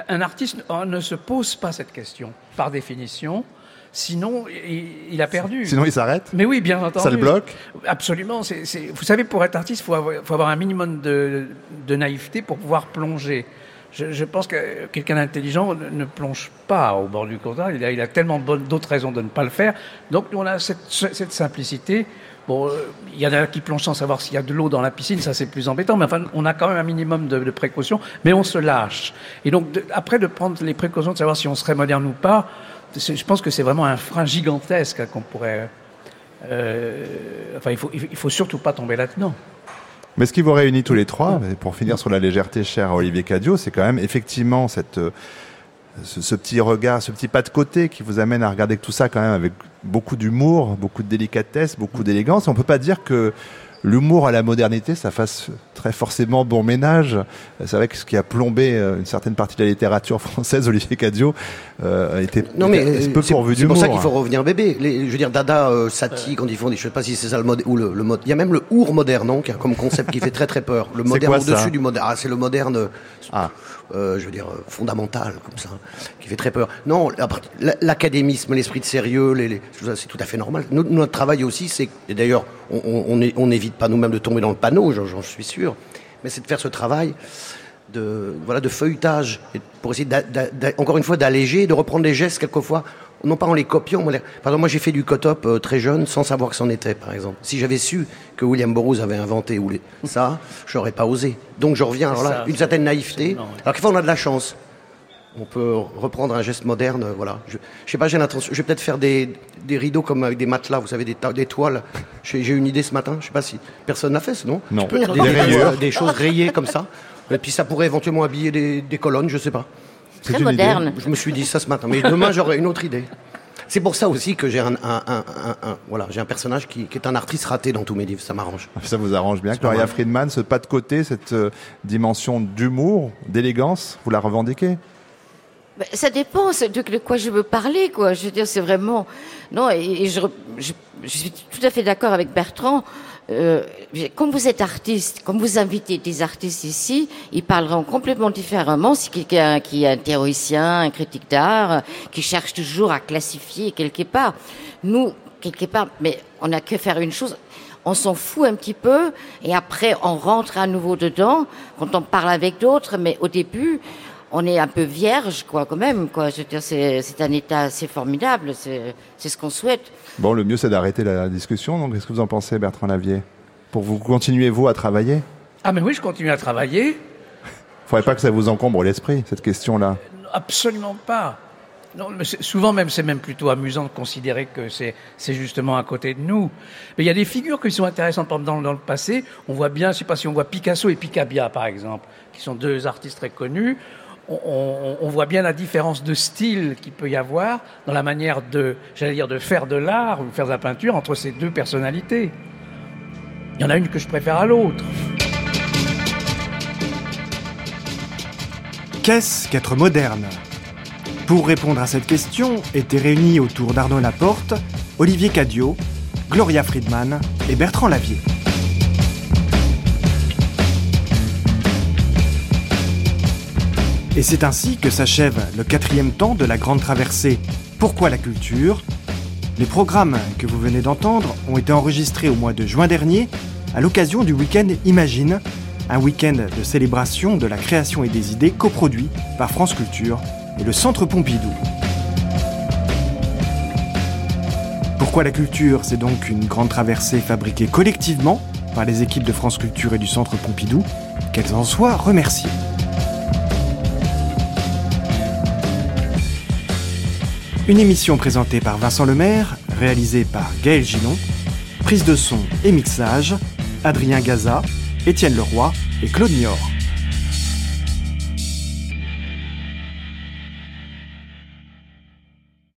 un artiste ne- ne se pose pas cette question, par définition. Sinon, il, a perdu. Sinon, il s'arrête Mais oui, bien entendu. Ça le bloque Absolument. Vous savez, pour être artiste, il faut avoir, faut avoir un minimum de, de naïveté pour pouvoir plonger. Je, je pense que quelqu'un d'intelligent ne, plonge pas au bord du comptoir. Il a, tellement d'autres raisons de ne pas le faire. Donc, on a cette, cette simplicité. Bon, euh, il y en a qui plongent sans savoir s'il y a de l'eau dans la piscine, ça c'est plus embêtant, mais enfin, on a quand même un minimum de, de précautions, mais on se lâche. Et donc, après de prendre les précautions de savoir si on serait moderne ou pas, je pense que c'est vraiment un frein gigantesque hein, qu'on pourrait. euh, enfin, il faut, il faut surtout pas tomber là-dedans. Mais ce qui vous réunit tous les trois, pour finir sur la légèreté chère à Olivier Cadio, c'est quand même effectivement cette, euh, ce, ce petit regard, ce petit pas de côté qui vous amène à regarder tout ça quand même avec beaucoup d'humour, beaucoup de délicatesse, beaucoup d'élégance. On peut pas dire que l'humour à la modernité, ça fasse très forcément bon ménage. C'est vrai que ce qui a plombé euh, une certaine partie de la littérature française, Olivier Cadio, euh, a été Non mais était euh, peu c'est pourvu c'est pour ça qu'il faut revenir bébé. Les, je veux dire Dada, euh, Satie, quand ils font des, je sais pas si c'est ça le mode ou le, le mode. Il y a même le our moderne, non, qui a comme concept qui fait très très peur. Le moderne au-dessus du moderne. Ah, c'est le moderne. euh, je veux dire euh, fondamental comme ça, qui fait très peur. Non, l'académisme, l'esprit de sérieux, les, les- c'est tout à fait normal. Nous, notre travail aussi, c'est et d'ailleurs, on- n'évite pas nous-mêmes de tomber dans le panneau, j'en suis sûr, mais c'est de faire ce travail de voilà de feuilletage et pour essayer encore une fois d'alléger, de reprendre les gestes quelquefois, non pas en les copiant. les- Par exemple, moi j'ai fait du cotop euh, très jeune sans savoir que c'en était, par exemple. Si j'avais su que William Burroughs avait inventé ou les- ça, j'aurais pas osé. Donc je reviens alors là, Ça, une certaine naïveté. Alors quelquefois on a de la chance. On peut reprendre un geste moderne, voilà. Je, je sais pas, j'ai l'intention. Je vais peut-être faire des, des rideaux comme avec des matelas, vous savez, des, toiles. J'ai j'ai eu une idée ce matin. Je sais pas si personne n'a fait, non Non. Je peux- Des des, rayures. des choses rayées comme ça. Et puis ça pourrait éventuellement habiller des, des colonnes, je sais pas. Très une moderne. idée. Je me suis dit ça ce matin, mais demain j'aurai une autre idée. C'est pour ça aussi que j'ai un, un- un- un- un- voilà, j'ai un personnage qui, qui est un artiste raté dans tous mes livres. Ça m'arrange. Ça vous arrange bien. Gloria. Friedman, ce pas de côté, cette euh, dimension d'humour, d'élégance, vous la revendiquez? Ça dépend de, quoi je veux parler, quoi. Je veux dire, c'est vraiment. Non, et, je, je, je suis tout à fait d'accord avec Bertrand. Euh, comme vous êtes artiste, comme vous invitez des artistes ici, ils parleront complètement différemment si quelqu'un qui est un théoricien, un critique d'art, qui cherche toujours à classifier quelque part. Nous, quelque part, mais on n'a que faire une chose. On s'en fout un petit peu et après on rentre à nouveau dedans quand on parle avec d'autres. Mais au début, on est un peu vierge, quoi, quand même, quoi. Je veux dire, c'est, c'est un état assez formidable. C'est, c'est ce qu'on souhaite. Bon, le mieux c'est d'arrêter la discussion. Donc, qu'est-ce que vous en pensez, Bertrand Lavier? Pour vous continuez vous à travailler? Ah, mais oui, je continue à travailler. Faudrait pas que ça vous encombre l'esprit cette question-là. Absolument pas. Non, mais c'est- souvent même, c'est même plutôt amusant de considérer que c'est, c'est justement à côté de nous. Mais il y a des figures qui sont intéressantes. Par exemple, dans, dans le passé, on voit bien, je sais pas si on voit Picasso et Picabia, par exemple, qui sont deux artistes très connus. On, voit bien la différence de style qu'il peut y avoir dans la manière de, de faire de l'art ou de faire de la peinture entre ces deux personnalités. Il y en a une que je préfère à l'autre. Qu'est-ce qu'être moderne? Pour répondre à cette question, étaient réunis autour d'Arnaud Laporte, Olivier Cadio, Gloria Friedman et Bertrand Lavier. Et c'est ainsi que s'achève le quatrième temps de la grande traversée Pourquoi la culture? Les programmes que vous venez d'entendre ont été enregistrés au mois de juin dernier à l'occasion du week-end Imagine, un week-end de célébration de la création et des idées coproduit par France Culture et le Centre Pompidou. Pourquoi la culture? C'est donc une grande traversée fabriquée collectivement par les équipes de France Culture et du Centre Pompidou, qu'elles en soient remerciées. Une émission présentée par Vincent Lemaire, réalisée par Gaël Ginon, prise de son et mixage, Adrien Gaza, Étienne Leroy et Claude Niort.